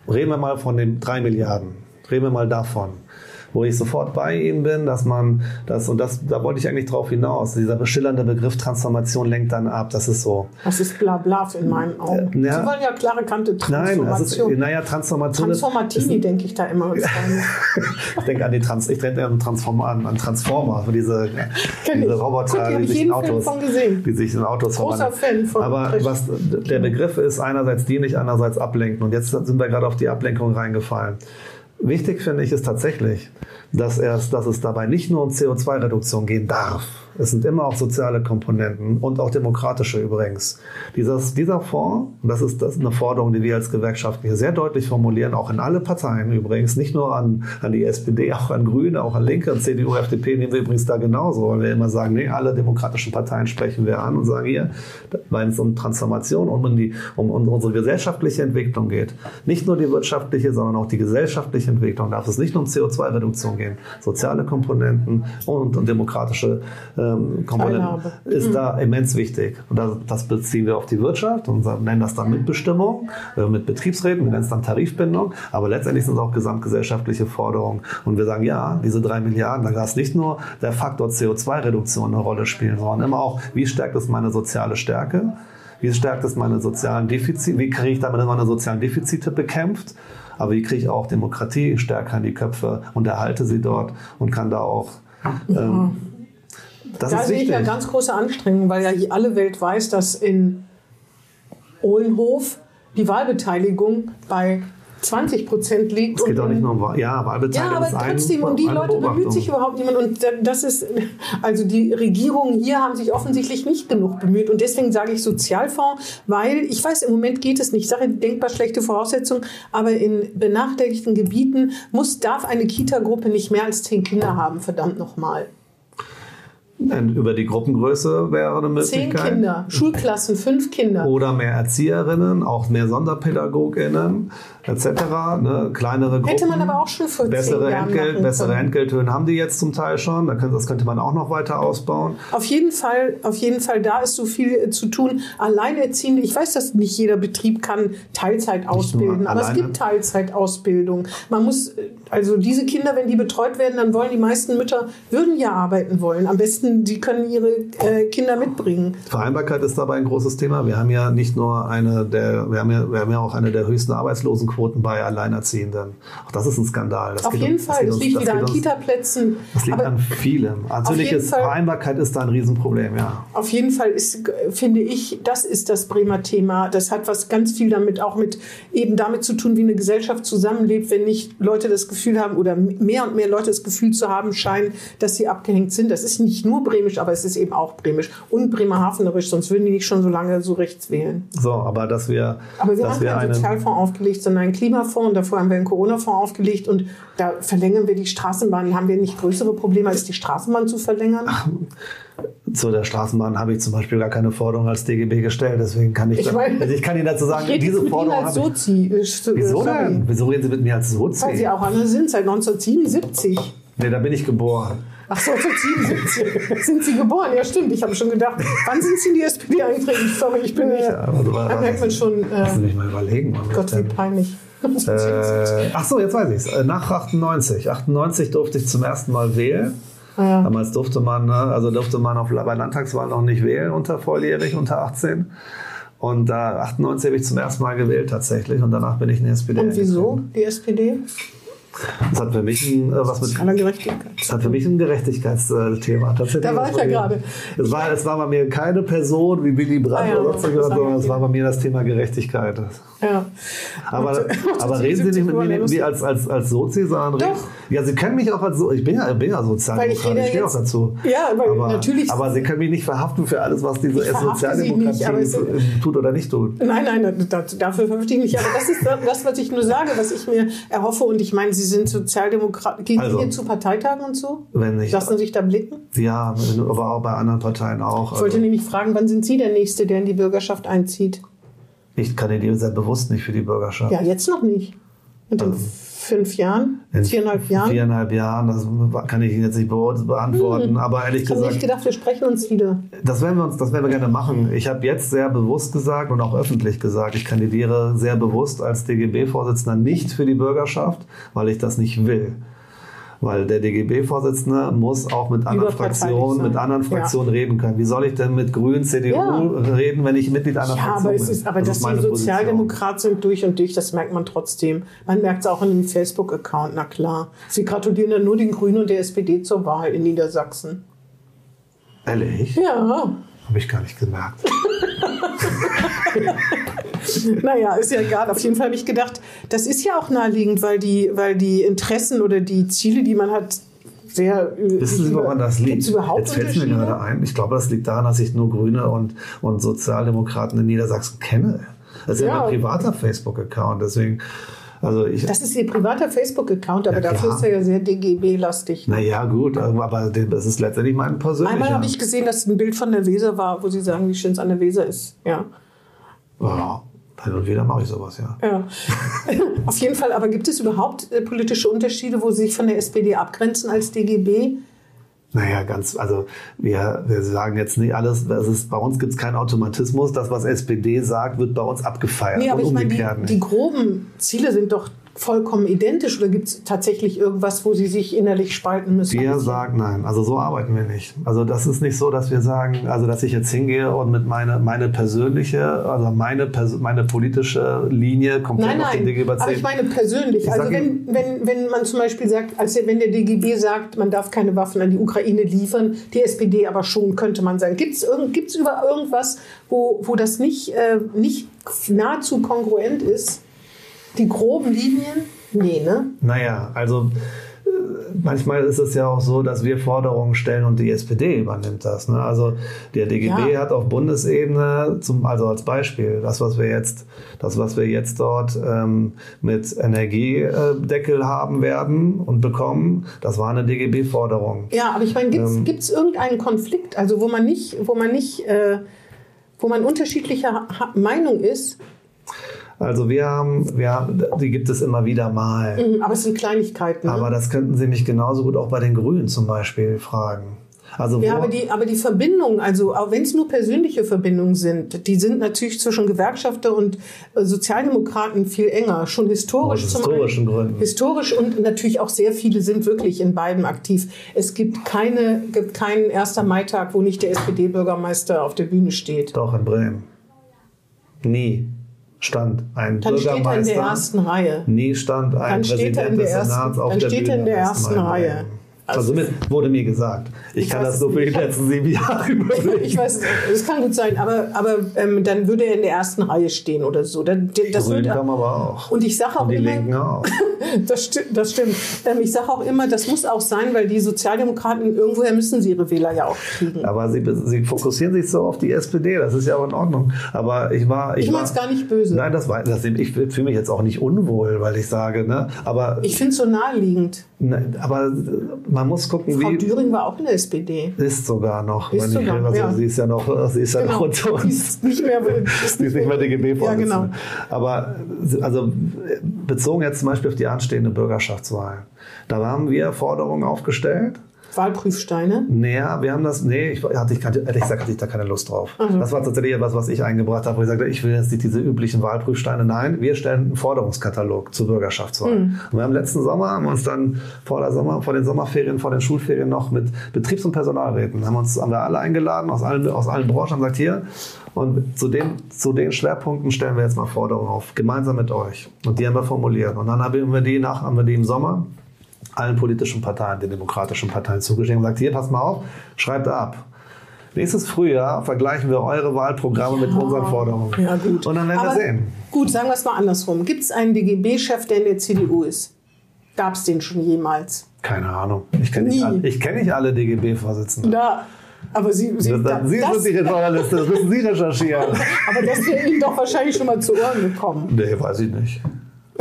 reden wir mal von den drei Milliarden, reden wir mal davon. Wo ich sofort bei Ihnen bin, dass man das, und das, da wollte ich eigentlich drauf hinaus, dieser beschillernde Begriff Transformation lenkt dann ab, das ist so. Das ist bla bla in meinen Augen. Äh, ja. Sie wollen ja klare Kante Nein, das ist, Transformation. naja, Transformation Transformatini denke ich da immer. ich denke an die Trans, ich denke an Transformer, an, an Transformer, diese, Kenn diese. Roboter, die die ich sich in Autos, die sich in Autos Großer verwandeln. Fan von Aber was der Begriff ist, einerseits dienlich, andererseits ablenken. Und jetzt sind wir gerade auf die Ablenkung reingefallen. Wichtig finde ich es tatsächlich, dass, erst, dass es dabei nicht nur um CO2-Reduktion gehen darf. Es sind immer auch soziale Komponenten und auch demokratische übrigens. Dieses, dieser Fonds, und das ist, das eine Forderung, die wir als Gewerkschaft hier sehr deutlich formulieren, auch in alle Parteien übrigens, nicht nur an, an die SPD, auch an Grüne, auch an Linke, an CDU, FDP nehmen wir übrigens da genauso, weil wir immer sagen, nee, alle demokratischen Parteien sprechen wir an und sagen hier, wenn es um Transformation, um, die, um, um unsere gesellschaftliche Entwicklung geht, nicht nur die wirtschaftliche, sondern auch die gesellschaftliche Entwicklung, darf es nicht nur um CO2-Reduktion gehen, soziale Komponenten und, und demokratische ähm, Komponenten Teilhabe. ist da immens wichtig. Und das, das beziehen wir auf die Wirtschaft und nennen das dann Mitbestimmung, äh, mit Betriebsräten, wir nennen es dann Tarifbindung, aber letztendlich sind es auch gesamtgesellschaftliche Forderungen. Und wir sagen, ja, diese drei Milliarden, da darf nicht nur der Faktor CO2-Reduktion eine Rolle spielen, sondern immer auch, wie stärkt es meine soziale Stärke? Wie stärkt es meine sozialen Defizite? Wie kriege ich damit meine sozialen Defizite bekämpft? Aber wie kriege ich auch Demokratie stärker in die Köpfe und erhalte sie dort und kann da auch. Ähm, das Da ist sehe ich ja ganz große Anstrengungen, weil ja alle Welt weiß, dass in Ohlenhof die Wahlbeteiligung bei 20 Prozent liegt. Es geht doch in- nicht nur um ja, Wahlbeteiligung Ja, aber trotzdem, um die Leute bemüht sich überhaupt niemand. Und das ist, also die Regierungen hier haben sich offensichtlich nicht genug bemüht. Und deswegen sage ich Sozialfonds, weil ich weiß, im Moment geht es nicht. Ich sage denkbar schlechte Voraussetzungen, aber in benachteiligten Gebieten muss, darf eine Kita-Gruppe nicht mehr als zehn Kinder haben, verdammt nochmal. Über die Gruppengröße wäre eine Zehn Möglichkeit. Kinder, Schulklassen, fünf Kinder. Oder mehr Erzieherinnen, auch mehr SonderpädagogInnen etc. Ne? Kleinere Gruppen. Hätte man aber auch schon vor bessere Entgelt, bessere können. Entgelthöhen haben die jetzt zum Teil schon. Das könnte man auch noch weiter ausbauen. Auf jeden Fall, auf jeden Fall, da ist so viel äh, zu tun. Alleinerziehende, ich weiß, dass nicht jeder Betrieb kann Teilzeit ausbilden, aber es gibt Teilzeitausbildung. Man muss, äh, also diese Kinder, wenn die betreut werden, dann wollen die meisten Mütter, würden ja arbeiten wollen. Am besten, die können ihre äh, Kinder mitbringen. Vereinbarkeit ist dabei ein großes Thema. Wir haben ja nicht nur eine der, wir haben ja, wir haben ja auch eine der höchsten Arbeitslosenquoten bei Alleinerziehenden. Auch das ist ein Skandal. Das auf jeden uns- Fall, das uns- liegt das wieder an uns- Kita-Plätzen. Das liegt Aber an vielem. Natürlich ist Fall- Vereinbarkeit ist da ein Riesenproblem, ja. Auf jeden Fall ist, finde ich, das ist das Bremer Thema. Das hat was ganz viel damit, auch mit eben damit zu tun, wie eine Gesellschaft zusammenlebt, wenn nicht Leute das Gefühl haben oder mehr und mehr Leute das Gefühl zu haben scheinen, dass sie abgehängt sind. Das ist nicht nur bremisch, aber es ist eben auch bremisch und bremerhavenerisch, sonst würden die nicht schon so lange so rechts wählen. So, aber dass wir, Aber wir dass haben wir keinen eine, Sozialfonds aufgelegt, sondern einen Klimafonds. Und davor haben wir einen Corona-Fonds aufgelegt. Und da verlängern wir die Straßenbahn. Haben wir nicht größere Probleme, als die Straßenbahn zu verlängern? zu der Straßenbahn habe ich zum Beispiel gar keine Forderung als DGB gestellt. Deswegen kann ich, Ich da, meine, also ich kann Ihnen dazu sagen, Ich diese Forderung als habe ich. Sozi. So- Wieso sorry. denn? Wieso reden Sie mit mir als Weil Sie Sozi? auch einer sind, seit 1977. Nee, da bin ich geboren. Ach so, 1977 sind Sie geboren. Ja, stimmt. Ich habe schon gedacht, wann sind Sie in die SPD eingetreten? Sorry, ich bin nicht. Ja, Da merkt man schon, äh, mich mal überlegen. Gott, wie peinlich. Äh, ach so, jetzt weiß ich es. Nach 98. 98 durfte ich zum ersten Mal wählen. Ja. Damals durfte man, ne, also durfte man auf, bei Landtagswahlen noch nicht wählen unter volljährig, unter 18. Und da 98 habe ich zum ersten Mal gewählt tatsächlich und danach bin ich in die SPD. Und wieso die SPD? Das hat für mich ein, äh, was mit Aller Gerechtigkeit. Das hat für mich ein Gerechtigkeitsthema. Tatsächlich Da war ich ja mir- gerade. Es war, es war bei mir keine Person wie Willy Brandt Ah ja, oder ich sondern es war bei mir das Thema Gerechtigkeit. Ja. Aber, Und- aber reden Sie nicht mit mir 77 nicht wie als, als, als Sozi, sondern Doch. Ja, Sie können mich auch als so. Ich bin ja, bin ja ich Sozialdemokrat, rede ich stehe auch dazu. Ja, weil aber, natürlich- Aber Sie können mich nicht verhaften für alles, was diese Ich Sie nicht, Sozialdemokratie tut oder nicht tut. Nein, nein, da- dafür verstehe ich nicht. Aber das ist das, was ich nur sage, was ich mir erhoffe. Und ich meine, Sie sind Sozialdemokrat. Gehen Also- Sie hier zu Parteitagen und so? Wenn nicht. Lassen Sie sich da blicken? Ja, aber auch bei anderen Parteien auch. Ich wollte Also, nämlich fragen, wann sind Sie der Nächste, der in die Bürgerschaft einzieht? ich kandidiere sehr bewusst nicht für die Bürgerschaft. Ja, jetzt noch nicht. Und in fünf Jahren? In viereinhalb Jahren? Viereinhalb Jahren, das kann ich Ihnen jetzt nicht be- beantworten, aber ehrlich Ich habe gesagt, nicht gedacht, wir sprechen uns wieder. das werden wir uns, das werden wir gerne machen. Ich habe jetzt sehr bewusst gesagt und auch öffentlich gesagt, ich kandidiere sehr bewusst als DGB-Vorsitzender nicht für die Bürgerschaft, weil ich das nicht will. Weil der DGB-Vorsitzende muss auch mit anderen Fraktionen, mit anderen Ja. Fraktionen reden können. Wie soll ich denn mit Grünen, CDU Ja. reden, wenn ich Mitglied einer Ja, Fraktion aber, bin? ist, aber dass meine die Position. Sozialdemokrat sind durch und durch, das merkt man trotzdem. Man merkt es auch in dem Facebook-Account, na klar. Sie gratulieren dann nur den Grünen und der SPD zur Wahl in Niedersachsen. Ehrlich? Ja, Habe ich gar nicht gemerkt. naja, ist ja egal. Auf jeden Fall habe ich gedacht, das ist ja auch naheliegend, weil die, weil die Interessen oder die Ziele, die man hat, sehr. Wissen Sie, woran das liegt? Jetzt fällt es mir gerade ein. Ich glaube, das liegt daran, dass ich nur Grüne und, und Sozialdemokraten in Niedersachsen kenne. Das ist ja, Ja. mein privater Facebook-Account. Deswegen, also ich. Das ist ihr privater Facebook-Account, aber Ja, dafür ist er ja sehr DGB-lastig. naja, gut, aber das ist letztendlich mein persönlicher. Einmal habe ich gesehen, dass ein Bild von der Weser war, wo sie sagen, wie schön es an der Weser ist. Ja. Ja, hin und wieder mache ich sowas, ja. Ja. Auf jeden Fall, aber gibt es überhaupt äh, politische Unterschiede, wo sie sich von der SPD abgrenzen als DGB? Naja, ganz, also wir, wir sagen jetzt nicht alles, es ist, bei uns gibt es keinen Automatismus. Das, was SPD sagt, wird bei uns abgefeiert Nee, aber und ich meine, die, die groben Ziele sind doch vollkommen identisch oder gibt es tatsächlich irgendwas, wo sie sich innerlich spalten müssen? Wir sagen nein. Also so arbeiten wir nicht. Also das ist nicht so, dass wir sagen, also dass ich jetzt hingehe und mit meine, meine persönliche, also meine, pers meine politische Linie komplett Nein, auf den nein, DGB aber ich meine persönlich. Ich Also wenn, wenn, wenn man zum Beispiel sagt, als wenn der DGB sagt, man darf keine Waffen an die Ukraine liefern, die SPD aber schon, könnte man sagen. Gibt es irgend, gibt's über irgendwas, wo, wo das nicht, äh, nicht nahezu kongruent ist? Die groben Linien? Nee, ne? Naja, also äh, manchmal ist es ja auch so, dass wir Forderungen stellen und die SPD übernimmt das. Ne? Also der DGB Ja. hat auf Bundesebene, zum, also als Beispiel, das, was wir jetzt, das, was wir jetzt dort ähm, mit Energiedeckel haben werden und bekommen, das war eine DGB-Forderung. Ja, aber ich meine, gibt Ähm. es irgendeinen Konflikt, also wo man nicht, wo man nicht, äh, wo man unterschiedlicher Meinung ist, Also wir haben, wir haben, die gibt es immer wieder mal. Mhm, aber es sind Kleinigkeiten. Ne? Aber das könnten Sie mich genauso gut auch bei den Grünen zum Beispiel fragen. Also Ja, aber die, aber die Verbindung, also auch wenn es nur persönliche Verbindungen sind, die sind natürlich zwischen Gewerkschafter und äh, Sozialdemokraten viel enger, schon historisch Aus historischen einen. Gründen. Historisch und natürlich auch sehr viele sind wirklich in beiden aktiv. Es gibt keine, gibt keinen 1. Maitag, wo nicht der SPD-Bürgermeister auf der Bühne steht. Doch, in Bremen. Nie stand ein Dann steht er in Bürgermeister. der ersten Reihe. Nie stand ein Dann Präsident des ersten- Senats auf dann der steht Bühne. er in der ersten Mal. Reihe. Also, mit, wurde mir gesagt. Ich, Ich kann das es nur für die letzten sieben Jahre überlegen. Ich weiß, es kann gut sein, aber, aber ähm, dann würde er in der ersten Reihe stehen oder so. Dann, Die das Grünen würde, kommen aber auch. und ich sage auch Und die immer, Linken auch. Das, sti das stimmt. Ähm, ich sage auch immer, das muss auch sein, weil die Sozialdemokraten, irgendwoher müssen sie ihre Wähler ja auch kriegen. Aber sie, sie fokussieren sich so auf die SPD. Das ist ja auch in Ordnung. Aber ich war. Ich war- mein's gar nicht böse. Nein, das war. Das, ich fühle mich jetzt auch nicht unwohl, weil ich sage, ne? Aber, Ich finde es so naheliegend. ne, aber man muss gucken, Frau wie. Düring war auch in der SPD. Ist sogar noch. Ist sogar, also, ja. Sie ist ja noch, sie ist ja noch unter uns. Die ist nicht mehr, Die ist nicht mehr DGB Ja, genau. Aber also bezogen jetzt zum Beispiel auf die anstehende Bürgerschaftswahl. Da haben wir Forderungen aufgestellt. Wahlprüfsteine. Naja, wir haben das, nee, ich, hatte, ich, ehrlich gesagt hatte ich da keine Lust drauf. Das war tatsächlich etwas, was ich eingebracht habe, wo ich sagte, ich will jetzt nicht diese üblichen Wahlprüfsteine. Nein, wir stellen einen Forderungskatalog zur Bürgerschaftswahl. Und wir haben letzten Sommer, haben uns dann vor der Sommer, vor den Sommerferien, vor den Schulferien noch mit Betriebs- und Personalräten, haben uns, haben wir alle eingeladen aus allen, aus allen Branchen, haben gesagt, hier, und zu den, zu den Schwerpunkten stellen wir jetzt mal Forderungen auf, gemeinsam mit euch. Und die haben wir formuliert. Und dann haben wir die nach, haben wir die im Sommer allen politischen Parteien, den demokratischen Parteien zugeschickt und gesagt, hier, passt mal auf, schreibt ab. Nächstes Frühjahr vergleichen wir eure Wahlprogramme mit unseren Forderungen. Ja, gut. Und dann werden wir sehen. Gut, sagen wir es mal andersrum. Gibt es einen DGB-Chef, der in der CDU ist? Gab es den schon jemals? Keine Ahnung. Ich kenne nicht, kenn nicht alle DGB-Vorsitzenden. Da, aber Sie, Sie Das, da, Sie das, sind die Journalisten, das müssen Sie recherchieren. aber das wäre Ihnen doch wahrscheinlich schon mal zu Ohren gekommen. nee, weiß ich nicht.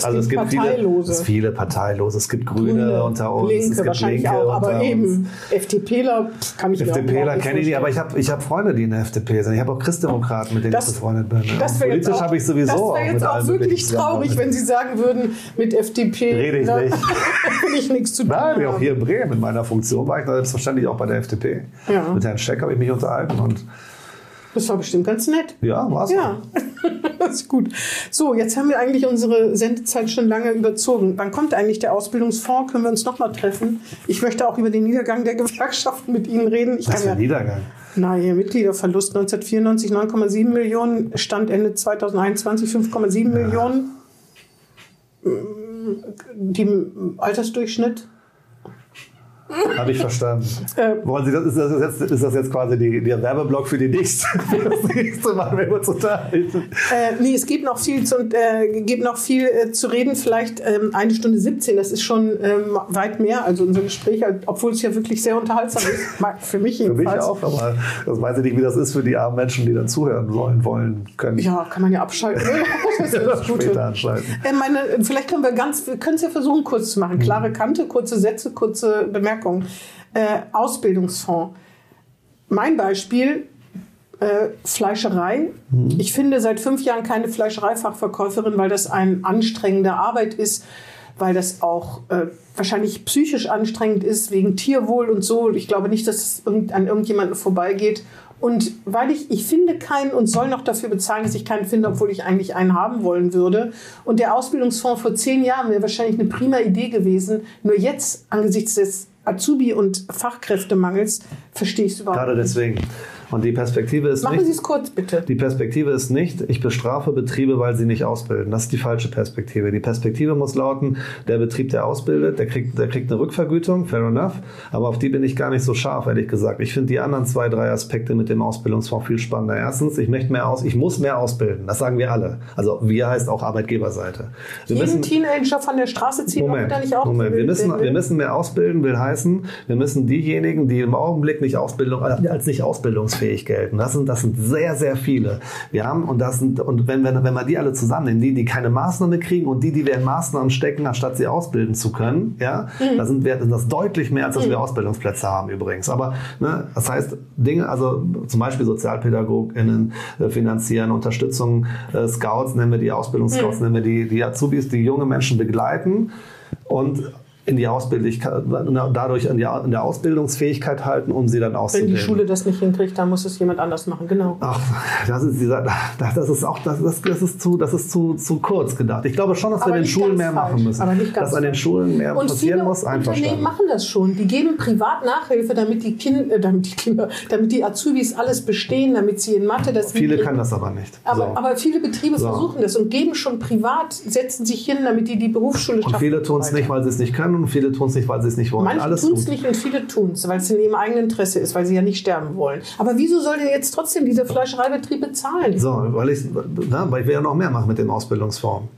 Also Es es gibt viele, Parteilose. es gibt viele Parteilose. Es gibt Grüne, unter uns. Linke es gibt Linke auch, aber unter uns. eben FDPler kann ich FDPler kenne ich nicht, aber ich habe ich hab Freunde, die in der FDP sind. Ich habe auch Christdemokraten, mit denen Das- ich befreundet bin. Das wäre jetzt Politisch auch, habe ich sowieso das auch wär mit jetzt auch wirklich traurig, wenn Sie sagen würden, mit FDP Rede ich nicht. will ich nichts zu tun Nein, auch hier in Bremen in meiner Funktion war ich selbstverständlich auch bei der FDP. Ja. Mit Herrn Scheck habe ich mich unterhalten und Das war bestimmt ganz nett. ja, war's. Ja. das ist gut. So, jetzt haben wir eigentlich unsere Sendezeit schon lange überzogen. Wann kommt eigentlich der Ausbildungsfonds? Können wir uns nochmal treffen? Ich möchte auch über den Niedergang der Gewerkschaften mit Ihnen reden. Ich Was für ja, ein Niedergang. na, Ihr Mitgliederverlust 1994 9,7 Millionen, Stand Ende 2021 5,7 Millionen. Die Altersdurchschnitt Habe ich verstanden. Äh, Wollen Sie das, ist, das jetzt, ist das jetzt quasi die, der Werbeblock für die nächste, für das nächste Mal, wenn wir uns unterhalten? Äh, nee, es gibt noch viel zu, äh, gibt noch viel äh, zu reden. Vielleicht ähm, eine Stunde 17, das ist schon ähm, weit mehr. Also unser Gespräch, obwohl es ja wirklich sehr unterhaltsam ist. Für mich Für jedenfalls. mich auch, aber das weiß ich nicht, wie das ist für die armen Menschen, die dann zuhören wollen, wollen können. Ja, kann man ja abschalten. das ist das Gute. Später anschalten. Äh, meine, vielleicht können wir ganz, wir können es ja versuchen, kurz zu machen. Klare Kante, kurze Sätze, kurze Bemerkungen. Äh, Ausbildungsfonds. Mein Beispiel, äh, Fleischerei. Ich finde seit fünf Jahren keine Fleischereifachverkäuferin, weil das eine anstrengende Arbeit ist, weil das auch äh, wahrscheinlich psychisch anstrengend ist, wegen Tierwohl und so. Ich glaube nicht, dass es irgend, an irgendjemanden vorbeigeht. Und weil ich, ich finde keinen und soll noch dafür bezahlen, dass ich keinen finde, obwohl ich eigentlich einen haben wollen würde. Und der Ausbildungsfonds vor zehn Jahren wäre wahrscheinlich eine prima Idee gewesen. Nur jetzt, angesichts des Azubi- und Fachkräftemangels, verstehe ich es überhaupt Gerade nicht. Und die Perspektive ist Machen nicht, Sie es kurz, bitte. Die Perspektive ist nicht, ich bestrafe Betriebe, weil sie nicht ausbilden. Das ist die falsche Perspektive. Die Perspektive muss lauten, der Betrieb, der ausbildet, der kriegt, der kriegt eine Rückvergütung, fair enough. Aber auf die bin ich gar nicht so scharf, ehrlich gesagt. Ich finde die anderen zwei, drei Aspekte mit dem Ausbildungsfonds viel spannender. Erstens, ich möchte mehr aus, ich muss mehr ausbilden. Das sagen wir alle. Also wir heißt auch Arbeitgeberseite. Wir Jeden Teenager von der Straße ziehen, Moment, da nicht auch Moment. Wir, müssen, wir müssen mehr ausbilden, will heißen, wir müssen diejenigen, die im Augenblick nicht Ausbildung, äh, als nicht ausbildungsfähig gelten, das sind, das sind sehr, sehr viele. Wir haben, und das sind, und wenn, wenn, wenn wir die alle zusammennehmen, die, die keine Maßnahme kriegen und die, die wir in Maßnahmen stecken, anstatt sie ausbilden zu können, ja, da sind wir, sind das deutlich mehr, als dass wir Ausbildungsplätze haben übrigens. Aber, ne, das heißt, Dinge, also zum Beispiel SozialpädagogInnen äh, finanzieren, Unterstützung, äh, Scouts, nennen wir die Ausbildungsscouts, nennen wir die, die Azubis, die junge Menschen begleiten. Und in die Ausbildung, dadurch in, die, in der Ausbildungsfähigkeit halten, um sie dann Wenn auszubilden. die Schule das nicht hinkriegt, dann muss es jemand anders machen. Genau. Ach, das ist dieser, das ist auch, das, das, das ist zu, das ist zu, zu kurz gedacht. Ich glaube schon, dass wir in den Schulen mehr falsch. machen müssen. Aber nicht ganz dass an den. Schulen mehr Und passieren viele muss, Unternehmen machen das schon. Die geben privat Nachhilfe, damit die, kind, äh, damit die Kinder, damit die Azubis alles bestehen, damit sie in Mathe das Viele können das aber nicht. Aber, So. aber viele Betriebe So. versuchen das und geben schon privat, setzen sich hin, damit die die Berufsschule und schaffen. viele tun es und nicht, weil sie es nicht können und viele tun es nicht, weil sie es nicht wollen. Manche tun es nicht und viele tun es, weil es in ihrem eigenen Interesse ist, weil sie ja nicht sterben wollen. Aber wieso soll der jetzt trotzdem dieser Fleischereibetrieb bezahlen? So, weil ich, na, weil ich will ja noch mehr machen mit dem Ausbildungsfonds.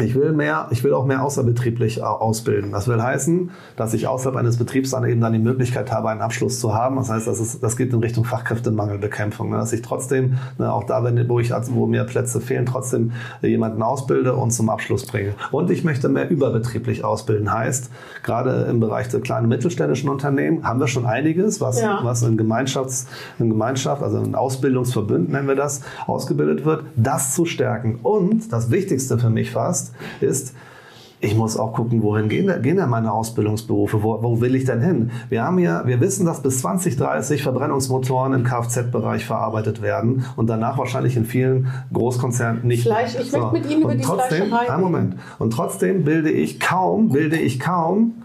Ich will mehr, ich will auch mehr außerbetrieblich au- ausbilden. Das will heißen, dass ich außerhalb eines Betriebs dann eben dann die Möglichkeit habe, einen Abschluss zu haben. Das heißt, das, ist, das geht in Richtung Fachkräftemangelbekämpfung. Ne? Dass ich trotzdem, ne, auch da, wenn, wo, ich, wo mir Plätze fehlen, trotzdem jemanden ausbilde und zum Abschluss bringe. Und ich möchte mehr überbetrieblich ausbilden. Heißt, gerade im Bereich der kleinen und mittelständischen Unternehmen haben wir schon einiges, was, Ja. was in, Gemeinschafts-, in Gemeinschaft, also in Ausbildungsverbünden nennen wir das, ausgebildet wird, das zu stärken. Und das Wichtigste für mich fast ist, ich muss auch gucken, wohin gehen, gehen denn meine Ausbildungsberufe? Wo, wo will ich denn hin? Wir haben ja, wir wissen, dass bis 2030 Verbrennungsmotoren im Kfz-Bereich verarbeitet werden und danach wahrscheinlich in vielen Großkonzernen nicht. Fleisch- ich möchte mit Ihnen über Und die trotzdem, Fleischerei einen Moment. Und trotzdem bilde ich kaum, bilde ich kaum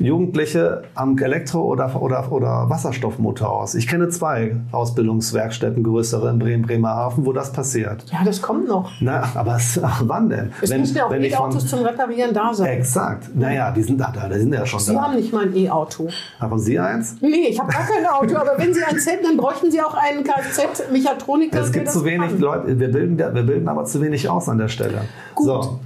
Jugendliche am Elektro- oder, oder, oder Wasserstoffmotor aus. Ich kenne zwei Ausbildungswerkstätten, größere in Bremen, Bremerhaven, wo das passiert. Ja, das kommt noch. Na, aber es, ach, wann denn? Es müssen ja auch E-Autos zum Reparieren da sein. Exakt. Naja, die sind da, da, die sind ja schon Sie da. haben nicht mal ein E-Auto. Haben Sie eins? Nee, ich habe gar kein Auto, aber wenn Sie eins hätten, dann bräuchten Sie auch einen Kfz-Mechatroniker. Es gibt zu wenig kann. Leute, wir bilden, wir bilden aber zu wenig aus an der Stelle. Gut. So,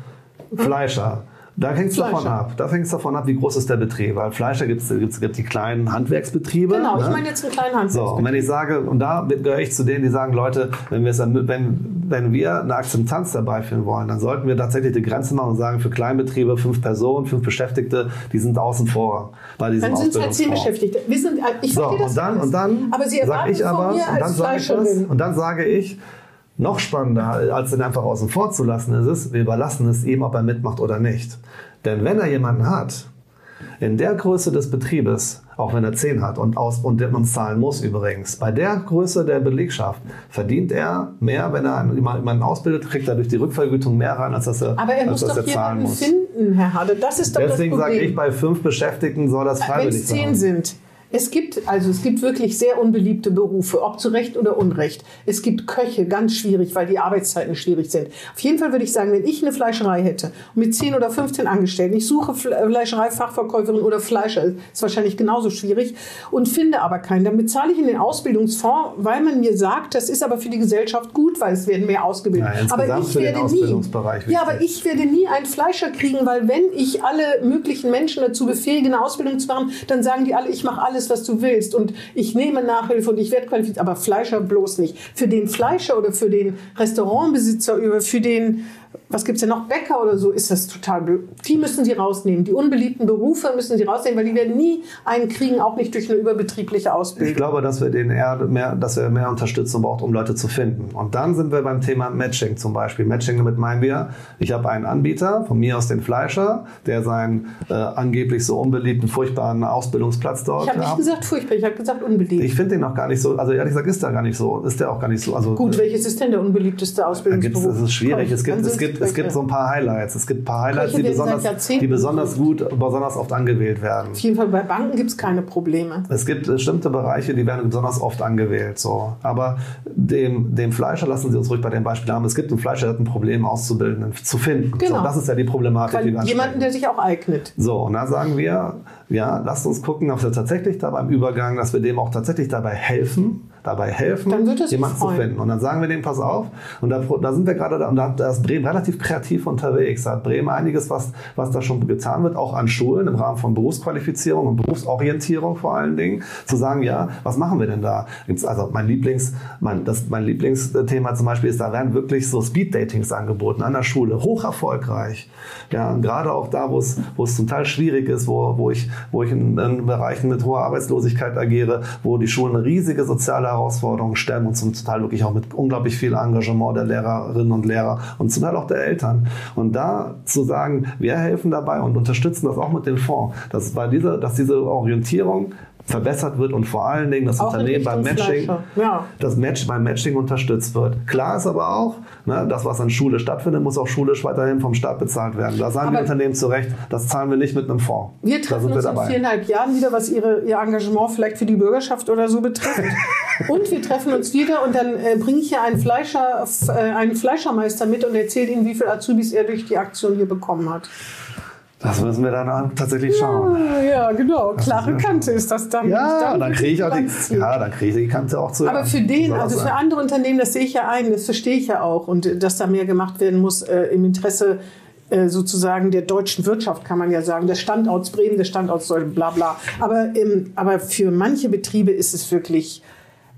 Fleischer. Da hängt es davon ab. Da hängt es davon ab, wie groß ist der Betrieb. Weil Fleischer gibt es gibt die kleinen Handwerksbetriebe. Genau, ich ne? meine jetzt einen kleinen So, Handwerksbetrieb. und wenn ich sage, und da gehöre ich zu denen, die sagen, Leute, wenn wenn, wenn wir eine Akzeptanz dabei führen wollen, dann sollten wir tatsächlich die Grenze machen und sagen, für Kleinbetriebe, fünf Personen, fünf Beschäftigte, die sind außen vor bei diesem Dann sind es halt zehn. Beschäftigte. Wir sind, ich So, verstehe das und dann, alles. und dann aber Sie erwarten ich aber, von mir und dann als sage ich Fleischerin. und dann sage ich, noch spannender, als den einfach außen vor zu lassen, ist es, wir überlassen es ihm, ob er mitmacht oder nicht. Denn wenn er jemanden hat, in der Größe des Betriebes, auch wenn er 10 hat und, aus, und man zahlen muss übrigens. Bei der Größe der Belegschaft verdient er mehr, wenn er jemanden ausbildet, kriegt er durch die Rückvergütung mehr rein, als dass er, Aber er als muss dass doch er zahlen muss. finden, Herr Hade. Das ist doch Deswegen sage ich, bei fünf Beschäftigten soll das Wenn freiwillig es zehn sein. sind. Es gibt, also es gibt wirklich sehr unbeliebte Berufe, ob zu Recht oder Unrecht. Es gibt Köche, ganz schwierig, weil die Arbeitszeiten schwierig sind. Auf jeden Fall würde ich sagen, wenn ich eine Fleischerei hätte mit 10 oder 15 Angestellten, ich suche Fle- Fleischereifachverkäuferin oder Fleischer, ist wahrscheinlich genauso schwierig, und finde aber keinen, dann bezahle ich in den Ausbildungsfonds, weil man mir sagt, das ist aber für die Gesellschaft gut, weil es werden mehr ausgebildet. Ja, aber ich werde nie, ja, aber ich werde nie einen Fleischer kriegen, weil wenn ich alle möglichen Menschen dazu befähige, eine Ausbildung zu machen, dann sagen die alle, ich mache alles, was du willst und ich nehme Nachhilfe und ich werde qualifiziert, aber Fleischer bloß nicht. Für den Fleischer oder für den Restaurantbesitzer oder für den, was gibt's denn noch, Bäcker oder so, ist das total blöd. Die müssen sie rausnehmen. Die unbeliebten Berufe müssen sie rausnehmen, weil die werden nie einen kriegen, auch nicht durch eine überbetriebliche Ich Ausbildung. glaube, dass wir den eher mehr, dass wir mehr Unterstützung braucht, um Leute zu finden. Und dann sind wir beim Thema Matching zum Beispiel. Matching damit meinen wir, ich habe einen Anbieter, von mir aus den Fleischer, der seinen äh, angeblich so unbeliebten, furchtbaren Ausbildungsplatz dort Ich habe nicht gesagt furchtbar, ich habe gesagt unbeliebt. Ich finde den noch gar nicht so, also ehrlich gesagt ist der gar nicht so, ist der auch gar nicht so. Also, Gut, welches ist denn der unbeliebteste Ausbildungsberuf? es ist schwierig. Es gibt, es sind's gibt, es gibt so ein paar Highlights. Es gibt ein paar Highlights, die besonders, die besonders gut, besonders oft angewählt werden. Auf jeden Fall bei Banken gibt es keine Probleme. Es gibt bestimmte Bereiche, die werden besonders oft angewählt. So. Aber dem, dem Fleischer lassen Sie uns ruhig bei dem Beispiel haben. Es gibt einen Fleischer, der hat ein Problem, Auszubildenden zu finden. Genau. So, das ist ja die Problematik, Weil die wir jemanden, ansprechen. der sich auch eignet. So, und da sagen wir, ja, lasst uns gucken, ob wir tatsächlich da beim Übergang, dass wir dem auch tatsächlich dabei helfen, dabei helfen, jemanden zu freuen. finden. Und dann sagen wir dem, pass auf, und da, da sind wir gerade, da, und da da ist Bremen relativ kreativ unterwegs. Da hat Bremen einiges, was, was da schon getan wird, auch an Schulen im Rahmen von Berufsqualifizierung und Berufsorientierung vor allen Dingen, zu sagen, ja, was machen wir denn da? Gibt's also mein Lieblings, mein, das, mein Lieblingsthema zum Beispiel ist, da werden wirklich so Speed-Datings angeboten an der Schule, hoch erfolgreich. Ja, und gerade auch da, wo es, wo es zum Teil schwierig ist, wo, wo ich, wo ich in, in Bereichen mit hoher Arbeitslosigkeit agiere, wo die Schulen riesige soziale Herausforderungen stellen und zum Teil wirklich auch mit unglaublich viel Engagement der Lehrerinnen und Lehrer und zum Teil auch der Eltern. Und da zu sagen, wir helfen dabei und unterstützen das auch mit dem Fonds, dass bei dieser, dass diese Orientierung verbessert wird und vor allen Dingen das Auch Unternehmen beim Matching. Ja. das Match beim Matching unterstützt wird. Klar ist aber auch, ne, das, was an Schule stattfindet, muss auch schulisch weiterhin vom Staat bezahlt werden. Da sagen die Aber- Unternehmen zu Recht, das zahlen wir nicht mit einem Fonds. Wir treffen sind wir uns in viereinhalb Jahren wieder, was ihre, ihr Engagement vielleicht für die Bürgerschaft oder so betrifft. und wir treffen uns wieder und dann äh, bringe ich hier einen, Fleischer, äh, einen Fleischermeister mit und erzähle Ihnen, wie viele Azubis er durch die Aktion hier bekommen hat. Das müssen wir dann tatsächlich schauen. Ah, ja, genau. Klare Kante ist das dann. Ja, dann wirklich kriege ich auch die, ja, dann kriege ich die Kante auch zu. Aber für den, also für andere Unternehmen, das sehe ich ja ein, das verstehe ich ja auch. Und äh, dass da mehr gemacht werden muss äh, im Interesse äh, sozusagen der deutschen Wirtschaft, kann man ja sagen. Der Standorts Bremen, der Standorts Deutschland, bla bla. Aber, ähm, aber für manche Betriebe ist es wirklich.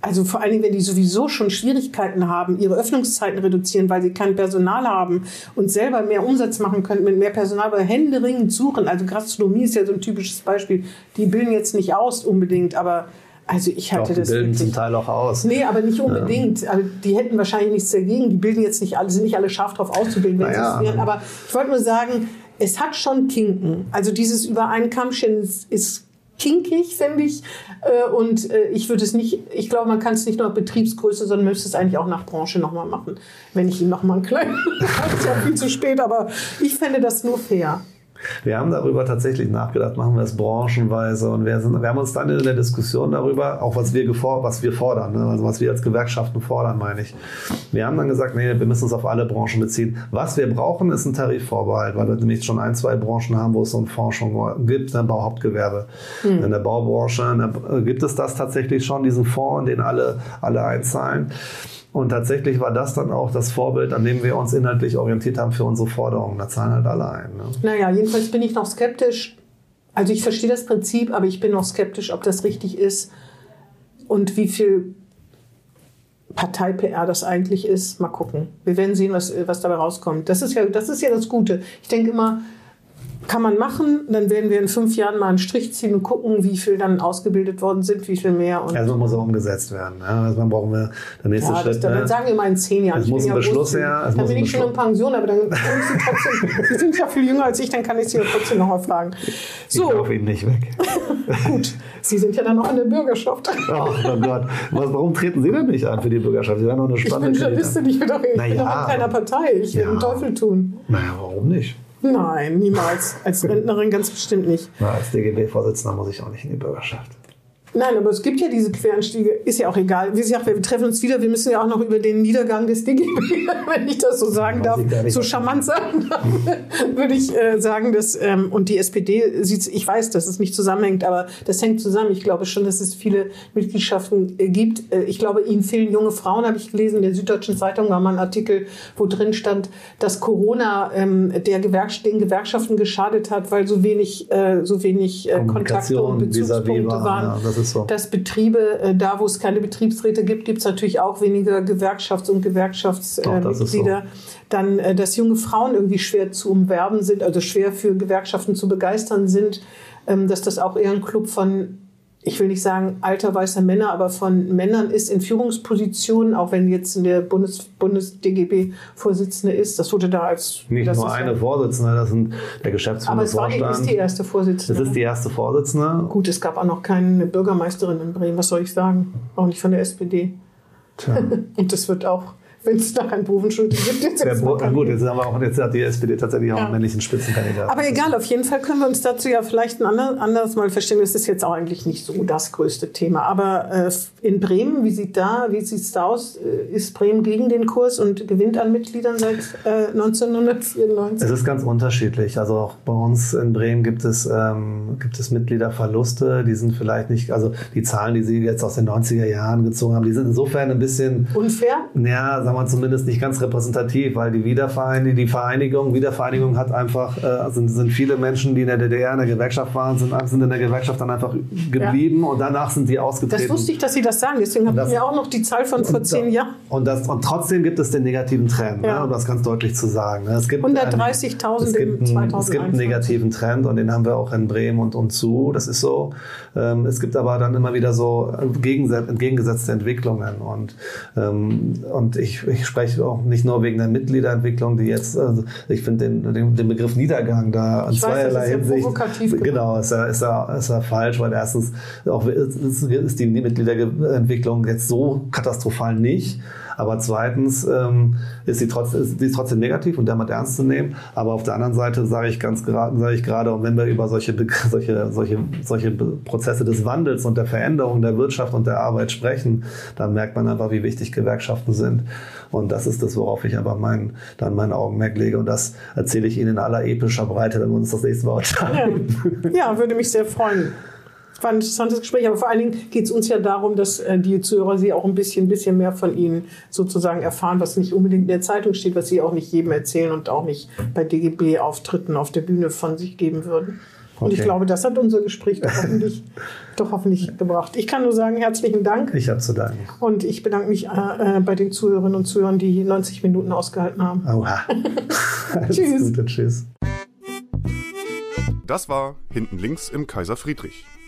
Also vor allen Dingen, wenn die sowieso schon Schwierigkeiten haben, ihre Öffnungszeiten reduzieren, weil sie kein Personal haben und selber mehr Umsatz machen können mit mehr Personal, weil händeringend suchen. Also Gastronomie ist ja so ein typisches Beispiel. Die bilden jetzt nicht aus unbedingt, aber also ich Doch, halte die das bilden wirklich. zum Teil auch aus. Nee, aber nicht unbedingt. Also die hätten wahrscheinlich nichts dagegen. Die bilden jetzt nicht alle, sind nicht alle scharf drauf auszubilden, wenn Naja. sie es wären. Aber ich wollte nur sagen, es hat schon Kinken. Also dieses über einen Kamm scheren ist, ist kinkig, finde ich. Äh, Und äh, ich würde es nicht, ich glaube, man kann es nicht nur nach Betriebsgröße, sondern müsste es eigentlich auch nach Branche nochmal machen. Wenn ich ihn nochmal einen kleinen, ist ja viel zu spät, aber ich fände das nur fair. Wir haben darüber tatsächlich nachgedacht, machen wir es branchenweise und wir, sind, wir haben uns dann in der Diskussion darüber, auch was wir, was wir fordern, ne? also was wir als Gewerkschaften fordern, meine ich. Wir haben dann gesagt, nee, wir müssen uns auf alle Branchen beziehen. Was wir brauchen, ist ein Tarifvorbehalt, weil wir nämlich schon ein, zwei Branchen haben, wo es so eine Forschung gibt, ein Bauhauptgewerbe. In der Baubranche in der, gibt es das tatsächlich schon, diesen Fonds, in den alle, alle einzahlen. Und tatsächlich war das dann auch das Vorbild, an dem wir uns inhaltlich orientiert haben für unsere Forderungen. Da zahlen halt alle ein. Ne? Naja, jedenfalls bin ich noch skeptisch. Also ich verstehe das Prinzip, aber ich bin noch skeptisch, ob das richtig ist und wie viel Partei-PR das eigentlich ist. Mal gucken. Wir werden sehen, was, was dabei rauskommt. Das ist, ja, das ist ja das Gute. Ich denke immer, kann man machen. Dann werden wir in fünf Jahren mal einen Strich ziehen und gucken, wie viel dann ausgebildet worden sind, wie viel mehr. Und Also muss auch umgesetzt werden. Ja, also dann brauchen wir der nächste ja, das, Schritt. dann ne? sagen wir mal in zehn Jahren. Es Ich muss ein ja Beschluss her, Dann bin ich schon in Pension, aber dann ich Sie trotzdem. Sie sind ja viel jünger als ich, dann kann ich Sie ja trotzdem noch mal fragen. Ich So, laufe ihn nicht weg. gut. Sie sind ja dann auch in der Bürgerschaft. Oh mein Gott. Was, warum treten Sie denn nicht ein für die Bürgerschaft? Sie wären doch eine Ich bin spannende Journalistin, ich bin doch, ich bin doch in keiner Partei. Ich will ja. den Teufel tun. Naja, warum nicht? Nein, niemals. Als Rentnerin ganz bestimmt nicht. Na, als DGB-Vorsitzender muss ich auch nicht in die Bürgerschaft. Nein, aber es gibt ja diese Querenstiege, ist ja auch egal. Wie gesagt, wir treffen uns wieder. Wir müssen ja auch noch über den Niedergang des DGB, wenn ich das so sagen darf, so charmant sagen darf, würde ich äh, sagen, dass, ähm, und die SPD sieht, ich weiß, dass es nicht zusammenhängt, aber das hängt zusammen. Ich glaube schon, dass es viele Mitgliedschaften äh, gibt. Äh, ich glaube, ihnen fehlen junge Frauen, habe ich gelesen. In der Süddeutschen Zeitung war mal ein Artikel, wo drin stand, dass Corona ähm, der Gewerks den Gewerkschaften geschadet hat, weil so wenig, äh, so wenig äh, Kontakte und Bezugspunkte war, waren ja, das ist so. dass Betriebe, äh, da wo es keine Betriebsräte gibt, gibt es natürlich auch weniger Gewerkschafts- und Gewerkschaftsmitglieder. so. Dann, äh, dass junge Frauen irgendwie schwer zu umwerben sind, also schwer für Gewerkschaften zu begeistern sind, ähm, dass das auch eher ein Club von, ich will nicht sagen alter weißer Männer, aber von Männern ist in Führungspositionen, auch wenn jetzt in der Bundes, Bundes-DGB-Vorsitzende ist. Das wurde da als... Nicht nur eine ja, Vorsitzende, das sind der aber Geschäftsführende es war die, ist die erste Das Vorsitzende. ist die erste Vorsitzende. Gut, es gab auch noch keine Bürgermeisterin in Bremen, was soll ich sagen? Auch nicht von der SPD. Tja. Und das wird auch, wenn es da einen Bovenschulte gibt, jetzt Der, Bo- gut, jetzt, haben wir auch, jetzt hat die SPD tatsächlich auch Ja. einen männlichen Spitzenkandidaten. Aber egal, auf jeden Fall können wir uns dazu ja vielleicht ein ander- anderes Mal verstehen. Das ist jetzt auch eigentlich nicht so das größte Thema. Aber äh, in Bremen, wie sieht da, wie sieht's da aus? Äh, Ist Bremen gegen den Kurs und gewinnt an Mitgliedern seit äh, 1994? Es ist ganz unterschiedlich. Also auch bei uns in Bremen gibt es, ähm, gibt es Mitgliederverluste. Die sind vielleicht nicht, also die Zahlen, die Sie jetzt aus den 90er Jahren gezogen haben, die sind insofern ein bisschen Unfair? Ja, sagen wir zumindest nicht ganz repräsentativ, weil die Wiedervereinigung, die Vereinigung, Wiedervereinigung hat einfach, äh, sind, sind viele Menschen, die in der DDR in der Gewerkschaft waren, sind, sind in der Gewerkschaft dann einfach geblieben und danach sind die ausgetreten. Das wusste ich, dass Sie das sagen. Deswegen habe ich das- mir auch noch die Zahl von vor zehn Jahren. Und, das, und trotzdem gibt es den negativen Trend, Ja. ne, um das ganz deutlich zu sagen. ne. Es gibt einen- 130.000 es gibt im einen- Es 2021. gibt einen negativen Trend und den haben wir auch in Bremen und, und zu. Das ist so. Ähm, es gibt aber dann immer wieder so entgegense- entgegengesetzte Entwicklungen. Und, ähm, und ich, ich spreche auch nicht nur wegen der Mitgliederentwicklung, die jetzt, also ich finde den, den, den Begriff Niedergang da in Ich zweierlei ja Hinsicht. provokativ. Genau, ist ja, ist ja, ist ja falsch, weil erstens auch ist, ist die Mitgliederentwicklung jetzt so katastrophal nicht. Aber zweitens ähm, ist sie trotzdem, ist, die ist trotzdem negativ und damit ernst zu nehmen. Aber auf der anderen Seite sage ich ganz gerade, sage ich gerade, und wenn wir über solche, solche, solche, solche Prozesse des Wandels und der Veränderung der Wirtschaft und der Arbeit sprechen, dann merkt man einfach, wie wichtig Gewerkschaften sind. Und das ist das, worauf ich einfach mein, dann mein Augenmerk lege. Und das erzähle ich Ihnen in aller epischer Breite, wenn wir uns das nächste Mal unterhalten. ja, würde mich sehr freuen. War ein interessantes Gespräch, aber vor allen Dingen geht es uns ja darum, dass äh, die Zuhörer Sie auch ein bisschen, bisschen mehr von Ihnen sozusagen erfahren, was nicht unbedingt in der Zeitung steht, was Sie auch nicht jedem erzählen und auch nicht bei DGB-Auftritten auf der Bühne von sich geben würden. Und ich Okay. glaube, das hat unser Gespräch doch hoffentlich, doch hoffentlich gebracht. Ich kann nur sagen, herzlichen Dank. Ich habe zu danken. Und ich bedanke mich äh, äh, bei den Zuhörerinnen und Zuhörern, die 90 Minuten ausgehalten haben. Oha. Alles Tschüss. Gute, tschüss. Das war Hinten links im Kaiser Friedrich,